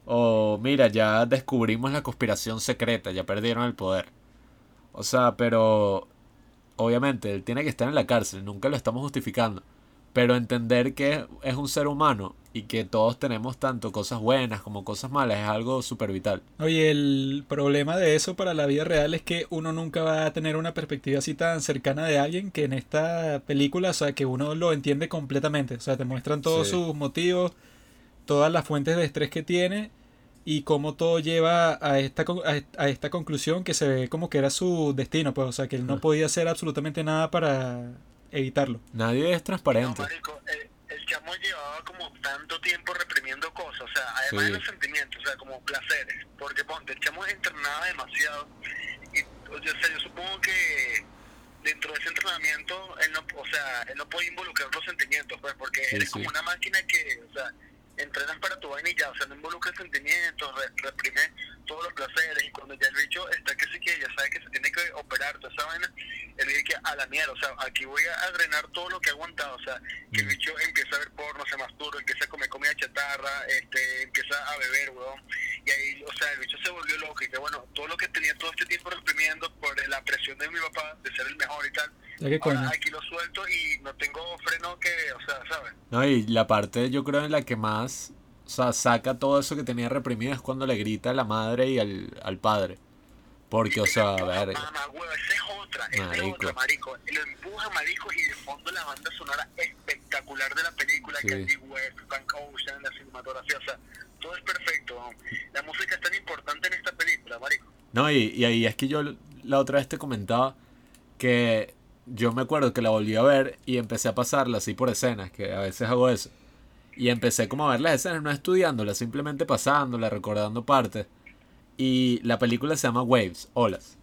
O mira, ya descubrimos la conspiración secreta, ya perdieron el poder. O sea, pero obviamente él tiene que estar en la cárcel, nunca lo estamos justificando. Pero entender que es un ser humano y que todos tenemos tanto cosas buenas como cosas malas es algo súper vital. Oye, el problema de eso para la vida real es que uno nunca va a tener una perspectiva así tan cercana de alguien que en esta película, o sea, que uno lo entiende completamente. O sea, te muestran todos Sí. sus motivos, todas las fuentes de estrés que tiene y cómo todo lleva a esta, a est- a esta conclusión que se ve como que era su destino, pues, o sea, que él no Ajá. podía hacer absolutamente nada para evitarlo. Nadie es No, transparente. marico, el chamo llevaba como tanto tiempo reprimiendo cosas, o sea, además Sí. de los sentimientos, o sea, como placeres, porque ponte, el chamo entrenaba demasiado y, o sea, yo supongo que dentro de ese entrenamiento, él no, o sea, él no puede involucrar los sentimientos, pues, porque Sí, eres sí. como una máquina que, o sea, entrenas para tu vaina y ya, o sea, no involucra sentimientos, re- reprime todos los placeres y cuando ya el bicho está que sí que ya sabe que se tiene que operar toda esa vaina, él dice que a la mierda, o sea, aquí voy a drenar todo lo que ha aguantado, o sea, que el Mm. bicho empieza a ver porno, se masturba, empieza a comer comida chatarra, este, empieza a beber, weón, y ahí, o sea, el bicho se volvió loco y que bueno, todo lo que tenía todo este tiempo reprimiendo por la presión de mi papá de ser el mejor y tal, Ya que coño. ahora aquí lo suelto y no tengo freno que, o sea, ¿sabes? No, y la parte yo creo en la que más o sea, saca todo eso que tenía reprimido es cuando le grita a la madre y al, al padre. Porque, o sea, a ver, Mamá, huevo, esa es otra, esa es Marico. otra, marico. Lo empuja, marico, y de fondo la banda sonora espectacular de la película, Sí. Candy West, Frank Ocean, la cinematografía, o sea, todo es perfecto. ¿no? La música es tan importante en esta película, marico. No, y, y ahí es que yo la otra vez te comentaba que yo me acuerdo que la volví a ver y empecé a pasarla así por escenas, que a veces hago eso. Y empecé como a ver las escenas, no estudiándolas, simplemente pasándola, recordando partes. Y la película se llama Waves, Olas.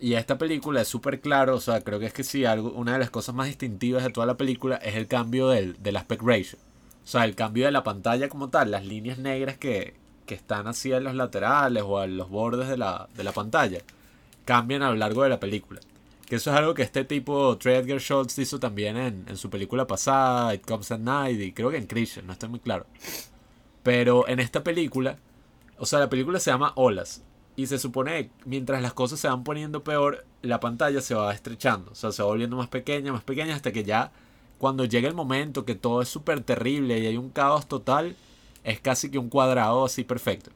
Y esta película es súper claro, o sea, creo que es que sí, algo, una de las cosas más distintivas de toda la película es el cambio del, del aspect ratio. O sea, el cambio de la pantalla como tal, las líneas negras que, que están así en los laterales o a los bordes de la, de la pantalla, cambian a lo largo de la película. Que eso es algo que este tipo, Trey Edgar Schultz, hizo también en, en su película pasada, It Comes at Night, y creo que en Christian, no estoy muy claro. Pero en esta película, o sea, la película se llama Olas. Y se supone que mientras las cosas se van poniendo peor, la pantalla se va estrechando. O sea, se va volviendo más pequeña, más pequeña, hasta que ya cuando llega el momento que todo es súper terrible y hay un caos total, es casi que un cuadrado así perfecto.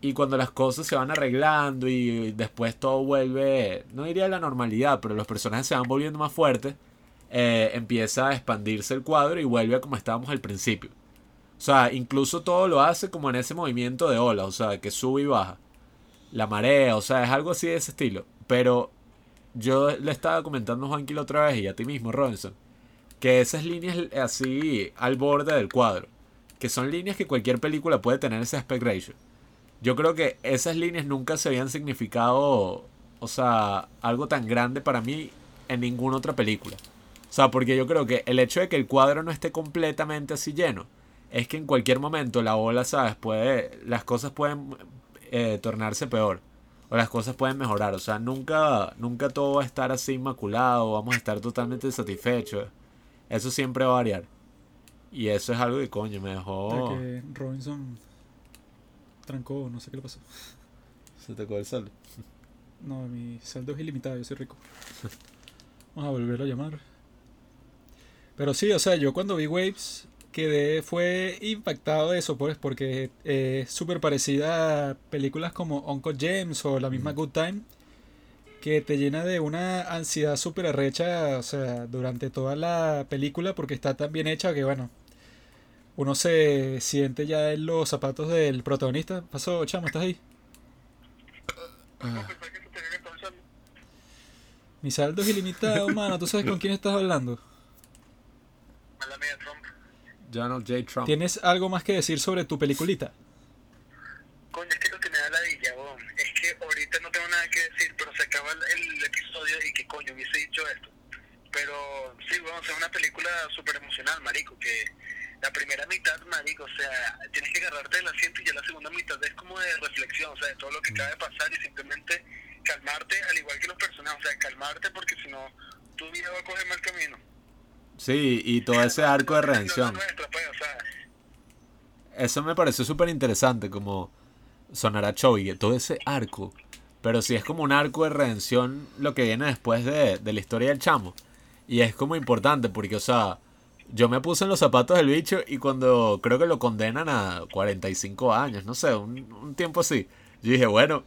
Y cuando las cosas se van arreglando y después todo vuelve, no diría la normalidad, pero los personajes se van volviendo más fuertes, eh, empieza a expandirse el cuadro y vuelve a como estábamos al principio. O sea, incluso todo lo hace como en ese movimiento de ola, o sea, que sube y baja. La marea, o sea, es algo así de ese estilo. Pero yo le estaba comentando a Juanqui la otra vez y a ti mismo, Robinson, que esas líneas así al borde del cuadro, que son líneas que cualquier película puede tener ese aspect ratio. Yo creo que esas líneas nunca se habían significado, o sea, algo tan grande para mí en ninguna otra película. O sea, porque yo creo que el hecho de que el cuadro no esté completamente así lleno, es que en cualquier momento la ola, ¿sabes? Puede, las cosas pueden eh, tornarse peor. O las cosas pueden mejorar. O sea, nunca, nunca todo va a estar así inmaculado. Vamos a estar totalmente satisfechos. Eso siempre va a variar. Y eso es algo que coño me dejó. Robinson trancó, no sé qué le pasó. Se te el saldo. No, mi saldo es ilimitado, yo soy rico. Vamos a volver a llamar. Pero sí, o sea, yo cuando vi Waves quedé, fue impactado de eso, pues, porque es súper parecida a películas como Uncle James o la misma Good Time, que te llena de una ansiedad súper arrecha, o sea, durante toda la película, porque está tan bien hecha que, bueno, uno se siente ya en los zapatos del protagonista. Pasó, chamo, ¿estás ahí? Ah. Mi saldo es ilimitado, mano. ¿Tú sabes con quién estás hablando? Donald J. Trump. ¿Tienes algo más que decir sobre tu peliculita? Coño, es que lo que me da la dilla, es que ahorita no tengo nada que decir, pero se acaba el, episodio y que coño hubiese dicho esto. Pero sí, bueno, es una película súper emocional, marico, que la primera mitad, marico, o sea, tienes que agarrarte del asiento y ya la segunda mitad es como de reflexión, o sea, de todo lo que acaba de pasar y simplemente calmarte, al igual que los personajes, o sea, calmarte porque si no, tu vida va a coger mal camino. Sí, y todo ese arco de redención. Pues, Eso me pareció súper interesante, como sonará Chovy, todo ese arco. Pero sí es como un arco de redención lo que viene después de, de la historia del chamo. Y es como importante porque, o sea, yo me puse en los zapatos del bicho y cuando creo que lo condenan a 45 años, no sé, un, un tiempo así. Yo dije, bueno,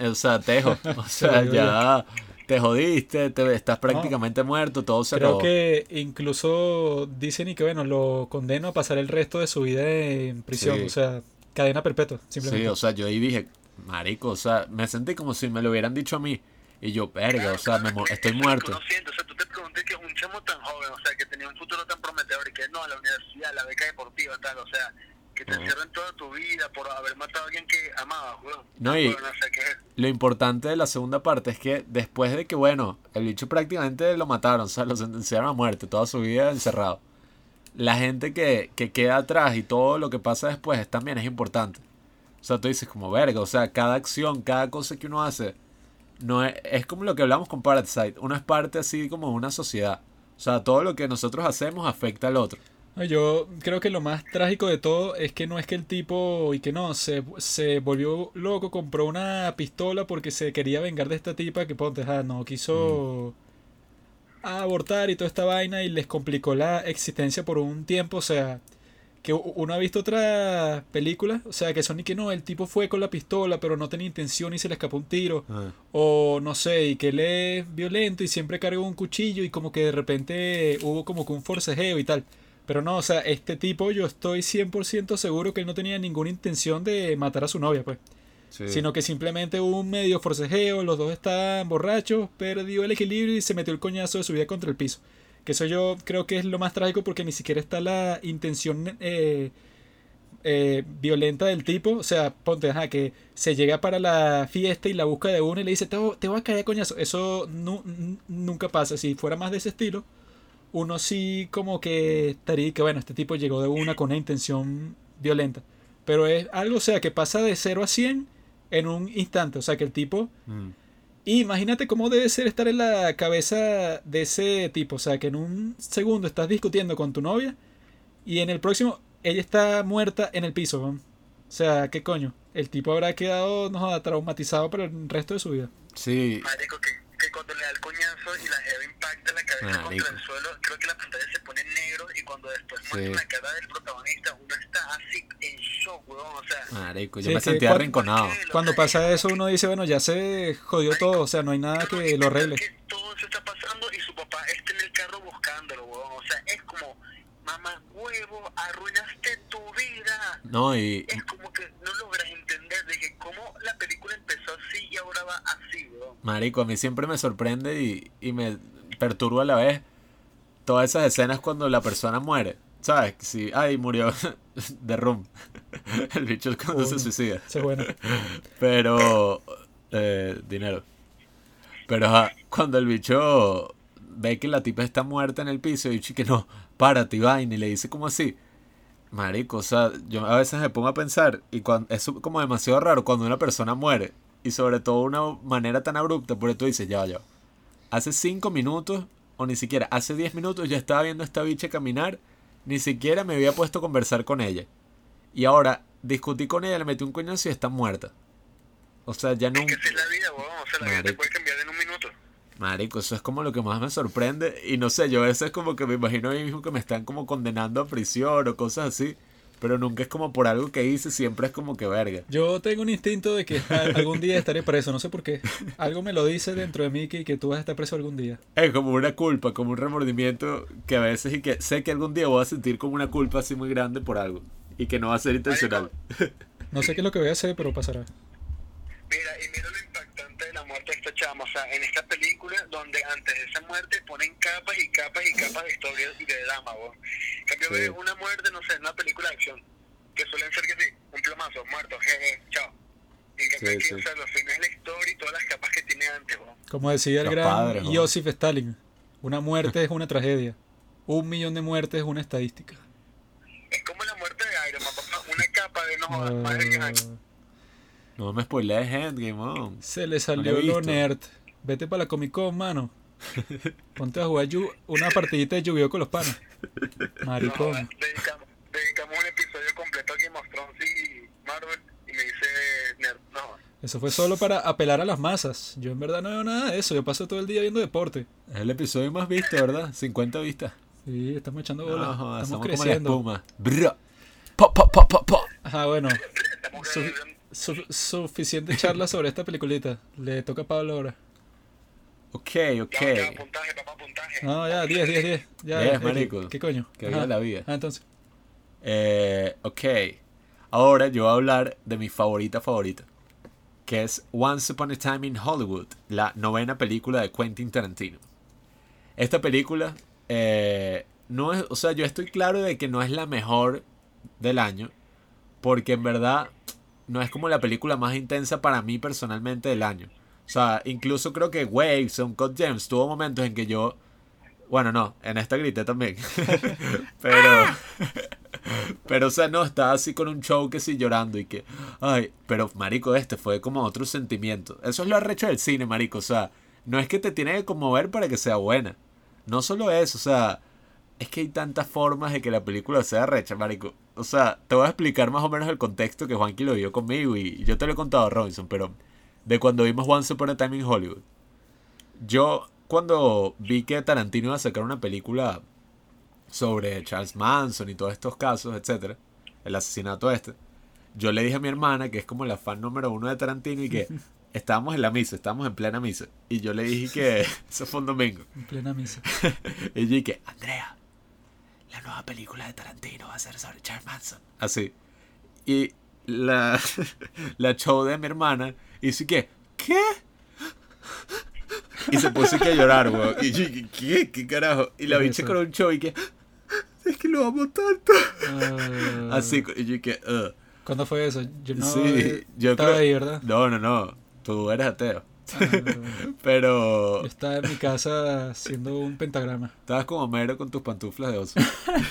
o sea, tejo, o sea, ya te jodiste, te, estás prácticamente muerto, todo se Creo que incluso dicen y que bueno, lo condeno a pasar el resto de su vida en prisión, o sea, cadena perpetua, simplemente. Sí, o sea, yo ahí dije, marico, o sea, me sentí como si me lo hubieran dicho a mí. Y yo, verga, o sea, me, estoy muerto. No o sea, tú te pregunté que un chamo tan joven, o sea, que tenía un futuro tan prometedor y que no, a la universidad, la beca deportiva, tal, o sea, que te encierren toda tu vida por haber matado a alguien que amabas, weón. No, y lo importante de la segunda parte es que después de que, bueno, el bicho prácticamente lo mataron, o sea, lo sentenciaron a muerte, toda su vida encerrado. La gente que, que queda atrás y todo lo que pasa después también es importante. O sea, tú dices como verga, o sea, cada acción, cada cosa que uno hace, no es, es como lo que hablamos con Parasite. Uno es parte así como de una sociedad. O sea, todo lo que nosotros hacemos afecta al otro. Yo creo que lo más trágico de todo es que no es que el tipo y que no, se, se volvió loco, compró una pistola porque se quería vengar de esta tipa que ponte, ah, no quiso abortar y toda esta vaina y les complicó la existencia por un tiempo, o sea, que uno ha visto otras películas, o sea, que son y que no, el tipo fue con la pistola pero no tenía intención y se le escapó un tiro, ah. o no sé, y que él es violento y siempre cargó un cuchillo y como que de repente hubo como que un forcejeo y tal. Pero no, o sea, este tipo yo estoy 100% seguro que él no tenía ninguna intención de matar a su novia, pues. Sino que simplemente hubo un medio forcejeo, los dos estaban borrachos, perdió el equilibrio y se metió el coñazo de su vida contra el piso. Que eso yo creo que es lo más trágico porque ni siquiera está la intención eh, eh, violenta del tipo. O sea, ponte, ajá, que se llega para la fiesta y la busca de uno y le dice, te, te voy a caer coñazo. Eso nunca pasa. Si fuera más de ese estilo, uno sí como que estaría que, bueno, este tipo llegó de una con una intención violenta. Pero es algo, o sea, que pasa de 0 a 100 en un instante. O sea, que el tipo... Mm. Imagínate cómo debe ser estar en la cabeza de ese tipo. O sea, que en un segundo estás discutiendo con tu novia y en el próximo ella está muerta en el piso. O sea, ¿qué coño? El tipo habrá quedado no, traumatizado para el resto de su vida. Sí que cuando le da el coñazo y la jeva impacta la cabeza contra el suelo, creo que la pantalla se pone negro y cuando después muestra la cara del protagonista, uno está así en shock, weón, o sea... Marico, yo me sentía arrinconado. Cuando pasa eso uno dice, bueno, ya se jodió todo, o sea, no hay nada que lo arregle. Que todo se está pasando y su papá está en el carro buscándolo, weón. O sea, es como, mamá huevo, arruinaste tu vida. No, y Es como que no logras entender de que cómo la película empezó así, marico, a mí siempre me sorprende y, y me perturba a la vez todas esas escenas cuando la persona muere. ¿Sabes? Si, ay, murió de rum. El bicho es cuando se suicida. Bueno. Pero. Eh, dinero. Pero ajá, cuando el bicho ve que la tipa está muerta en el piso y dice que no, párate vaina y le dice como así. Marico, o sea, yo a veces me pongo a pensar y cuando, es como demasiado raro cuando una persona muere y sobre todo de una manera tan abrupta, porque tú dices, ya, ya. Hace 5 minutos o ni siquiera, hace 10 minutos yo estaba viendo a esta bicha caminar, ni siquiera me había puesto a conversar con ella. Y ahora discutí con ella, le metí un coñazo y está muerta. O sea, ya Es que nunca... es la vida, weón. O sea, la vida te puede cambiar en un minuto. Marico, eso es como lo que más me sorprende. Y no sé, yo a veces como que me imagino a mí mismo que me están como condenando a prisión o cosas así. Pero nunca es como por algo que hice, siempre es como que verga. Yo tengo un instinto de que algún día estaré preso, no sé por qué. Algo me lo dice dentro de mí que, que tú vas a estar preso algún día. Es como una culpa, como un remordimiento que a veces y que sé que algún día voy a sentir como una culpa así muy grande por algo. Y que no va a ser intencional. No sé qué es lo que voy a hacer, pero pasará. Mira, y mira muerte de esta chama. O sea, en esta película, donde antes de esa muerte ponen capas y capas y capas de historias y de drama, weón. En cambio, Sí. ves una muerte, no sé, en una película de acción, que suelen ser que sí, un plomazo, muerto, jeje, chao. Y en cambio, Sí, aquí, sí. o sea, los fines de la historia y todas las capas que tiene antes, weón. Como decía el Los gran padres. Joseph Stalin, una muerte es una tragedia. Un millón de muertes es una estadística. Es como la muerte de Iron Man, una capa de no jodas, más de 10 años. Ah, No me spoilees Endgame, man. se le salió lo nerd. Vete para la Comic Con, mano. Ponte a jugar yu- una partidita de lluvio con los panos. No Maricón. dedicamos, dedicamos un episodio completo a Game of Thrones y Marvel y me dice nerd, no. Eso fue solo para apelar a las masas. Yo en verdad no veo nada de eso. Yo paso todo el día viendo deporte. Es el episodio más visto, ¿verdad? 50 vistas. Sí, estamos echando bolas. No, jodas, estamos somos como la creciendo. espuma. Pa, pa, pa, pa. Ajá, bueno. Estamos Su- su- suficiente charla sobre esta peliculita. Le toca a Pablo ahora. Ok, Ya, ok. ya, puntaje, papá, puntaje. No, ya, 10, 10, 10. Ya, Diez, X. marico. ¿Qué coño? Que viva la vida. Ah, entonces. Eh, ok. Ahora yo voy a hablar de mi favorita favorita. Que es Once Upon a Time in Hollywood, la novena película de Quentin Tarantino. Esta película, eh, no es, o sea, yo estoy claro de que no es la mejor del año, porque en verdad no es como la película más intensa para mí personalmente del año. O sea, incluso creo que Waves Uncut Gems tuvo momentos en que yo, bueno, no, en esta grité también, pero, pero, o sea, no, estaba así con un show que sí llorando y que, ay, pero, marico, este fue como otro sentimiento. Eso es lo arrecho del cine, marico, o sea, no es que te tiene que conmover para que sea buena. No solo eso, o sea, es que hay tantas formas de que la película sea recha, marico. O sea, te voy a explicar más o menos el contexto que Juanqui lo vio conmigo y yo te lo he contado a Robinson, pero de cuando vimos Once Upon a Time in Hollywood. Yo, cuando vi que Tarantino iba a sacar una película sobre Charles Manson y todos estos casos, etcétera, el asesinato este, yo le dije a mi hermana, que es como la fan número uno de Tarantino, y que estábamos en la misa, estábamos en plena misa, y yo le dije que eso fue un domingo. En plena misa. Y yo dije, Andrea, la nueva película de Tarantino va a ser sobre Charles Manson. Así. Y la, la show de mi hermana hizo que, ¿qué? Y se puso que a llorar, weón. Y yo dije, ¿qué? ¿Qué carajo? Y la ¿Qué es bicha con un show y que, es que lo amo tanto. Ah, Así, y yo dije, "Ugh". ¿Cuándo fue eso? Yo no sí, yo estaba creo- ahí, ¿verdad? No, no, no. Tú eres ateo. Pero yo estaba en mi casa haciendo un pentagrama. Estabas como mero con tus pantuflas de oso.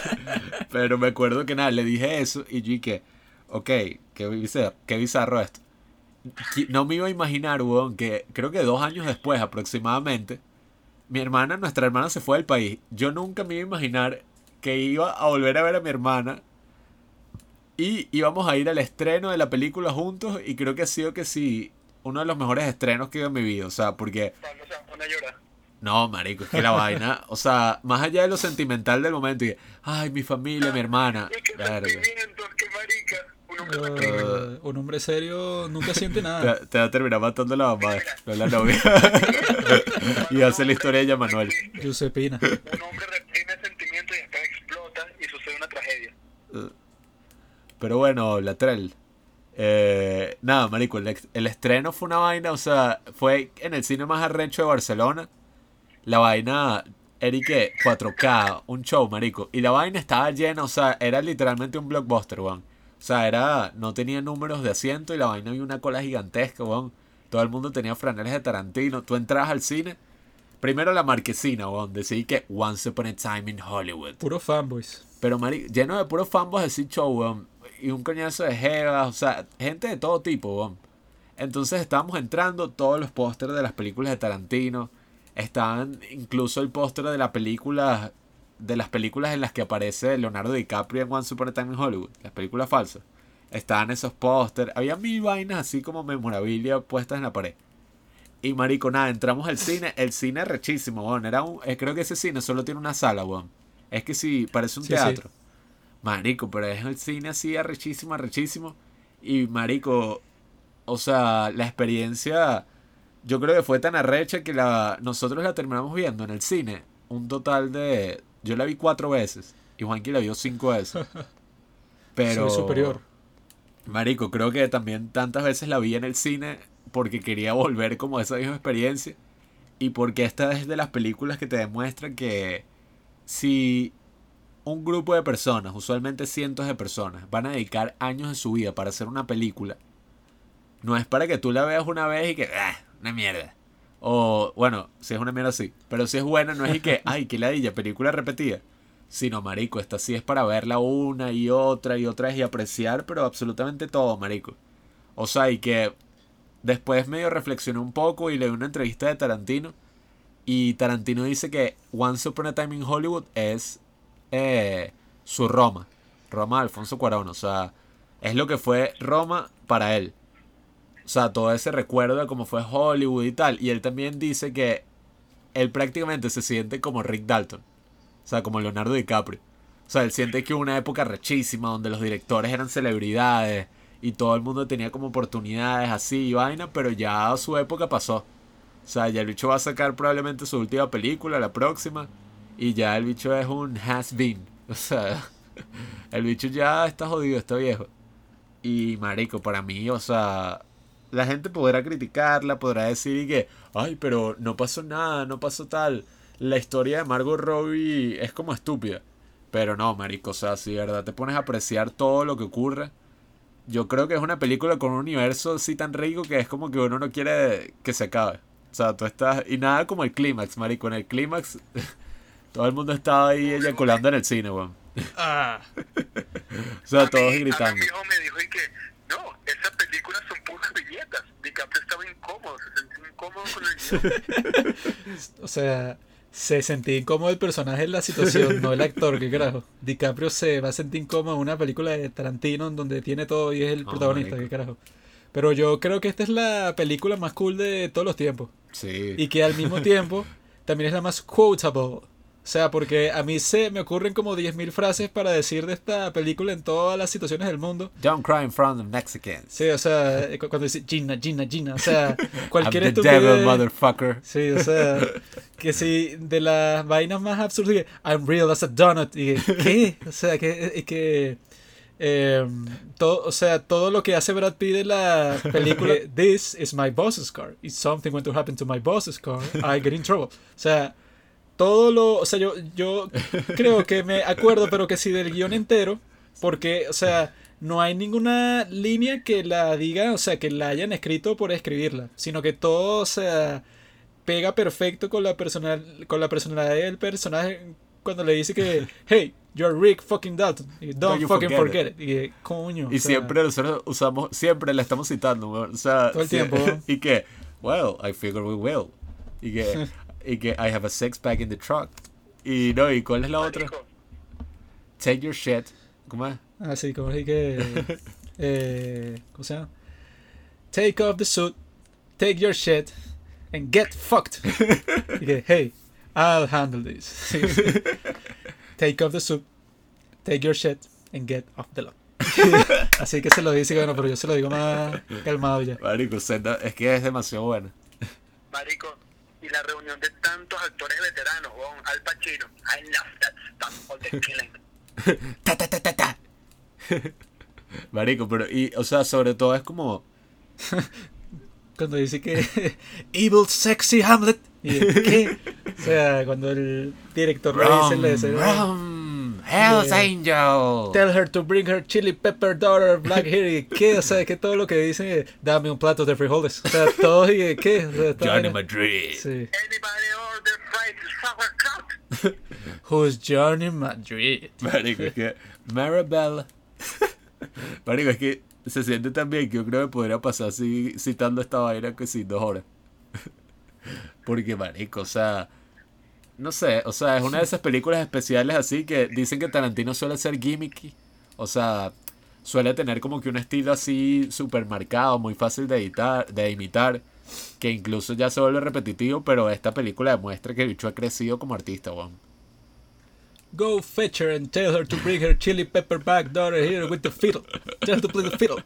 Pero me acuerdo que nada, le dije eso y yo dije, ok, qué bizarro, qué bizarro esto. No me iba a imaginar, weón, que creo que dos años después aproximadamente, mi hermana, nuestra hermana se fue del país. Yo nunca me iba a imaginar que iba a volver a ver a mi hermana y íbamos a ir al estreno de la película juntos y creo que ha sido que sí, uno de los mejores estrenos que he en mi vida. O sea, porque Pablo se pone a llorar. no, marico, es que la vaina, o sea, más allá de lo sentimental del momento, y, ay, mi familia, mi hermana, sentimientos, qué marica. Uno Eh, un hombre serio nunca siente nada. Te, te va a terminar matando la mamá, no la novia. y hace la historia de Manuel. Giuseppina. Un hombre reprime sentimientos y después explota y sucede una tragedia. Pero bueno, Latrell. Eh, nada, marico, el, el estreno fue una vaina, o sea, fue en el cine más arrecho de Barcelona. La vaina, Eric, 4K, un show, marico. Y la vaina estaba llena, o sea, era literalmente un blockbuster, weón. O sea, era, no tenía números de asiento y la vaina había una cola gigantesca, weón. Todo el mundo tenía franelas de Tarantino. Tú entras al cine, primero la marquesina, weón, decía que Once Upon a Time in Hollywood. Puro fanboys. Pero mari- lleno de puros fanboys ese show, weón. Y un coñazo de jevas, o sea, gente de todo tipo, weón. Entonces estábamos entrando todos los pósters de las películas de Tarantino. Estaban incluso el póster de la película. De las películas en las que aparece Leonardo DiCaprio en Upon a Time in Hollywood. Las películas falsas. Estaban esos pósters. Había mil vainas así como memorabilia puestas en la pared. Y marico, nada, entramos al cine. El cine es rechísimo, weón. Era un, eh, creo que ese cine solo tiene una sala, weón. Es que sí, parece un Sí, sí. Marico, pero es el cine así arrechísimo, arrechísimo. Y marico, o sea, la experiencia yo creo que fue tan arrecha que la nosotros la terminamos viendo en el cine un total de yo la vi cuatro veces y Juanqui la vio cinco veces. Pero Soy superior. Marico, creo que también tantas veces la vi en el cine porque quería volver como a esa misma experiencia y porque esta es de las películas que te demuestran que si un grupo de personas, usualmente cientos de personas, van a dedicar años de su vida para hacer una película, no es para que tú la veas una vez y que, ah, una mierda. O, bueno, si es una mierda sí, pero si es buena no es y que, ay, qué ladilla, película repetida. Sino, marico, esta sí es para verla una y otra y otra vez y apreciar, pero absolutamente todo, marico. O sea, y que después medio reflexioné un poco y leí una entrevista de Tarantino. Y Tarantino dice que Once Upon a Time in Hollywood es eh, su Roma. Roma de Alfonso Cuarón. O sea, es lo que fue Roma para él. O sea, todo ese recuerdo de cómo fue Hollywood y tal. Y él también dice que él prácticamente se siente como Rick Dalton. O sea, como Leonardo DiCaprio. O sea, él siente que hubo una época rechísima donde los directores eran celebridades y todo el mundo tenía como oportunidades así y vaina, pero ya su época pasó. O sea, ya el bicho va a sacar probablemente su última película, la próxima, y ya el bicho es un has been. O sea, el bicho ya está jodido, está viejo. Y marico, para mí, o sea, la gente podrá criticarla, podrá decir que, ay, pero no pasó nada, no pasó tal. La historia de Margot Robbie es como estúpida. Pero no, marico, o sea, si de verdad te pones a apreciar todo lo que ocurre, yo creo que es una película con un universo así tan rico que es como que uno no quiere que se acabe. O sea, tú estás... Y nada como el clímax, marico. En el clímax, todo el mundo estaba ahí eyaculando en el cine, weón. Ah, O sea, A todos mí- gritando. mi hijo me dijo y que, no, esas películas son puras billetas. DiCaprio estaba incómodo, se sentía incómodo con el guion. o sea, se sentía incómodo el personaje en la situación, no el actor, qué carajo. DiCaprio se va a sentir incómodo en una película de Tarantino en donde tiene todo y es el No, protagonista, marico. qué carajo. Pero yo creo que esta es la película más cool de todos los tiempos. Sí. Y que al mismo tiempo también es la más quotable. O sea, porque a mí se me ocurren como 10.000 frases para decir de esta película en todas las situaciones del mundo. Don't cry in front of Mexicans. Sí, o sea, cu- cuando dice Gina, Gina, Gina, o sea, cualquier I'm the devil, motherfucker. Sí, o sea, que si de las vainas más absurdas, que I'm real as a donut, y ¿qué? O sea, que, que em, todo, o sea, todo lo que hace Brad Pitt en la película, this is my boss's car, if something went to happen to my boss's car, I get in trouble. O sea, todo lo, o sea, yo, yo creo que me acuerdo, pero que sí del guion entero, porque, o sea, no hay ninguna línea que la diga, o sea, que la hayan escrito por escribirla, sino que todo, o sea, pega perfecto con la personal, con la personalidad del personaje cuando le dice que, hey, you're Rick fucking Dalton, y don't, fucking forget forget it, y que, coño, Y o sea, siempre nosotros usamos, siempre la estamos citando. O sea, Todo el tiempo. Y que, well, I figure we will. Y que, y que I have a six pack in the truck. Y no, ¿y cuál es la otra? Take your shit. ¿Cómo es? así como así que, eh, ¿cómo se llama? Take off the suit, take your shit, and get fucked. y que, hey, I'll handle this. Sí. take off the suit, take your shit, and get off the lot. Así que se lo dice, bueno, pero yo se lo digo más calmado ya. Marico, es que es demasiado buena. Marico, y la reunión de tantos actores veteranos, weón, Al Pacino, I love that stuff, all the killing. Ta, ta, ta, ta, ta. Marico, pero, y, o sea, sobre todo es como. Cuando dice que Evil Sexy Hamlet. Y, ¿Qué? O sea, cuando el director le dice le dice, Rum, Hell's Yeah. Angel. Tell her to bring her chili pepper daughter black hair. ¿Y qué? O sea, que todo lo que dice, dame un plato de frijoles. O sea, todo y ¿qué? O sea, esta Johnny Madrid. Sí. Anybody order fries sauerkraut? Who's Johnny Madrid? Marico, es que Maribel. Marico, es que se siente tan bien que yo creo que podría pasar así citando esta vaina que sí, dos horas. Porque, marico, o sea, no sé, o sea, es una de esas películas especiales así que dicen que Tarantino suele ser gimmicky. O sea, suele tener como que un estilo así súper marcado, muy fácil de editar, de imitar, que incluso ya se vuelve repetitivo, pero esta película demuestra que el bicho ha crecido como artista, weón. Go fetch her and tell her to bring her chili pepper back daughter here with the fiddle. Tell her to play the fiddle.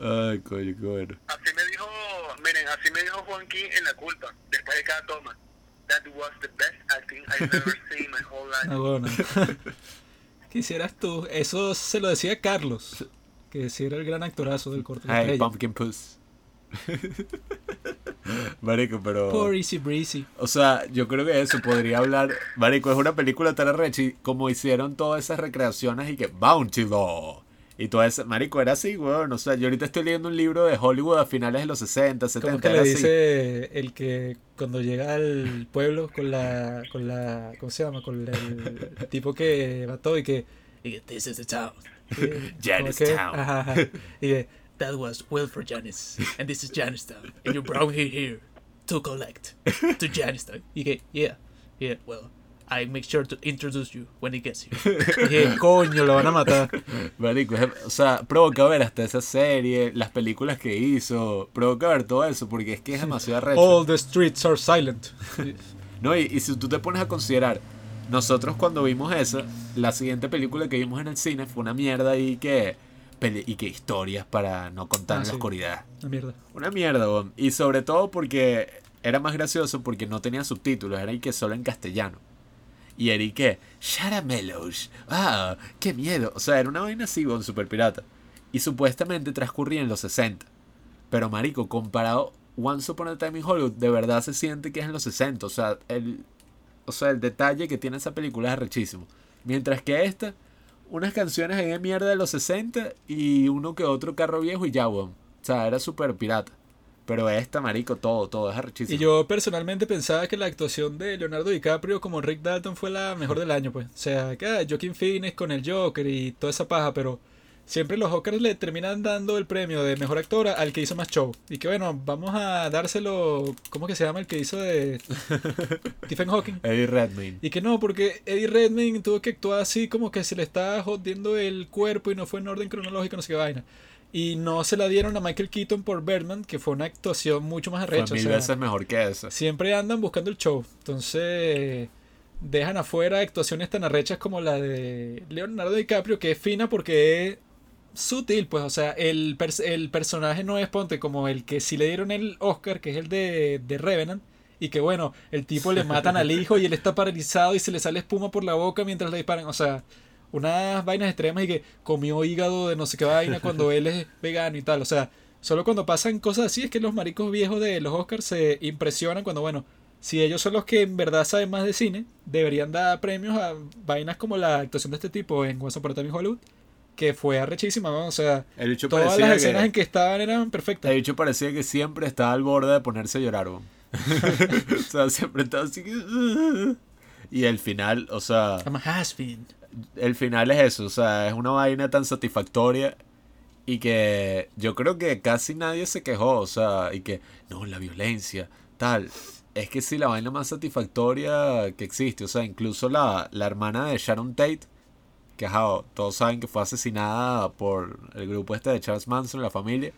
Ay, coño, bueno. Así me dijo, miren, así me dijo Juanqui en La Culpa, después de cada toma. That was the best acting I've ever seen in my whole life. No, bueno. Quisieras tú. Eso se lo decía Carlos. Que sí era el gran actorazo del corto. de Hey, estrella. Pumpkin Puss. Marico, pero. Poor Easy Breezy. O sea, yo creo que eso podría hablar. Marico, es una película tan arrecha y como hicieron todas esas recreaciones y que Bounty Law. Y todo eso. Marico, era así, weón. O sea, yo ahorita estoy leyendo un libro de Hollywood a finales de los 60, 70. Como que le era así. dice el que cuando llega al pueblo con la. con la. ¿Cómo se llama? Con el, el tipo que va todo y que. Y que this is the town. Janice que- Town. Ajá, ajá. Y que that was Wilford Janice. And this is Janice Town. And you brought here here to collect to Janice Town. Y que, yeah, yeah, well. I make sure to introduce you when he gets here. Que, coño, lo van a matar. Marico, es- o sea, provoca ver hasta esa serie, las películas que hizo, provoca ver todo eso, porque es que es demasiado arrecho. All the streets are silent. No, y, y si tú te pones a considerar, nosotros cuando vimos eso, la siguiente película que vimos en el cine fue una mierda y que y que historias para no contar Ah, en la sí. oscuridad. Una mierda. Una mierda, weón. y sobre todo porque era más gracioso porque no tenía subtítulos, era y que solo en castellano. Y era y que, Sharamelos, ah, qué miedo. O sea, era una vaina así, weón, super pirata. Y supuestamente transcurría en los 60. Pero marico, comparado Once Upon a Time in Hollywood, de verdad se siente que es en los 60. O sea, el, o sea, el detalle que tiene esa película es arrechísimo. Mientras que esta, unas canciones ahí de mierda de los 60 y uno que otro carro viejo y ya. O sea, era súper pirata. Pero esta, marico, todo, todo es arrechísimo. Y yo personalmente pensaba que la actuación de Leonardo DiCaprio como Rick Dalton fue la mejor del año, pues. O sea, que ah, Joaquin Phoenix con el Joker y toda esa paja, pero siempre los Oscars le terminan dando el premio de mejor actor al que hizo más show. Y que bueno, vamos a dárselo, ¿cómo que se llama el que hizo de Stephen Hawking? Eddie Redmayne. Y que no, porque Eddie Redmayne tuvo que actuar así como que se le estaba jodiendo el cuerpo y no fue en orden cronológico, no sé qué vaina. Y no se la dieron a Michael Keaton por Birdman, que fue una actuación mucho más Fue arrecha. o mil sea, veces mejor que esa. Siempre andan buscando el show. Entonces, dejan afuera actuaciones tan arrechas como la de Leonardo DiCaprio, que es fina porque es sutil, pues. O sea, el, pers- el personaje no es, ponte, como el que sí le dieron el Oscar, que es el de, de Revenant. Y que bueno, el tipo le matan al hijo y él está paralizado y se le sale espuma por la boca mientras le disparan. O sea, unas vainas extremas y que comió hígado de no sé qué vaina cuando él es vegano y tal. O sea, solo cuando pasan cosas así es que los maricos viejos de los Oscars se impresionan cuando, bueno, si ellos son los que en verdad saben más de cine, deberían dar premios a vainas como la actuación de este tipo en Once Upon a Time in Hollywood, que fue arrechísima, ¿no? O sea, El todas las escenas que, en que estaban eran perfectas. el bicho parecía que siempre estaba al borde de ponerse a llorar, o sea, siempre estaba así que... Y el final, o sea, I'm a has-been. El final es eso, o sea, es una vaina tan satisfactoria y que yo creo que casi nadie se quejó, o sea, y que, no, la violencia, tal. Es que sí, la vaina más satisfactoria que existe, o sea, incluso la, la hermana de Sharon Tate, que ajá, todos saben que fue asesinada por el grupo este de Charles Manson, la familia.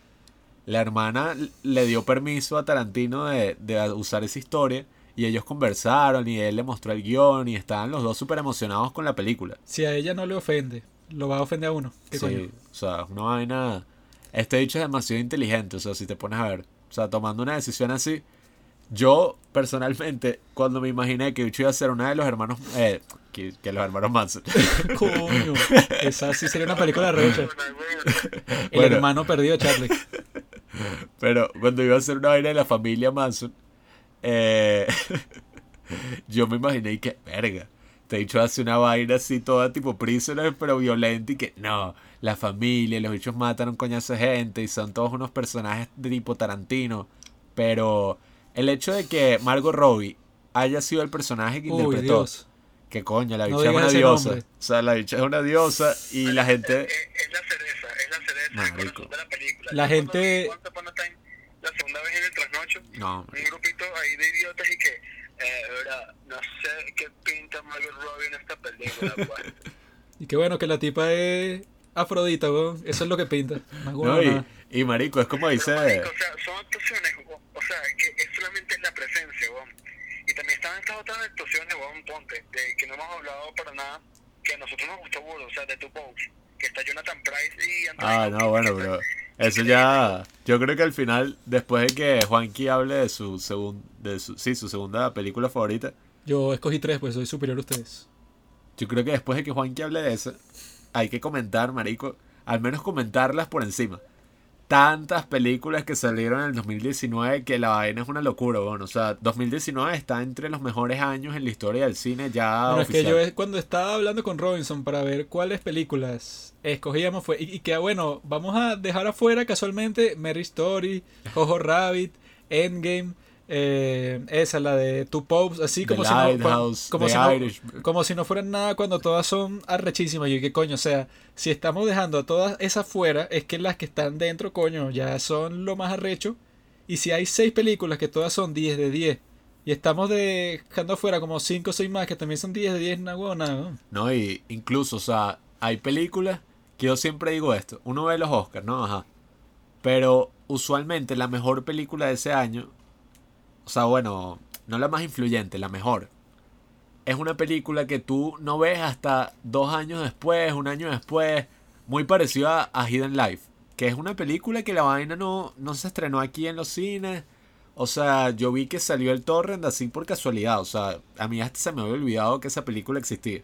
La hermana le dio permiso a Tarantino de, de usar esa historia y ellos conversaron y él le mostró el guion y estaban los dos súper emocionados con la película. Si a ella no le ofende lo va a ofender a uno. ¿Qué Sí, coño? o sea, una vaina. Este dicho es demasiado inteligente, o sea, si te pones a ver. O sea, tomando una decisión así. Yo, personalmente, cuando me imaginé que Bicho iba a ser una de los hermanos. Eh, que, que los hermanos Manson. Coño. Esa sí sería una película recha. El Bueno. hermano perdido Charlie. Pero cuando iba a ser una vaina de la familia Manson, eh, yo me imaginé que, verga, te he dicho hace una vaina así toda tipo prisoner, pero violenta y que no, la familia, los bichos matan a un coñazo de gente y son todos unos personajes de tipo Tarantino. Pero el hecho de que Margot Robbie haya sido el personaje que Uy, interpretó, Dios. que coño, la No bicha es una diosa. nombre. O sea, la bicha es una diosa y la gente... Es, es la cereza, es la cereza de la película. La gente- la segunda vez en el trasnocho, No, un grupito ahí de idiotas y que, eh, verdad, no sé qué pinta Margot Robbie en esta película. Y qué bueno que la tipa es Afrodita, weón. Eso es lo que pinta. No, y, y marico, es como dice... Marico, o sea, son actuaciones, o, o sea, que es solamente la presencia, weón. Y también están estas otras actuaciones, weón, ponte, de que no hemos hablado para nada, que a nosotros nos gustó burdo, o sea, de tu Pose, que está Jonathan Price y Anthony Ah, no, bueno, pero está- eso ya. Yo creo que al final, después de que Juanqui hable de su segun, de su, sí, su segunda película favorita, Yo escogí tres, pues soy superior a ustedes. yo creo que después de que Juanqui hable de eso, hay que comentar, marico, al menos comentarlas por encima. Tantas películas que salieron en el 2019 que la vaina es una locura, bueno, o sea, 2019 está entre los mejores años en la historia del cine ya bueno, es que yo cuando estaba hablando con Robinson para ver cuáles películas escogíamos fue. Y, y que bueno, vamos a dejar afuera casualmente Mary Story, Jojo Rabbit, Endgame. Eh, esa, la de Two Popes, así como si, no, como, The si no, como si no fueran nada cuando todas son arrechísimas. Y yo, ¿qué coño? O sea, si estamos dejando a todas esas fuera, es que las que están dentro, coño, ya son lo más arrecho. Y si hay seis películas que todas son 10 de 10, y estamos dejando afuera como 5 o 6 más que también son 10 de 10, nada, huevo, nada, ¿no? No, y incluso, o sea, hay películas que yo siempre digo esto. Uno ve los Oscars, ¿no? Ajá. Pero usualmente la mejor película de ese año, o sea, bueno, no la más influyente, la mejor, es una película que tú no ves hasta dos años después, un año después, muy parecida a, Hidden Life, que es una película que la vaina no, no se estrenó aquí en los cines. O sea, yo vi que salió el torrent así por casualidad. O sea, a mí hasta se me había olvidado que esa película existía.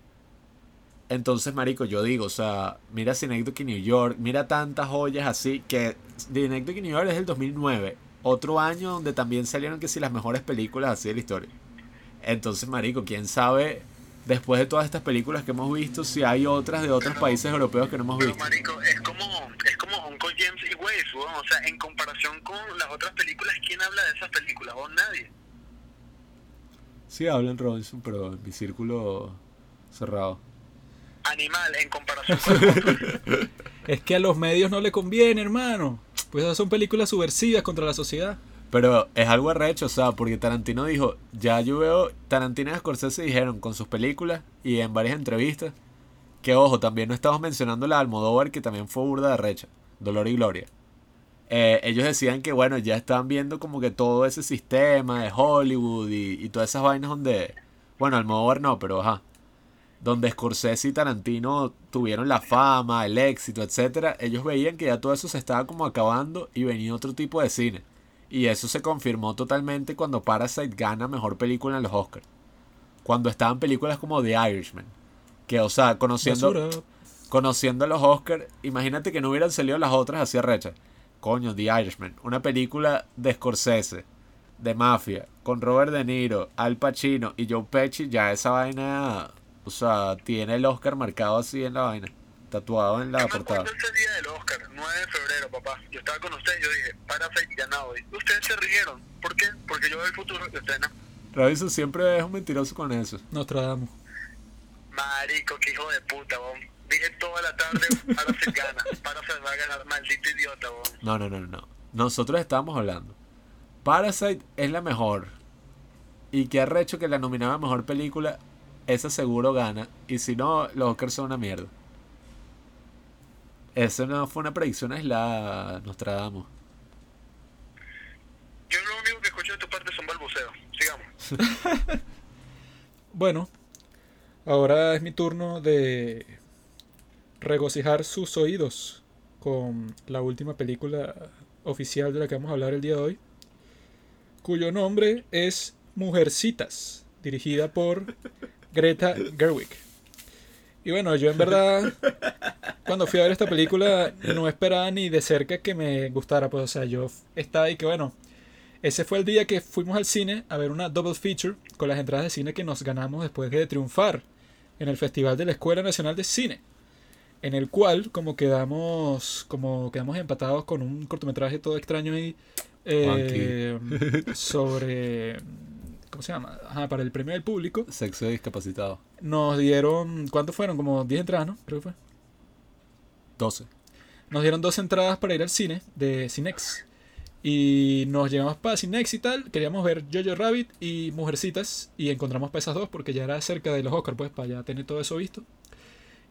Entonces, marico, yo digo, o sea, mira Synecdoche New York, mira tantas joyas así, que Synecdoche New York es del 2009, otro año donde también salieron que si las mejores películas así de la historia. Entonces, marico, quién sabe, después de todas estas películas que hemos visto, si hay otras de otros países europeos que no hemos Pero, visto. marico, es como, es como Uncle James y Waze, weón. O sea, en comparación con las otras películas, ¿quién habla de esas películas? O nadie. Sí hablan Robinson, pero en mi círculo cerrado. Animal, en comparación con. Es que a los medios no le conviene, hermano. Pues son películas subversivas contra la sociedad. Pero es algo arrecho, o sea, porque Tarantino dijo, ya yo veo, Tarantino y Scorsese dijeron con sus películas y en varias entrevistas, que ojo, también no estamos mencionando la Almodóvar, que también fue burda de arrecha, Dolor y Gloria. Eh, ellos decían que, bueno, ya están viendo como que todo ese sistema de Hollywood y, y todas esas vainas donde, bueno, Almodóvar no, pero ajá, donde Scorsese y Tarantino tuvieron la fama, el éxito, etcétera, ellos veían que ya todo eso se estaba como acabando y venía otro tipo de cine. Y eso se confirmó totalmente cuando Parasite gana mejor película en los Oscars. Cuando estaban películas como The Irishman. Que, o sea, conociendo, Basura. conociendo los Oscars, imagínate que no hubieran salido las otras así rechas. Coño, The Irishman. Una película de Scorsese, de mafia, con Robert De Niro, Al Pacino y Joe Pesci. Ya esa vaina, o sea, tiene el Oscar marcado así en la vaina. Tatuado en la portada. ese día del Oscar, 9 de febrero, papá. Yo estaba con ustedes, yo dije, Parasite ganado hoy. Ustedes se rieron. ¿Por qué? Porque yo veo el futuro de escena. Robinson siempre es un mentiroso con eso. Nostradamus. Marico, qué hijo de puta, bon. Dije toda la tarde, Parasite gana. Parasite va a ganar, maldito idiota, bon. No, no, no, no, no. Nosotros estábamos hablando. Parasite es la mejor. Y que arrecho que la nominada a mejor película, esa seguro gana. Y si no, los Oscars son una mierda. Eso no fue una predicción aislada, Nostradamus. Yo lo único que escucho de tu parte son balbuceos. Sigamos. Bueno, ahora es mi turno de regocijar sus oídos con la última película oficial de la que vamos a hablar el día de hoy, cuyo nombre es Mujercitas, dirigida por Greta Gerwig. Y bueno, yo en verdad, cuando fui a ver esta película, no esperaba ni de cerca que me gustara. Pues, o sea, yo estaba ahí que, bueno, ese fue el día que fuimos al cine a ver una double feature con las entradas de cine que nos ganamos después de triunfar en el Festival de la Escuela Nacional de Cine. En el cual, como quedamos, como quedamos empatados con un cortometraje todo extraño ahí eh, sobre ¿cómo se llama? Ajá, para el premio del público. Sexo de discapacitado. Nos dieron, ¿cuántos fueron? Como 10 entradas, ¿no? Creo que fue. 12. Nos dieron dos entradas para ir al cine de Cinex. Y nos llegamos para Cinex y tal. Queríamos ver Jojo Rabbit y Mujercitas. Y encontramos para esas dos porque ya era cerca de los Oscars, pues, para ya tener todo eso visto.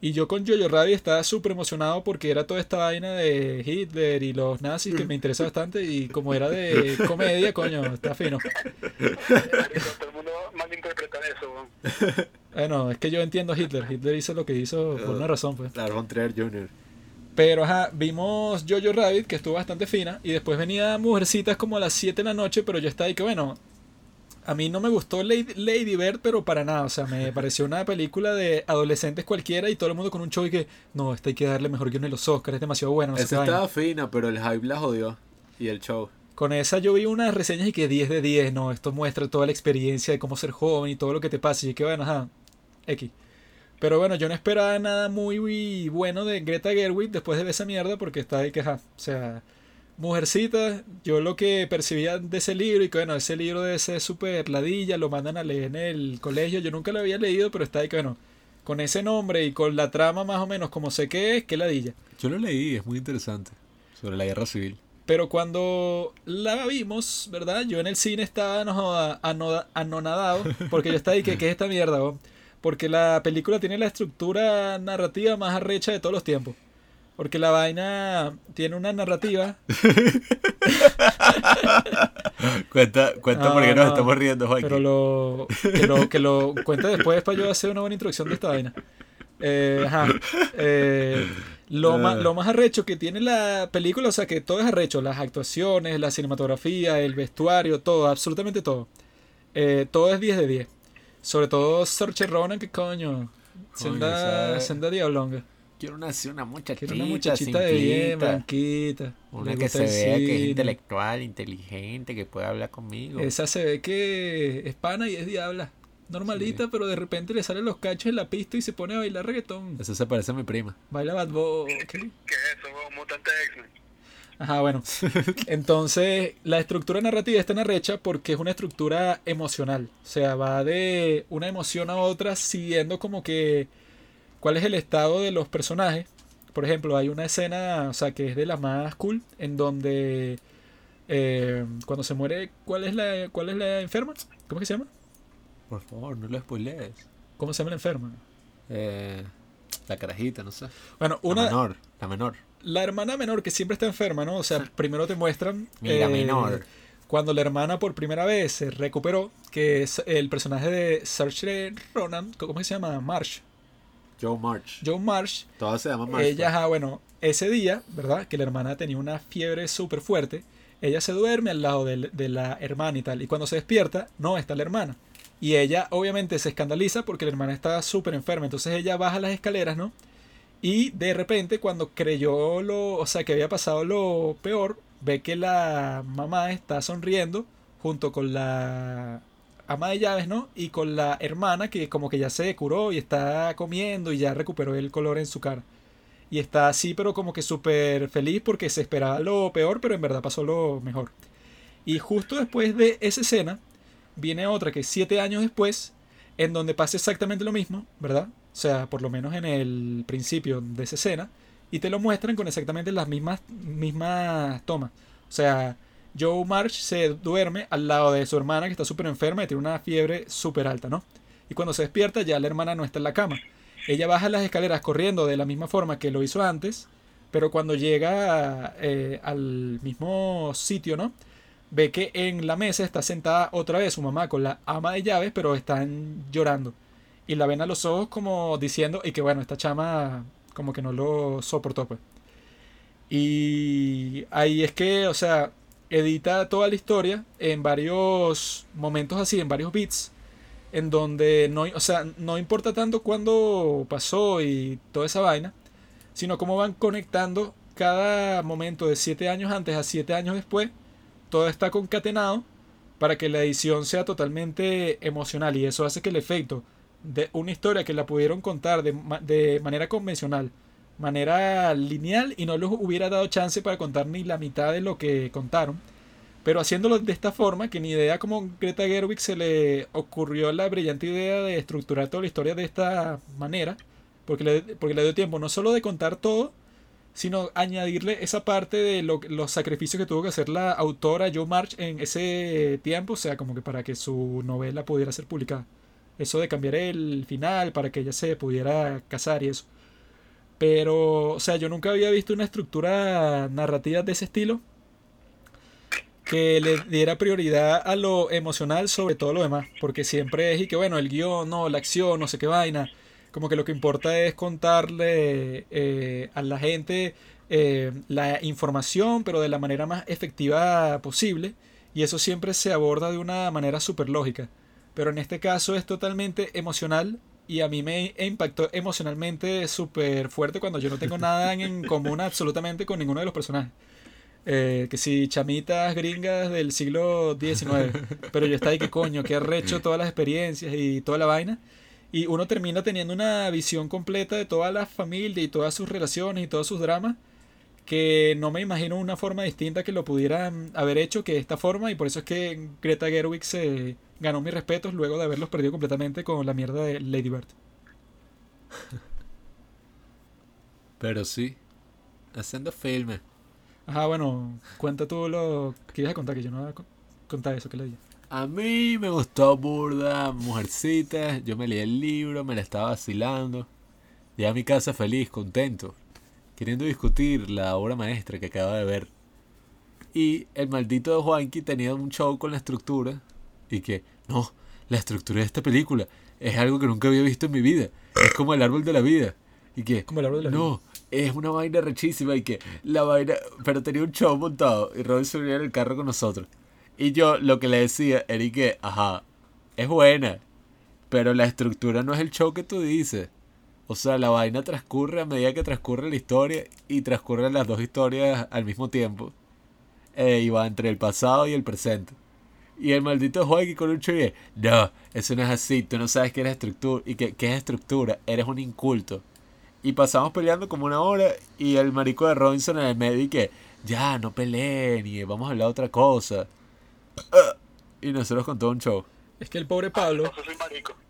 Y yo con Jojo Rabbit estaba súper emocionado porque era toda esta vaina de Hitler y los nazis que me interesa bastante. Y como era de comedia, coño, está fino. Todo el mundo malinterpreta eso. Bueno, es que yo entiendo a Hitler. Hitler hizo lo que hizo por una razón, pues. Claro, Trier Jr. Pero ajá, vimos Jojo Rabbit, que estuvo bastante fina, y después venía Mujercitas como a las 7 de la noche, pero yo estaba ahí que bueno, a mí no me gustó Lady, Lady Bird, pero para nada, o sea, me pareció una película de adolescentes cualquiera y todo el mundo con un show y que, no, esta hay que darle mejor guion en los Oscars, es demasiado bueno. No Esa qué vaina". estaba fina, pero el hype la jodió. Y el show. Con esa yo vi unas reseñas y que 10 de 10, no, esto muestra toda la experiencia de cómo ser joven y todo lo que te pasa, y que bueno, ajá, X. Pero bueno, yo no esperaba nada muy, muy bueno de Greta Gerwig después de ver esa mierda porque está ahí que, ajá, o sea, Mujercita, yo lo que percibía de ese libro y que bueno, ese libro de ese super ladilla, lo mandan a leer en el colegio, yo nunca lo había leído, pero está ahí que bueno, con ese nombre y con la trama más o menos como sé que es, que ladilla. Yo lo leí, es muy interesante. Sobre la guerra civil. Pero cuando la vimos, ¿verdad? Yo en el cine estaba no anonadado porque yo estaba ahí que, ¿qué es esta mierda? Porque la película tiene la estructura narrativa más arrecha de todos los tiempos. Porque la vaina tiene una narrativa. Cuenta, cuenta No, por qué nos no, estamos riendo, Joaquín. Pero lo que, lo que lo cuente después para yo hacer una buena introducción de esta vaina. Eh, ajá. Eh, lo, más, lo más arrecho que tiene la película, o sea que todo es arrecho, las actuaciones, la cinematografía, el vestuario, todo, absolutamente todo. Eh, todo es 10 de 10. Sobre todo Saoirse Ronan, que coño, senda, senda diablonga. Quiero una, una muchachita, Quiero una muchachita de bien, blanquita. Una que se vea que es intelectual, inteligente, que puede hablar conmigo. Esa se ve que es pana y es diabla. Normalita, pero de repente le salen los cachos en la pista y se pone a bailar reggaetón. Eso se parece a mi prima. Baila Bad Boy. ¿Qué es eso? Mutante X-Men. Ajá, bueno. Entonces, la estructura narrativa es tan arrecha porque es una estructura emocional. O sea, va de una emoción a otra siguiendo como que cuál es el estado de los personajes. Por ejemplo, hay una escena, o sea, que es de las más cool, en donde eh, cuando se muere, ¿cuál es la cuál es la enferma? ¿Cómo que se llama? Por favor, no lo spoilees. ¿Cómo se llama la enferma? Eh, la carajita, no sé. Bueno, La una menor, la menor. la hermana menor que siempre está enferma, ¿no? O sea, primero te muestran Mira, eh, menor. cuando la hermana por primera vez se recuperó, que es el personaje de Saoirse Ronan, ¿cómo se llama? Marsh. Joe March. Joe Marsh. Todo se llama March. Ella, ajá, bueno, ese día, ¿verdad? Que la hermana tenía una fiebre súper fuerte. Ella se duerme al lado del- de, la hermana y tal. Y cuando se despierta, no está la hermana. Y ella obviamente se escandaliza porque la hermana está súper enferma. Entonces ella baja las escaleras, ¿no? Y de repente cuando creyó lo, o sea, que había pasado lo peor, ve que la mamá está sonriendo junto con la ama de llaves, ¿no? Y con la hermana que como que ya se curó y está comiendo y ya recuperó el color en su cara. Y está así, pero como que súper feliz porque se esperaba lo peor, pero en verdad pasó lo mejor. Y justo después de esa escena, viene otra que siete años después, en donde pasa exactamente lo mismo, ¿verdad? O sea, por lo menos en el principio de esa escena, y te lo muestran con exactamente las mismas, mismas tomas. O sea, Joe March se duerme al lado de su hermana que está súper enferma y tiene una fiebre súper alta, ¿no? Y cuando se despierta ya la hermana no está en la cama. Ella baja las escaleras corriendo de la misma forma que lo hizo antes, pero cuando llega eh, al mismo sitio, ¿no? Ve que en la mesa está sentada otra vez su mamá con la ama de llaves, pero están llorando. Y la ven a los ojos como diciendo, y que bueno, esta chama como que no lo soportó, pues. Y ahí es que, o sea, edita toda la historia en varios momentos así, en varios beats, en donde no, o sea, no importa tanto cuándo pasó y toda esa vaina, sino cómo van conectando cada momento de 7 años antes a 7 años después, todo está concatenado para que la edición sea totalmente emocional y eso hace que el efecto de una historia que la pudieron contar de, de manera convencional, manera lineal y no les hubiera dado chance para contar ni la mitad de lo que contaron. Pero haciéndolo de esta forma, que ni idea como Greta Gerwig se le ocurrió la brillante idea de estructurar toda la historia de esta manera, porque le, porque le dio tiempo no solo de contar todo, sino añadirle esa parte de los sacrificios que tuvo que hacer la autora Joe March en ese tiempo, o sea, como que para que su novela pudiera ser publicada. Eso de cambiar el final para que ella se pudiera casar y eso. Pero, o sea, yo nunca había visto una estructura narrativa de ese estilo que le diera prioridad a lo emocional sobre todo lo demás. Porque siempre es y que, bueno, el guion, no, la acción, no sé qué vaina como que lo que importa es contarle eh, a la gente eh, la información, pero de la manera más efectiva posible. Y eso siempre se aborda de una manera súper lógica. Pero en este caso es totalmente emocional y a mí me impactó emocionalmente súper fuerte cuando yo no tengo nada en común absolutamente con ninguno de los personajes. Eh, que si chamitas gringas del siglo XIX, pero yo estaba ahí que coño, que arrecho todas las experiencias y toda la vaina. Y uno termina teniendo una visión completa de toda la familia y todas sus relaciones y todos sus dramas que no me imagino una forma distinta que lo pudieran haber hecho que esta forma y por eso es que Greta Gerwig se ganó mis respetos luego de haberlos perdido completamente con la mierda de Lady Bird. Pero sí, haciendo filmes. Ajá, bueno, cuenta tú lo que quieres contar, que yo no voy a contar eso que le dije. A mí me gustó Burda, Mujercita. Yo me leí el libro, me la estaba vacilando. Llegué a mi casa feliz, contento, queriendo discutir la obra maestra que acaba de ver. Y el maldito de Juanqui tenía un show con la estructura. Y que, no, la estructura de esta película es algo que nunca había visto en mi vida. Es como el árbol de la vida. Y que, como el árbol de la no, es una vaina rechísima. Y que la vaina, pero tenía un show montado. Y Robin se en el carro con nosotros. Y yo lo que le decía era que, ajá, es buena, pero la estructura no es el show que tú dices. O sea, la vaina transcurre a medida que transcurre la historia y transcurren las dos historias al mismo tiempo. Eh, y va entre el pasado y el presente. Y el maldito juega con un chuye, no, eso no es así, tú no sabes qué es estructura y qué, qué es estructura, eres un inculto. Y pasamos peleando como una hora y el marico de Robinson en el medio y que, ya, no peleen y vamos a hablar de otra cosa. Y nosotros con todo un show. Es que el pobre Pablo.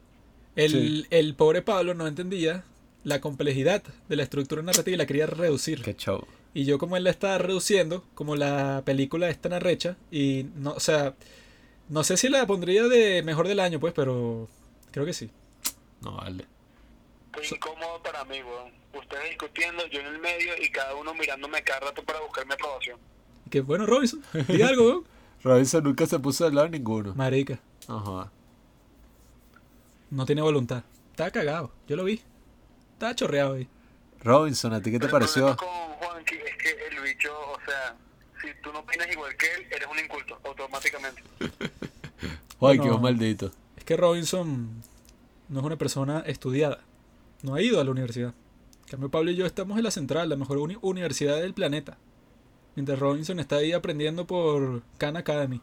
El, el pobre Pablo no entendía la complejidad de la estructura narrativa y la quería reducir. Qué show. Y yo como él la estaba reduciendo, como la película es tan arrecha, y no, o sea, no sé si la pondría de mejor del año, pues, pero creo que sí. No vale. Fue incómodo para mí, weón. Ustedes discutiendo, yo en el medio y cada uno mirándome cada rato para buscar mi aprobación. Que bueno, Robinson, diga algo, weón. Robinson nunca se puso al lado de ninguno. Marica. Ajá. No tiene voluntad. Estaba cagado. Yo lo vi. Estaba chorreado ahí. Robinson, ¿a ti qué te pareció? El con Juanqui es que el bicho, o sea, si tú no opinas igual que él, eres un inculto, automáticamente. Juanqui, bueno, maldito. Es que Robinson no es una persona estudiada. No ha ido a la universidad. En cambio, Pablo y yo estamos en la central, la mejor uni universidad del planeta. Mientras Robinson está ahí aprendiendo por Khan Academy.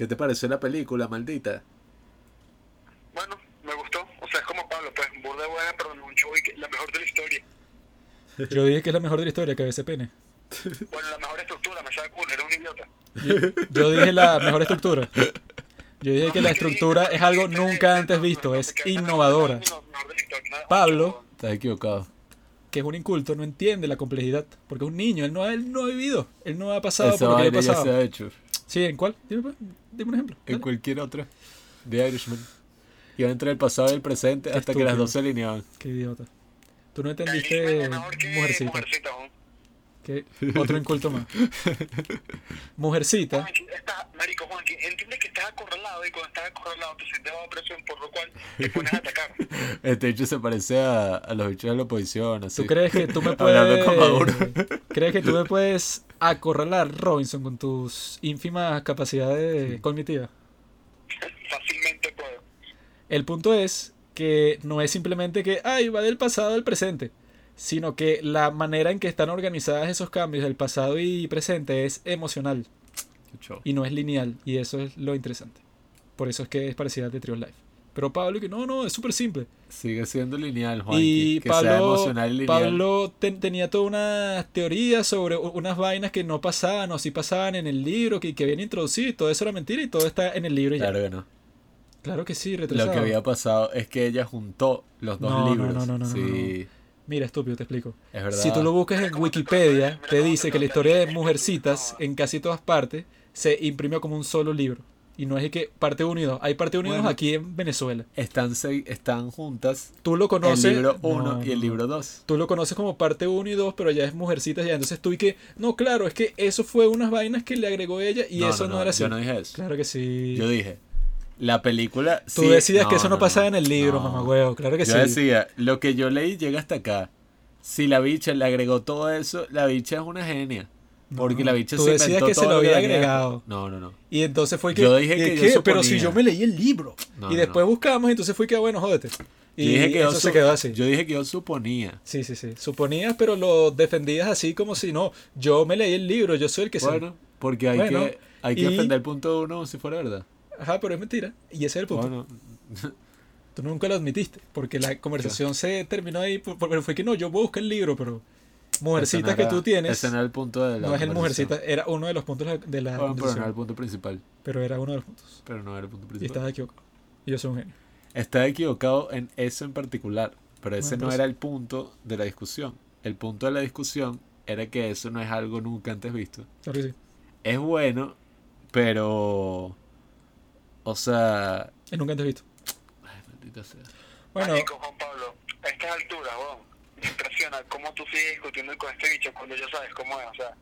¿Qué te pareció la película, maldita? Bueno, me gustó. O sea, es como Pablo, pues, burda buena, pero no un show y que la mejor de la historia. Yo dije que es la mejor de la historia, que ese pene. Bueno, la mejor estructura, me sabe culo, era un idiota. Yo, yo dije la mejor estructura. Yo dije que la estructura es algo nunca antes visto, es innovadora. Pablo, estás equivocado que es un inculto, no entiende la complejidad. Porque es un niño, él no, él no ha vivido, él no ha pasado por lo que ha pasado. Ya se ha hecho. Sí, ¿en cuál? Dime, pues, dime un ejemplo. En cualquier otra. The Irishman. Iba entre el pasado y el presente hasta que las dos se alineaban. Qué idiota. Tú no entendiste mujercita. Que otro inculto más. Mujercita. Juanqui, está, marico Juanqui, entiende que estás acorralado y cuando estás acorralado te sientes bajo presión, por lo cual te pones a atacar. Este hecho se parece a, a los bichos de la oposición, así. ¿Tú crees que tú me puedes... ¿Crees que tú me puedes acorralar, Robinson, con tus ínfimas capacidades cognitivas? Fácilmente puedo. El punto es que no es simplemente que, ay, va del pasado al presente, sino que la manera en que están organizadas esos cambios del pasado y presente es emocional y no es lineal, y eso es lo interesante. Por eso es que es parecida a The Tree of Life. Pero Pablo, que no, no, es súper simple. Sigue siendo lineal, Juan. Y que sea Pablo, emocional y lineal. Pablo ten- tenía toda una teoría sobre unas vainas que no pasaban o sí pasaban en el libro, que, que habían introducido y todo eso era mentira y todo está en el libro y ya. Claro que no. Claro que sí, retrasado. Lo que había pasado es que ella juntó los dos No, no, libros. no, no, no, no, sí, Mira, estúpido, te explico. es verdad. Si tú lo buscas en Wikipedia, te dice que la historia de Mujercitas en casi todas partes se imprimió como un solo libro. Y no es que parte 1 y 2. Hay parte 1 y 2 Bueno. aquí en Venezuela. Están, están juntas Tú lo conoces. el libro 1 No, y el no. libro 2. Tú lo conoces como parte 1 y 2, pero ya es Mujercitas ya. Entonces tú y que, no, claro, es que eso fue unas vainas que le agregó ella y eso no, era así. Yo no dije eso. Claro que sí. Yo dije, la película. Tú sí- decías que eso no, pasaba en el libro, no. mamá huevo. Claro que Yo sí. decía, lo que yo leí llega hasta acá. Si la bicha le agregó todo eso, la bicha es una genia. Porque No, la bicha tú se decías que se lo había agregado. No, no, no. Y entonces fue que. Yo dije ¿y que yo qué? Pero si suponía. yo me leí el libro. No, y no, después no. buscamos, entonces fue que, bueno, jódete. Y Yo dije que yo eso se su- quedó así. Yo dije que yo suponía. Sí, sí, sí. Suponías, pero lo defendías así como si no. Yo me leí el libro, yo soy el que sé. Bueno, porque hay Bueno, que, hay que y- defender el punto uno si fuera verdad. Ajá, pero es mentira. Y ese es el punto. Bueno, Tú nunca lo admitiste. Porque la conversación se terminó ahí. Pero fue que no, yo voy a buscar el libro, pero. no que tú tienes. Ese no era el punto de la no es el mujercita, era uno de los puntos de la- Bueno, pero no era el punto principal. pero era uno de los puntos. Pero no era el punto Y principal. estaba equivocado. Y yo soy un genio. Está equivocado en eso en particular, pero ese Bueno, no pero era el punto de la discusión. El punto de la discusión era que eso no es algo nunca antes visto. Claro que sí. Es bueno, pero... O sea... Es nunca antes visto. Ay, maldita sea. Bueno, Marico, Juan Pablo, a estas alturas, weón, me impresiona cómo tú sigues discutiendo con este bicho cuando ya sabes cómo es. O sea,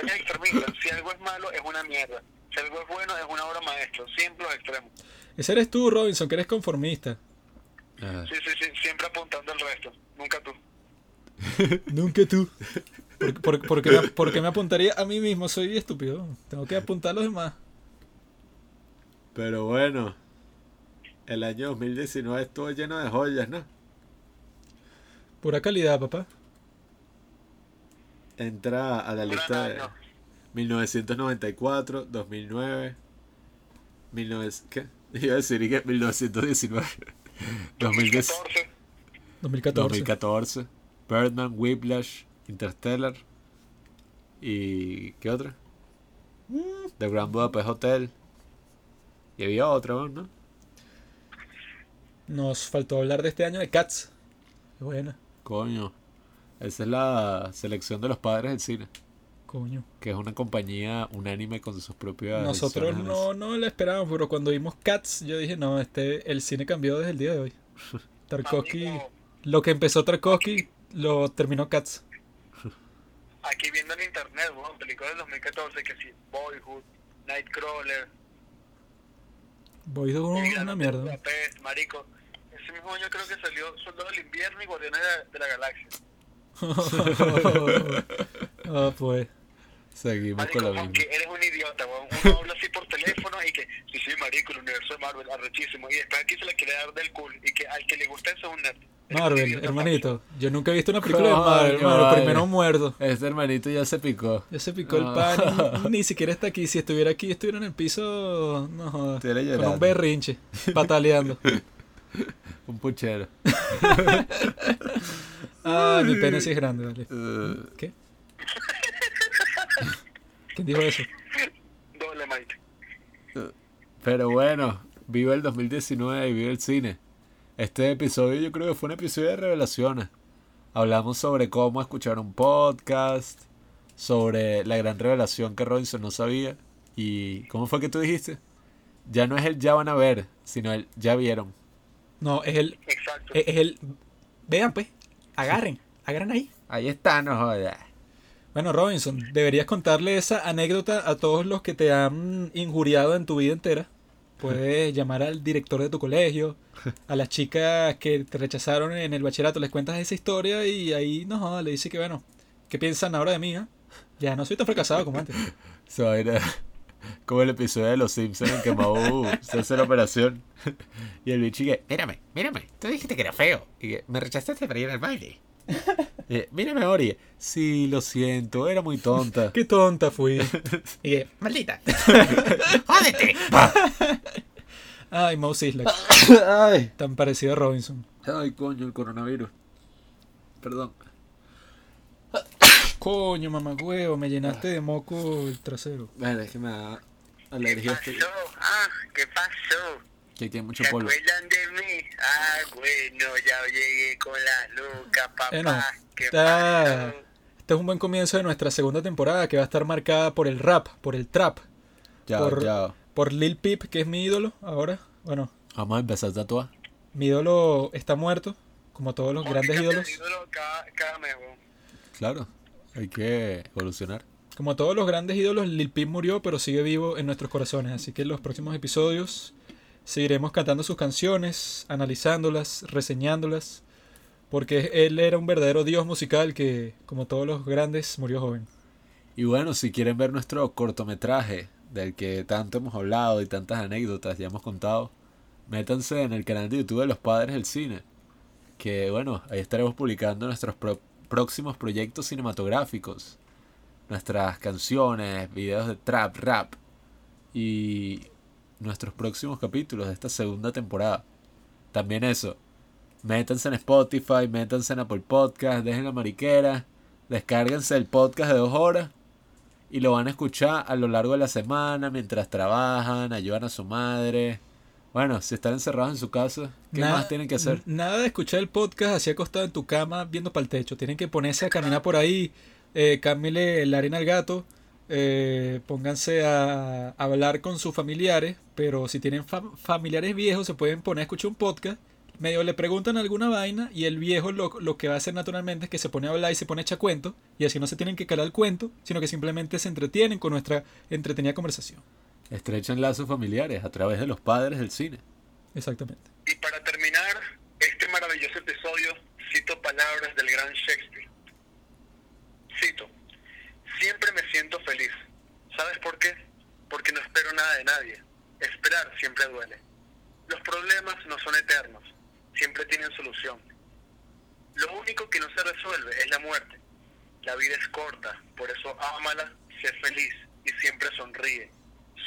él es extremista. Si algo es malo, es una mierda. Si algo es bueno, es una obra maestra. Siempre los extremos. ese eres tú, Robinson, que eres conformista. Ah, Sí, sí, sí. Siempre apuntando al resto. Nunca tú. Nunca tú. ¿Por, por- por qué me, por qué me apuntaría a mí mismo? Soy estúpido. Tengo que apuntar a los demás. Pero bueno, el año 2019 estuvo lleno de joyas, ¿no? Pura calidad, papá. Entra a la lista de año. 1994, 2009, 19... ¿Qué? Iba a decir que 1919, 2010, 14. 2014. 2014, Birdman, Whiplash, Interstellar y... ¿qué otra? The Grand Budapest Hotel. Y había otra, ¿no? Nos faltó hablar de este año de Cats. Qué buena. Coño. Esa es la selección de los padres del cine. Coño. Que es una compañía unánime con sus propias. Nosotros no, no la esperábamos, pero cuando vimos Cats, yo dije, no, este, el cine cambió desde el día de hoy. Tarkovsky, lo que empezó Tarkovsky, lo terminó Cats. Aquí viendo en internet, weón, películas del 2014 que sí, Boyhood, Nightcrawler, Un- Villanos una mierda. Budapest, marico. Ese mismo año creo que salió Soldado del Invierno y Guardianes de, la Galaxia. Ah, pues. Seguimos Marico, con la aunque misma. eres un idiota, weón. Uno habla así por teléfono y que, sí, sí, marico, el universo de Marvel, arrechísimo. Y después aquí se le quiere dar del cool. Y que al que le gusta eso es un nerd. Marvel, hermanito. Yo nunca he visto una película de Marvel, hermano. Primero muerto. Este hermanito ya se picó. Ya se picó el pan. Ni siquiera está aquí. Si estuviera aquí, estuviera en el piso. No jodas. Con un berrinche. Pataleando. Un puchero. Ah, mi pene sí es grande, vale. Uh, ¿Qué? ¿Quién dijo eso? Doble Mike. pero bueno, vive el 2019 y vive el cine. Este episodio yo creo que fue un episodio de revelaciones. Hablamos sobre cómo escuchar un podcast, sobre la gran revelación que Robinson no sabía. ¿Y cómo fue que tú dijiste? Ya no es el ya van a ver, sino el ya vieron. No, es el. Exacto. Es es el. Vean, pues. Agarren. Agarren ahí. Ahí está, no jodas. Bueno, Robinson, deberías contarle esa anécdota a todos los que te han injuriado en tu vida entera. Puedes llamar al director de tu colegio, a las chicas que te rechazaron en el bachillerato, les cuentas esa historia y ahí no le dice que bueno, ¿qué piensan ahora de mí? ah? Ya no soy tan fracasado como antes. Como el episodio de Los Simpsons en que Mau se hace la operación. Y el bicho que, mírame, mírame, tú dijiste que era feo. Y que, me rechazaste para ir al baile. Y, mírame. Y, sí, lo siento, era muy tonta. Qué tonta fui. Y que, Maldita. ¡Jódete! ay, Mouse Ay. tan parecido a Robinson. Ay, coño, el coronavirus. Perdón. Coño, mamá huevo, me llenaste de moco el trasero. Es que me da ¿Qué alergia. pasó? Este, Ah, ¿qué pasó? Que tiene mucho ¿Se polvo. acuerdan de mí? Ah, bueno, ya llegué con la lucas, papá. Bueno, ¿Qué está- pasó? Este es un buen comienzo de nuestra segunda temporada que va a estar marcada por el rap, por el trap, Ya, por- ya. por Lil Peep, que es mi ídolo ahora. Bueno, Vamos a empezar a tatuar. mi ídolo está muerto, como todos los ¿Por qué grandes ídolos. el ídolo cada, cada mes, weón? Claro, hay que evolucionar. Como todos los grandes ídolos, Lil Peep murió, pero sigue vivo en nuestros corazones. Así que en los próximos episodios seguiremos cantando sus canciones, analizándolas, reseñándolas, porque él era un verdadero dios musical que, como todos los grandes, murió joven. Y bueno, si quieren ver nuestro cortometraje del que tanto hemos hablado y tantas anécdotas ya hemos contado, métanse en el canal de YouTube de los Padres del Cine. Que bueno, ahí estaremos publicando nuestros próximos proyectos cinematográficos, nuestras canciones, videos de trap, rap y nuestros próximos capítulos de esta segunda temporada. También eso, métanse en Spotify, métanse en Apple Podcast, dejen la mariquera, descárguense el podcast de dos horas y lo van a escuchar a lo largo de la semana mientras trabajan, ayudan a su madre. Bueno, si están encerrados en su casa, ¿qué Nada- más tienen que hacer? Nada de escuchar el podcast así acostado en tu cama viendo para el techo. Tienen que ponerse a caminar por ahí, eh, cámbiale la arena al gato, eh, pónganse a, hablar con sus familiares, pero si tienen fam- familiares viejos se pueden poner a escuchar un podcast. Medio le preguntan alguna vaina y el viejo lo, lo que va a hacer naturalmente es que se pone a hablar y se pone a echar cuento y así no se tienen que calar el cuento, sino que simplemente se entretienen con nuestra entretenida conversación. Estrechan lazos familiares a través de los padres del cine. Exactamente. Y para terminar este maravilloso episodio, cito palabras del gran Shakespeare. Cito, siempre me siento feliz. ¿Sabes por qué? Porque no espero nada de nadie. Esperar siempre duele. Los problemas no son eternos, siempre tienen solución. Lo único que no se resuelve es la muerte. La vida es corta, por eso ámala, sé feliz y siempre sonríe.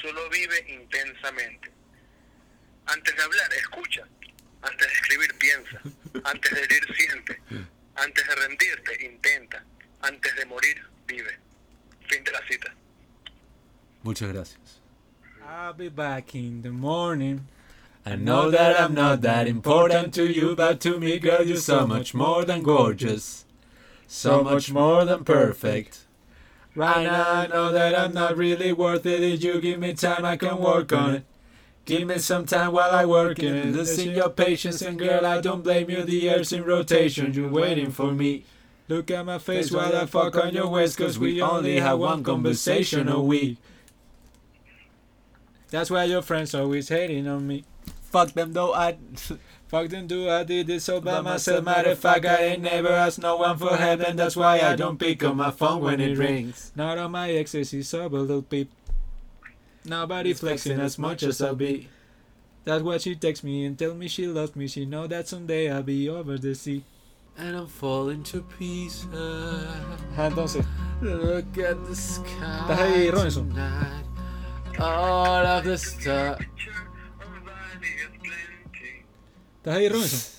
Solo vive intensamente. Antes de hablar, escucha. Antes de escribir, piensa. Antes de herir, siente. Antes de rendirte, intenta. Antes de morir, vive. Fin de la cita. Muchas gracias. I'll be back in the morning. I know that I'm not that important to you, but to me, girl, you're so much more than gorgeous, so much more than perfect. Right now, I know that I'm not really worth it. If you give me time, I can work on it. Give me some time while I work in it. Listen your patience, and girl, I don't blame you. The air's in rotation, you're waiting for me. Look at my face while I fuck on your waist, cause we only have one conversation a week. That's why your friends always hating on me. Fuck them though, I. Fuck them, do I did this all by myself. Matter of fact, I ain't never asked no one for help, and that's why I don't pick up my phone when it rings. Not on my exes, he's a little peep. Nobody flexing as much as I be. That's why she texts me and tell me she loves me. She know that someday I'll be over the sea. And I'm falling to pieces. Ah, entonces, Look at the sky. ¿Estás ahí, Robinson? tonight. All of the stars. ¿estás ahí, Robinson?